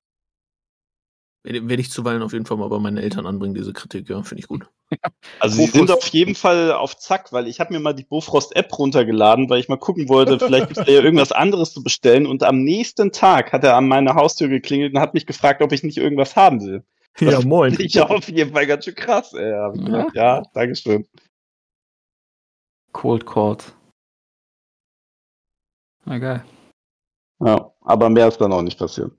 Werde ich zuweilen auf jeden Fall mal bei meinen Eltern anbringen, diese Kritik, ja, finde ich gut. Also sie sind auf jeden Fall auf Zack, weil ich habe mir mal die Bofrost-App runtergeladen, weil ich mal gucken wollte, vielleicht gibt es da ja irgendwas anderes zu bestellen. Und am nächsten Tag hat er an meine Haustür geklingelt und hat mich gefragt, ob ich nicht irgendwas haben will. Ja, moin. Finde ich auf jeden Fall ganz schön krass. Ey. Gedacht, ja, Dankeschön. Cold Court. Na geil. Ja, aber mehr ist dann auch nicht passiert.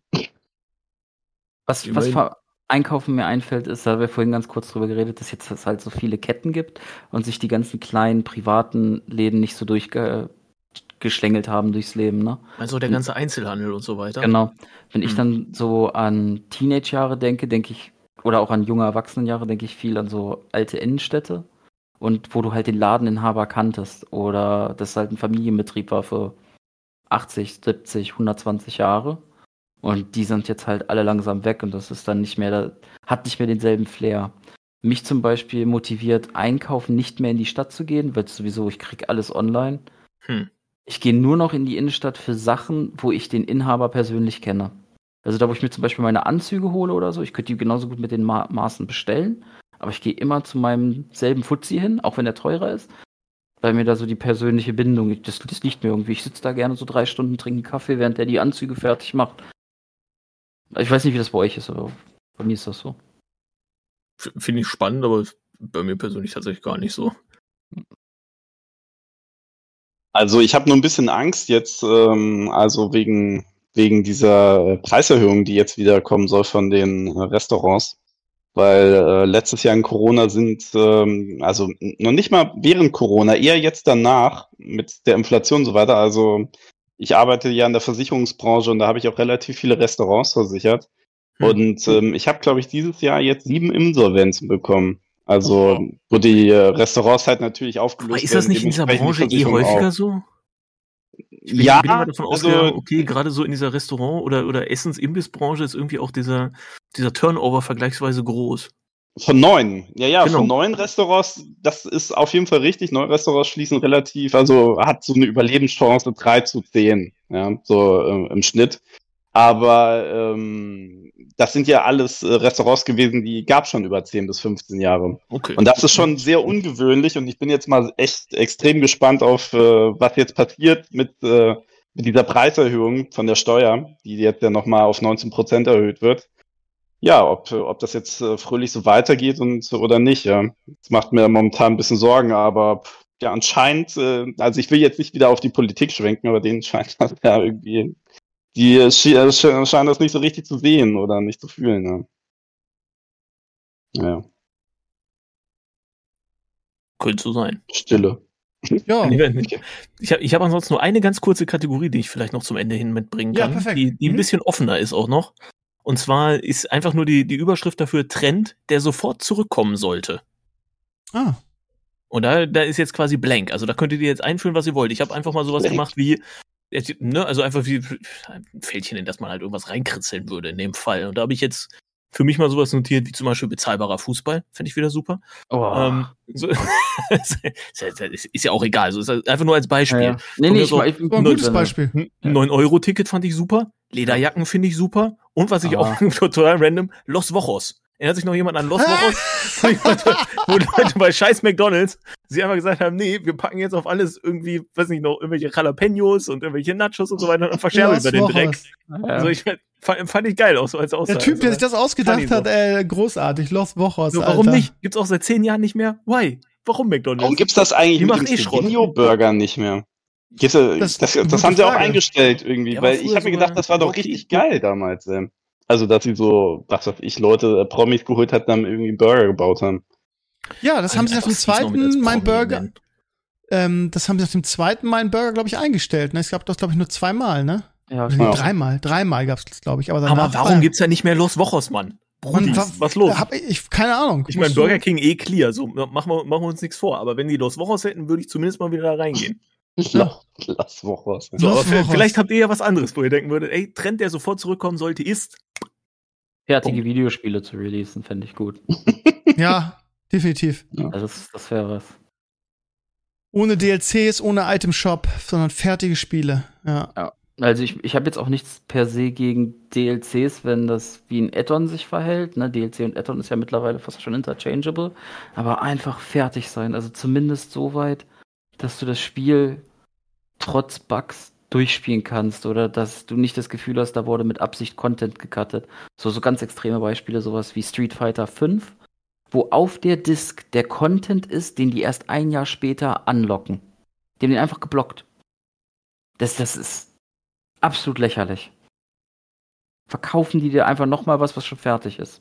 Was, was Immerhin. für Einkaufen mir einfällt, ist, da haben wir vorhin ganz kurz drüber geredet, dass jetzt es halt so viele Ketten gibt und sich die ganzen kleinen privaten Läden nicht so durchgeschlängelt haben durchs Leben, ne? Also der ganze Einzelhandel und so weiter. Genau. Wenn ich Hm. dann so an Teenage-Jahre denke, denke ich, oder auch an junge Erwachsenenjahre, denke ich viel an so alte Innenstädte und wo du halt den Ladeninhaber kanntest oder das halt ein Familienbetrieb war für 80, 70, 120 Jahre. Und die sind jetzt halt alle langsam weg und das ist dann nicht mehr, da- hat nicht mehr denselben Flair. Mich zum Beispiel motiviert, einkaufen nicht mehr in die Stadt zu gehen, weil sowieso ich krieg alles online. Hm. Ich gehe nur noch in die Innenstadt für Sachen, wo ich den Inhaber persönlich kenne. Also da, wo ich mir zum Beispiel meine Anzüge hole oder so, ich könnte die genauso gut mit den Ma Maßen bestellen, aber ich gehe immer zu meinem selben Fuzzi hin, auch wenn der teurer ist, weil mir da so die persönliche Bindung, das, das liegt mir irgendwie. Ich sitze da gerne so drei Stunden, trinke einen Kaffee, während der die Anzüge fertig macht. Ich weiß nicht, wie das bei euch ist, aber bei mir ist das so. F- Finde ich spannend, aber bei mir persönlich tatsächlich gar nicht so. Also ich habe nur ein bisschen Angst jetzt, ähm, also wegen, wegen dieser Preiserhöhung, die jetzt wieder kommen soll von den äh, Restaurants. Weil äh, letztes Jahr in Corona sind, ähm, also noch nicht mal während Corona, eher jetzt danach mit der Inflation und so weiter. Also ich arbeite ja in der Versicherungsbranche und da habe ich auch relativ viele Restaurants versichert. Hm. Und ähm, ich habe, glaube ich, dieses Jahr jetzt sieben Insolvenzen bekommen. Also, wo die äh, Restaurants halt natürlich aufgelöst Aber ist das nicht in dieser Branche eh häufiger auch. so? Ich bin, ja, bin immer davon also, ausgegangen, okay, gerade so in dieser Restaurant- oder, oder Essens-Imbissbranche ist irgendwie auch dieser, dieser Turnover vergleichsweise groß. Von neun. Ja, ja, Genau. von neun Restaurants, das ist auf jeden Fall richtig. Neun Restaurants schließen relativ, also hat so eine Überlebenschance drei zu zehn, ja, so ähm, im Schnitt. Aber ähm, das sind ja alles äh, Restaurants gewesen, die gab schon über 10 bis 15 Jahre. Okay. Und das ist schon sehr ungewöhnlich und ich bin jetzt mal echt extrem gespannt auf, äh, was jetzt passiert mit, äh, mit dieser Preiserhöhung von der Steuer, die jetzt ja nochmal auf 19 Prozent erhöht wird. Ja, ob, ob das jetzt äh, fröhlich so weitergeht und oder nicht. Ja. Das macht mir momentan ein bisschen Sorgen, aber ja, anscheinend, äh, also ich will jetzt nicht wieder auf die Politik schwenken, aber denen scheint das ja irgendwie, die äh, äh, sch- scheinen das nicht so richtig zu sehen oder nicht zu fühlen. Ja. ja. Könnte so sein. Stille. Ja. Ich habe ich hab ansonsten nur eine ganz kurze Kategorie, die ich vielleicht noch zum Ende hin mitbringen Ja, kann, perfekt. die, die ein Mhm. bisschen offener ist auch noch. Und zwar ist einfach nur die, die Überschrift dafür Trend, der sofort zurückkommen sollte. Ah. Und da, da ist jetzt quasi blank. Also da könntet ihr jetzt einführen, was ihr wollt. Ich habe einfach mal sowas Blank. gemacht wie, ne, also einfach wie ein Fältchen, in das man halt irgendwas reinkritzeln würde in dem Fall. Und da habe ich jetzt für mich mal sowas notiert, wie zum Beispiel bezahlbarer Fußball, finde ich wieder super. Oh. Ähm, so, ist, ja auch egal, also ist einfach nur als Beispiel. ja, ja. Nee, nee, ich, so, ich, ich, War ein gutes drin. Beispiel. Ein 9-Euro-Ticket fand ich super. Lederjacken finde ich super. Und was ich Ah. auch total random, Los Wochos. Erinnert sich noch jemand an Los Wochos? wo, Leute, bei scheiß McDonalds sie einfach gesagt haben, nee, wir packen jetzt auf alles irgendwie, weiß nicht, noch irgendwelche Jalapenos und irgendwelche Nachos und so weiter und verscherben über den. Dreck. Ja. Also ich fand, fand ich geil, auch so als Aussage. Der Typ, der sich das ausgedacht hat, äh, großartig. Los Wochos, so, warum Alter. nicht? Gibt's auch seit zehn Jahren nicht mehr? Why? Warum McDonalds? Warum gibt's das eigentlich Die mit dem eh Schrott. Burger nicht mehr? Gibt's, äh, Das das das, gute haben sie auch eingestellt irgendwie, war weil ich habe mir gedacht, das war doch richtig geil damals. Ähm. Also, dass sie so, was weiß ich, Leute, äh, Promis geholt hat, dann irgendwie Burger gebaut haben. Ja, das haben sie nach dem zweiten Mein Burger, nennen. ähm, das haben sie nach dem zweiten Mein Burger, glaube ich, eingestellt. Ne? Es gab das, glaube ich, nur zweimal, ne? ja, nee, dreimal. Dreimal gab's das, glaube ich. Aber, Aber warum war- gibt's ja nicht mehr Los Wochos, Mann? Brudis, wa- was los? Hab ich, ich, keine Ahnung. Ich meine, Burger King eh clear, so machen wir, machen wir uns nichts vor. Aber wenn die Los Wochos hätten, würde ich zumindest mal wieder da reingehen. Ja. Lass Woche So, Wochos. vielleicht habt ihr ja was anderes, wo ihr denken würdet, ey, Trend, der sofort zurückkommen sollte, ist. Fertige Videospiele zu releasen, fände ich gut. Ja, definitiv. Also das, das wäre was. Ohne DLCs, ohne Item Shop, sondern fertige Spiele. Ja. Also ich, ich habe jetzt auch nichts per se gegen DLCs, wenn das wie ein Add-on sich verhält. Ne? DLC und Add-on ist ja mittlerweile fast schon interchangeable. Aber einfach fertig sein. Also zumindest so weit, dass du das Spiel trotz Bugs durchspielen kannst oder dass du nicht das Gefühl hast, da wurde mit Absicht Content gecuttet. So, so ganz extreme Beispiele, sowas wie Street Fighter 5, wo auf der Disk der Content ist, den die erst ein Jahr später anlocken. Die haben den einfach geblockt. Das, das ist absolut lächerlich. Verkaufen die dir einfach nochmal was, was schon fertig ist.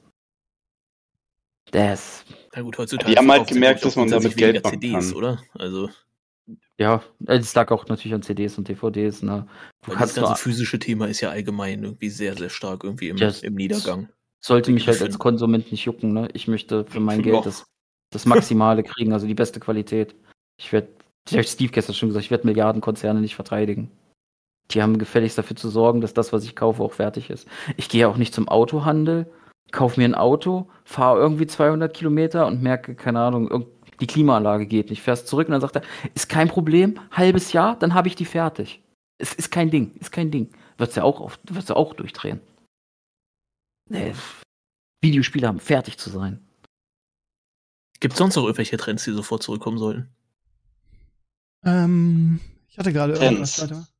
Das, Na gut, heutzutage. Die haben halt gemerkt, dass man damit Geld machen CDs, kann. oder? Also, ja, es lag auch natürlich an CDs und DVDs, ne. Du weil das ganze physische Thema ist ja allgemein irgendwie sehr, sehr stark irgendwie im, Das- im Niedergang. sollte mich halt als Konsument nicht jucken, ne. Ich möchte für mein Ja. Geld das, das Maximale kriegen, also die beste Qualität. Ich werde, Steve gestern schon gesagt, ich werde Milliardenkonzerne nicht verteidigen. Die haben gefälligst dafür zu sorgen, dass das, was ich kaufe, auch fertig ist. Ich gehe auch nicht zum Autohandel, kaufe mir ein Auto, fahre irgendwie 200 Kilometer und merke, keine Ahnung, irgend- die Klimaanlage geht nicht. Fährst zurück und dann sagt er, ist kein Problem, halbes Jahr, dann habe ich die fertig. Es ist kein Ding, ist kein Ding. Wird's ja auch auf, wird's ja auch durchdrehen. Nee, Videospiele haben fertig zu sein. Gibt es sonst noch irgendwelche Trends, die sofort zurückkommen sollten? Ähm, ich hatte gerade irgendwas. Trends.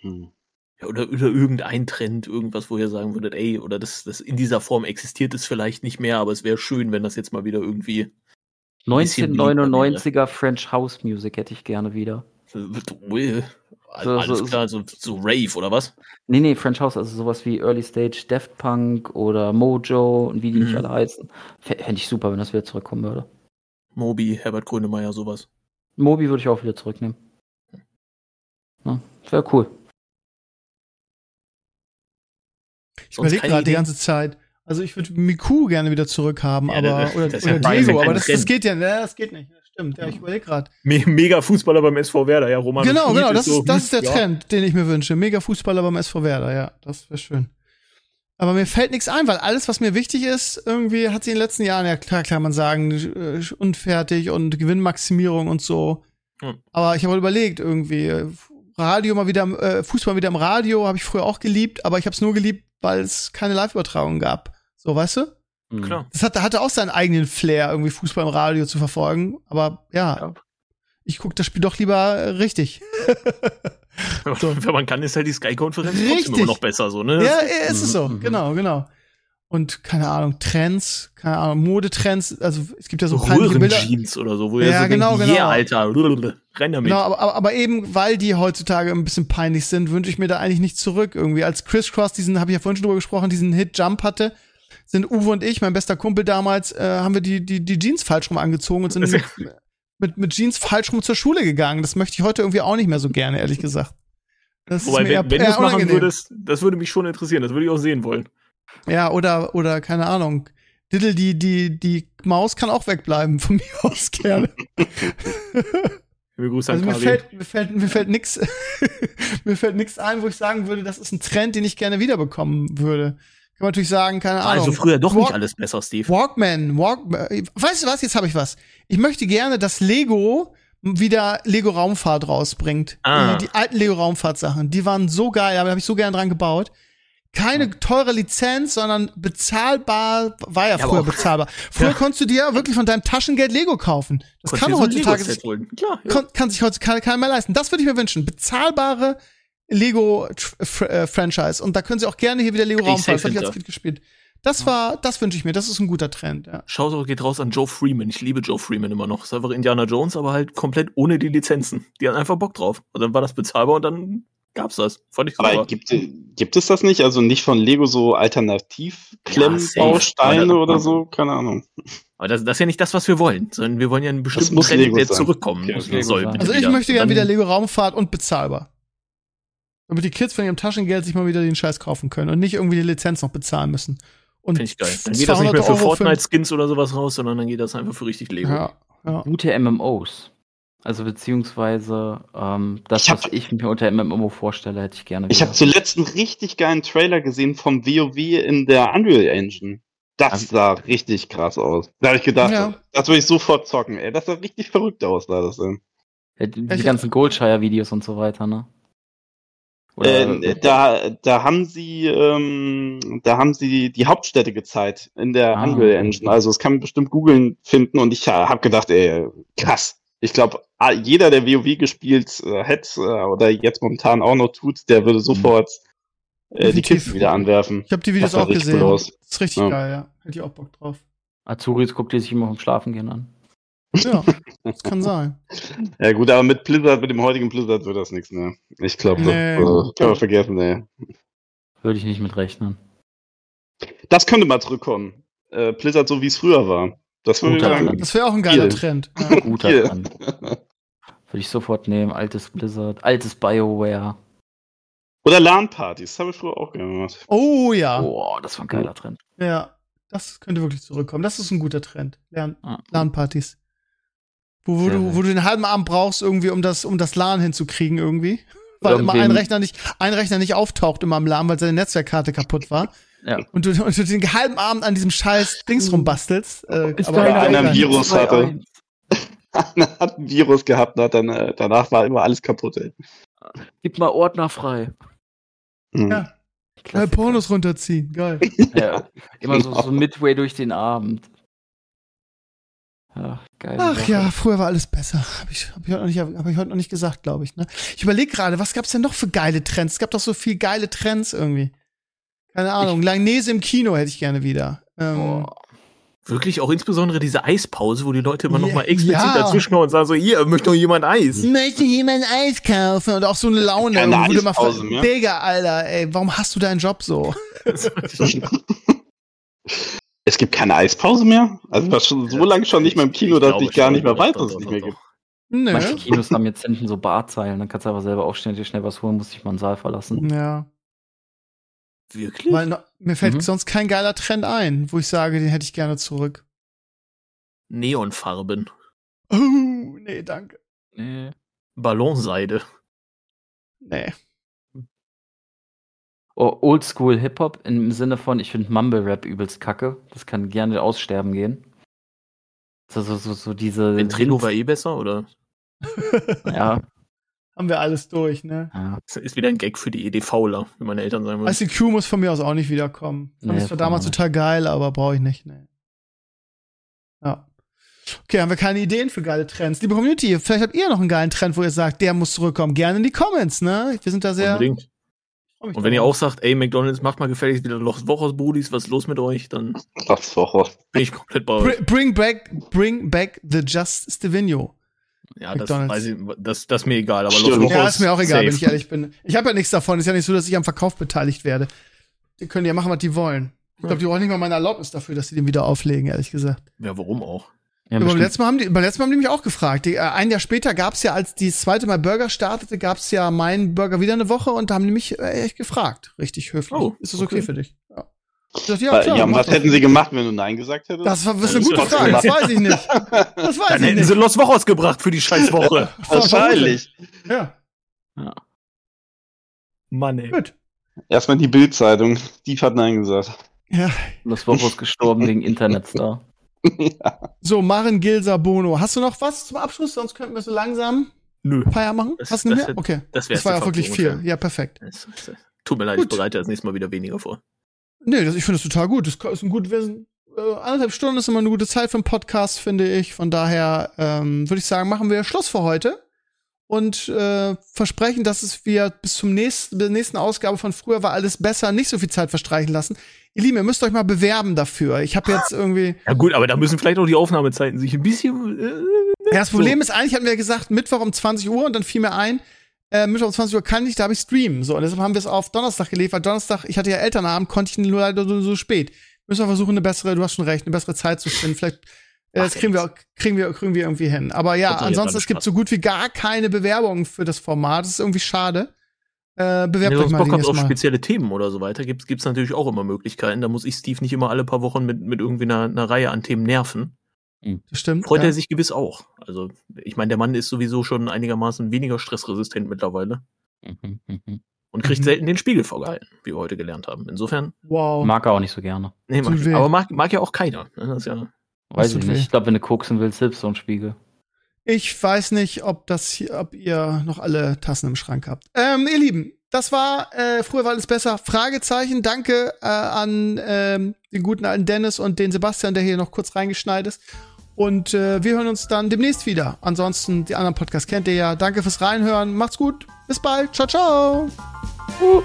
Hm. Ja, oder, oder irgendein Trend, irgendwas, wo ihr sagen würdet, ey, oder das, das in dieser Form existiert es vielleicht nicht mehr, aber es wäre schön, wenn das jetzt mal wieder irgendwie. ein bisschen beliebter wäre. 1999er French House Music hätte ich gerne wieder. Ui, So, alles so- klar, so, so Rave oder was? Nee, nee, French House, also sowas wie Early Stage Daft Punk oder Mojo und wie die nicht Mhm. alle heißen. Fände ich super, wenn das wieder zurückkommen würde. Moby, Herbert Grönemeyer, sowas. Mobi würde ich auch wieder zurücknehmen. Ja, Wäre cool. Ich überlege gerade die ganze Zeit. Also ich würde Miku gerne wieder zurückhaben, Ja, aber das- oder, das oder Diego, aber das, das geht ja, ne, das geht nicht. Stimmt. Ja, ich überlege gerade. Me mega Fußballer beim SV Werder, ja, Roman. Genau, genau, das so, ist, das ist der ja. Trend, den ich mir wünsche. Mega Fußballer beim SV Werder, ja, das wäre schön. Aber mir fällt nichts ein, weil alles, was mir wichtig ist, irgendwie hat sie in den letzten Jahren, ja klar, kann man sagen, äh, unfertig und Gewinnmaximierung und so. Hm. Aber ich habe überlegt, irgendwie, äh, Radio mal wieder, äh, Fußball wieder im Radio, habe ich früher auch geliebt, aber ich habe es nur geliebt, weil es keine Live-Übertragung gab. So, weißt du? Mhm. Klar. Das hatte, hatte auch seinen eigenen Flair, irgendwie Fußball im Radio zu verfolgen. Aber ja, Ja. ich gucke das Spiel doch lieber richtig. So. Wenn man kann, ist halt die Sky-Konferenz immer noch besser, so, ne? Ja, ja, ist es so. Mhm, mhm. Genau, genau. Und keine Ahnung, Trends, keine Ahnung, Modetrends, also es gibt ja so peinliche Bilder. Röhrenjeans oder so, wo Ja, ihr so genau, denkt, genau. yeah, Alter, renn damit. Genau, aber, aber, eben, weil die heutzutage ein bisschen peinlich sind, wünsche ich mir da eigentlich nicht zurück. Irgendwie als Chris Cross diesen, habe ich ja vorhin schon drüber gesprochen, diesen Hit Jump hatte, sind Uwe und ich, mein bester Kumpel damals, äh, haben wir die, die, die Jeans falsch rum angezogen und sind mit, mit, mit Jeans falsch rum zur Schule gegangen. Das möchte ich heute irgendwie auch nicht mehr so gerne, ehrlich gesagt. Das Wobei, ist mir eher, wenn, wenn du es machen würdest, das würde mich schon interessieren, das würde ich auch sehen wollen. Ja, oder, oder, keine Ahnung. Diddle, die, die, die Maus kann auch wegbleiben, von mir aus gerne. Also mir fällt, mir fällt, mir fällt nix, mir fällt nix ein, wo ich sagen würde, das ist ein Trend, den ich gerne wiederbekommen würde. man natürlich sagen, keine Ahnung. also früher doch Walk- nicht alles besser, Steve. Walkman, Walkman. Weißt du was? Jetzt habe ich was. Ich möchte gerne, dass Lego wieder Lego Raumfahrt rausbringt. Ah. Die, die alten Lego Raumfahrt Sachen, die waren so geil, aber da habe ich so gerne dran gebaut. Keine teure Lizenz, sondern bezahlbar, war ja Ja, früher bezahlbar. Früher Ja. konntest du dir wirklich von deinem Taschengeld Lego kaufen. Das Konntest kann heutzutage sich. Klar, ja. kann, kann sich heutzutage keiner mehr leisten. Das würde ich mir wünschen. Bezahlbare Lego äh, Franchise. Und da können sie auch gerne hier wieder Lego Raumfahrt. Das habe ich als. Kind gespielt. Das war, das wünsche ich mir. Das ist ein guter Trend. Ja. Shoutout geht raus an Joe Freeman. Ich liebe Joe Freeman immer noch. Ist einfach Indiana Jones, aber halt komplett ohne die Lizenzen. Die hatten einfach Bock drauf. Und dann war das bezahlbar und dann gab's das. Fand ich Aber super. gibt, gibt es das nicht? Also nicht von Lego so Alternativ-Klemmbausteine safe. oder so? Keine Ahnung. Aber das, das ist ja nicht das, was wir wollen, sondern wir wollen ja einen bestimmten muss Trend, der sein. zurückkommen Okay, muss- Lego soll. Also ich wieder. möchte gerne wieder Lego Raumfahrt und bezahlbar. Damit die Kids von ihrem Taschengeld sich mal wieder den Scheiß kaufen können und nicht irgendwie die Lizenz noch bezahlen müssen. Und Finde ich geil. Dann geht das nicht 200 mehr für Fortnite-Skins oder sowas raus, sondern dann geht das einfach für richtig Lego. Ja, ja. Gute MMOs. Also beziehungsweise ähm, das, Ich hab- was ich mir unter MMO vorstelle, hätte ich gerne. Ich habe zuletzt einen richtig geilen Trailer gesehen vom WoW in der Unreal Engine. Das sah richtig krass aus. Da habe ich gedacht, Ja. das würde ich sofort zocken, ey. Das sah richtig verrückt aus, sah das denn. Ja, die, die Welche- ganzen Goldshire-Videos und so weiter, ne? Äh, da, da haben sie, ähm, da haben sie die Hauptstädte gezeigt in der Ah. Unreal Engine. Also das kann man bestimmt googeln finden und ich habe gedacht, ey, krass. Ich glaube, jeder, der WoW gespielt äh, hat äh, oder jetzt momentan auch noch tut, der würde sofort äh, die. Kisten wieder anwerfen. Ich habe die Videos auch gesehen. Das ist richtig Ja. geil, ja. Hätte ich auch Bock drauf. Azuris guckt die sich immer vom Schlafen gehen an. Ja, das kann sein. Ja gut, aber mit Blizzard, mit dem heutigen Blizzard wird das nichts mehr. Ich glaube, Nee. das äh, kann man vergessen, ey. Würde ich nicht mit rechnen. Das könnte mal zurückkommen. Äh, Blizzard so wie es früher war. Das würde sagen. Das wäre auch ein geiler Viel. Trend. Ja. Guter Hier. Plan. Würde ich sofort nehmen. Altes Blizzard, altes BioWare. Oder LAN-Partys, das habe ich früher auch gerne gemacht. Oh ja. Boah, das war ein geiler Trend. Ja. Das könnte wirklich zurückkommen. Das ist ein guter Trend. Lern Ah. LAN-Partys. Wo, wo, du, wo du den halben Abend brauchst, irgendwie, um das, um das LAN hinzukriegen, irgendwie. Weil immer Irgendwem- ein Rechner nicht, ein Rechner nicht auftaucht immer im LAN, weil seine Netzwerkkarte kaputt war. Ja. Und du, und du den halben Abend an diesem scheiß Dings rumbastelst. Äh, Ist aber einer ein. Virus hatte. Einer hat ein Virus gehabt, und hat dann, äh, danach war immer alles kaputt, ey. Gib mal Ordner frei. Mhm. Ja. Klassiker. Pornos runterziehen. Geil. Ja, immer so, Genau. so midway durch den Abend. Ja, geil. Ach ja, früher war alles besser. Habe ich, hab ich, heute noch nicht- hab ich heute noch nicht gesagt, glaube ich. Ne? Ich überlege gerade, was gab's denn noch für geile Trends? Es gab doch so viel geile Trends irgendwie. Keine Ahnung. Langnese im Kino hätte ich gerne wieder. Ähm, Boah. Wirklich auch insbesondere diese Eispause, wo die Leute immer Ja, noch mal explizit ja. dazwischenkommen und sagen so, hier, möchte noch jemand Eis? Möchte jemand Eis kaufen? Und auch so eine Laune. Keine wo du Eispause fragst, mehr. Digga, Alter, ey, warum hast du deinen Job so? Es gibt keine Eispause mehr? Also ich war schon so lange schon nicht mehr im Kino, Ich dass ich gar schon, nicht mehr weiß, dass es nicht mehr gibt. Nö. Manche Kinos haben jetzt hinten so Barzeilen, dann kannst du aber selber aufstehen, dir schnell was holen, musst dich mal einen Saal verlassen. Ja. Wirklich? Weil no, mir fällt Mhm. sonst kein geiler Trend ein, wo ich sage, den hätte ich gerne zurück. Neonfarben. Oh, nee, danke. Nee. Ballonseide. Nee. Oh, Oldschool Hip-Hop im Sinne von, ich finde Mumble Rap übelst kacke. Das kann gerne aussterben gehen. So, so, so, so diese. Ventrilo war eh besser, oder? Ja, Haben wir alles durch, ne? ja. Das ist wieder ein Gag für die EDVler, wie meine Eltern sagen würden. ICQ muss von mir aus auch nicht wiederkommen. Fand Nee, ich zwar damals total geil, aber brauche ich nicht, ne. Ja. Okay, haben wir keine Ideen für geile Trends. Liebe Community, vielleicht habt ihr noch einen geilen Trend, wo ihr sagt, der muss zurückkommen. Gerne in die Comments, ne? Wir sind da sehr. Unbedingt. Und wenn ihr auch sagt, ey, McDonalds, macht mal gefälligst wieder Loch Wochers Brudis, was ist los mit euch, dann Das war bin ich komplett bei euch. Br bring back, bring back the Just Stevino. Ja, das, McDonald's. weiß ich, das, das ist mir egal, aber Stimmt. Los Ja, ist mir auch egal, safe. wenn ich ehrlich bin. Ich habe ja nichts davon. Ist ja nicht so, dass ich am Verkauf beteiligt werde. Die können ja machen, was die wollen. Ich glaube, die brauchen nicht mal meine Erlaubnis dafür, dass sie den wieder auflegen, ehrlich gesagt. Ja, warum auch? ja beim, letzten Mal haben die, beim letzten Mal haben die mich auch gefragt. Die, äh, ein Jahr später gab's ja, als die das zweite Mal Burger startete, gab's ja meinen Burger wieder eine Woche und da haben die mich äh, echt gefragt. Richtig höflich. Oh, ist das okay, okay. für dich? Ja. Ja, Ja, klar. ja, und was das. hätten sie gemacht, wenn du Nein gesagt hättest? das war das ist eine Das gute Frage. Das weiß ich nicht. Das weiß Dann ich hätten nicht. sie Los Wochos gebracht für die scheiß Woche. Wahrscheinlich. Ja, Mann, ey. gut. Erstmal die Bildzeitung. Die hat Nein gesagt. Ja. Das war bloß gestorben wegen Internetstar. So, Maren Gilsa Bono. Hast du noch was zum Abschluss? Sonst könnten wir so langsam Nö. Feier machen. Das- Hast du nicht das mehr? Okay. Das wäre Das war ja wirklich viel. Ja, perfekt. Tut mir leid, Gut. ich bereite das nächste Mal wieder weniger vor. Nee, das, ich finde das total gut. Das ist ein gut, wir sind, äh, anderthalb Stunden ist immer eine gute Zeit für einen Podcast, finde ich. Von daher ähm, würde ich sagen, machen wir Schluss für heute und äh, versprechen, dass es wir bis zum nächsten, bis zur nächsten Ausgabe von früher war alles besser, nicht so viel Zeit verstreichen lassen. Ihr Lieben, ihr müsst euch mal bewerben dafür. Ich habe jetzt irgendwie. Ja gut, aber da müssen vielleicht auch die Aufnahmezeiten sich ein bisschen. Äh, Ja, das Problem ist eigentlich, hatten wir gesagt, Mittwoch um 20 Uhr und dann fiel mir ein, äh, Mittwoch um 20 Uhr kann ich, da habe ich streamen. So, und deshalb haben wir es auf Donnerstag gelegt, weil Donnerstag, ich hatte ja Elternabend, konnte ich nur leider so, so spät. Müssen wir versuchen, eine bessere, du hast schon recht, eine bessere Zeit zu finden. Vielleicht, äh, das Ach, kriegen wir, kriegen wir, kriegen wir irgendwie hin. Aber ja, ansonsten, es gibt Spaß. so gut wie gar keine Bewerbungen für das Format. Das ist irgendwie schade. Äh, wenn bewerbt ihr euch Bock habt auf Mal. spezielle Themen oder so weiter, gibt es natürlich auch immer Möglichkeiten. Da muss ich Steve nicht immer alle paar Wochen mit, mit irgendwie einer, einer Reihe an Themen nerven. Das stimmt. Freut ja. er sich gewiss auch. Also, ich meine, der Mann ist sowieso schon einigermaßen weniger stressresistent mittlerweile Mhm, mhm. und kriegt Mhm. selten den Spiegel vorgehalten, wie wir heute gelernt haben. Insofern, Wow. Mag er auch nicht so gerne. nee, mag, weh. aber mag, mag ja auch keiner. ne? Das ist ja, Weiß ich nicht. Ich glaube, wenn du koksen willst, hilft so ein Spiegel. Ich weiß nicht, ob das hier, ob ihr noch alle Tassen im Schrank habt. Ähm, ihr Lieben, das war äh, früher war alles besser. Fragezeichen. Danke äh, an ähm, den guten alten Dennis und den Sebastian, der hier noch kurz reingeschneit ist. Und äh, wir hören uns dann demnächst wieder. Ansonsten, die anderen Podcasts kennt ihr ja. Danke fürs Reinhören. Macht's gut. Bis bald. Ciao, ciao. Uh.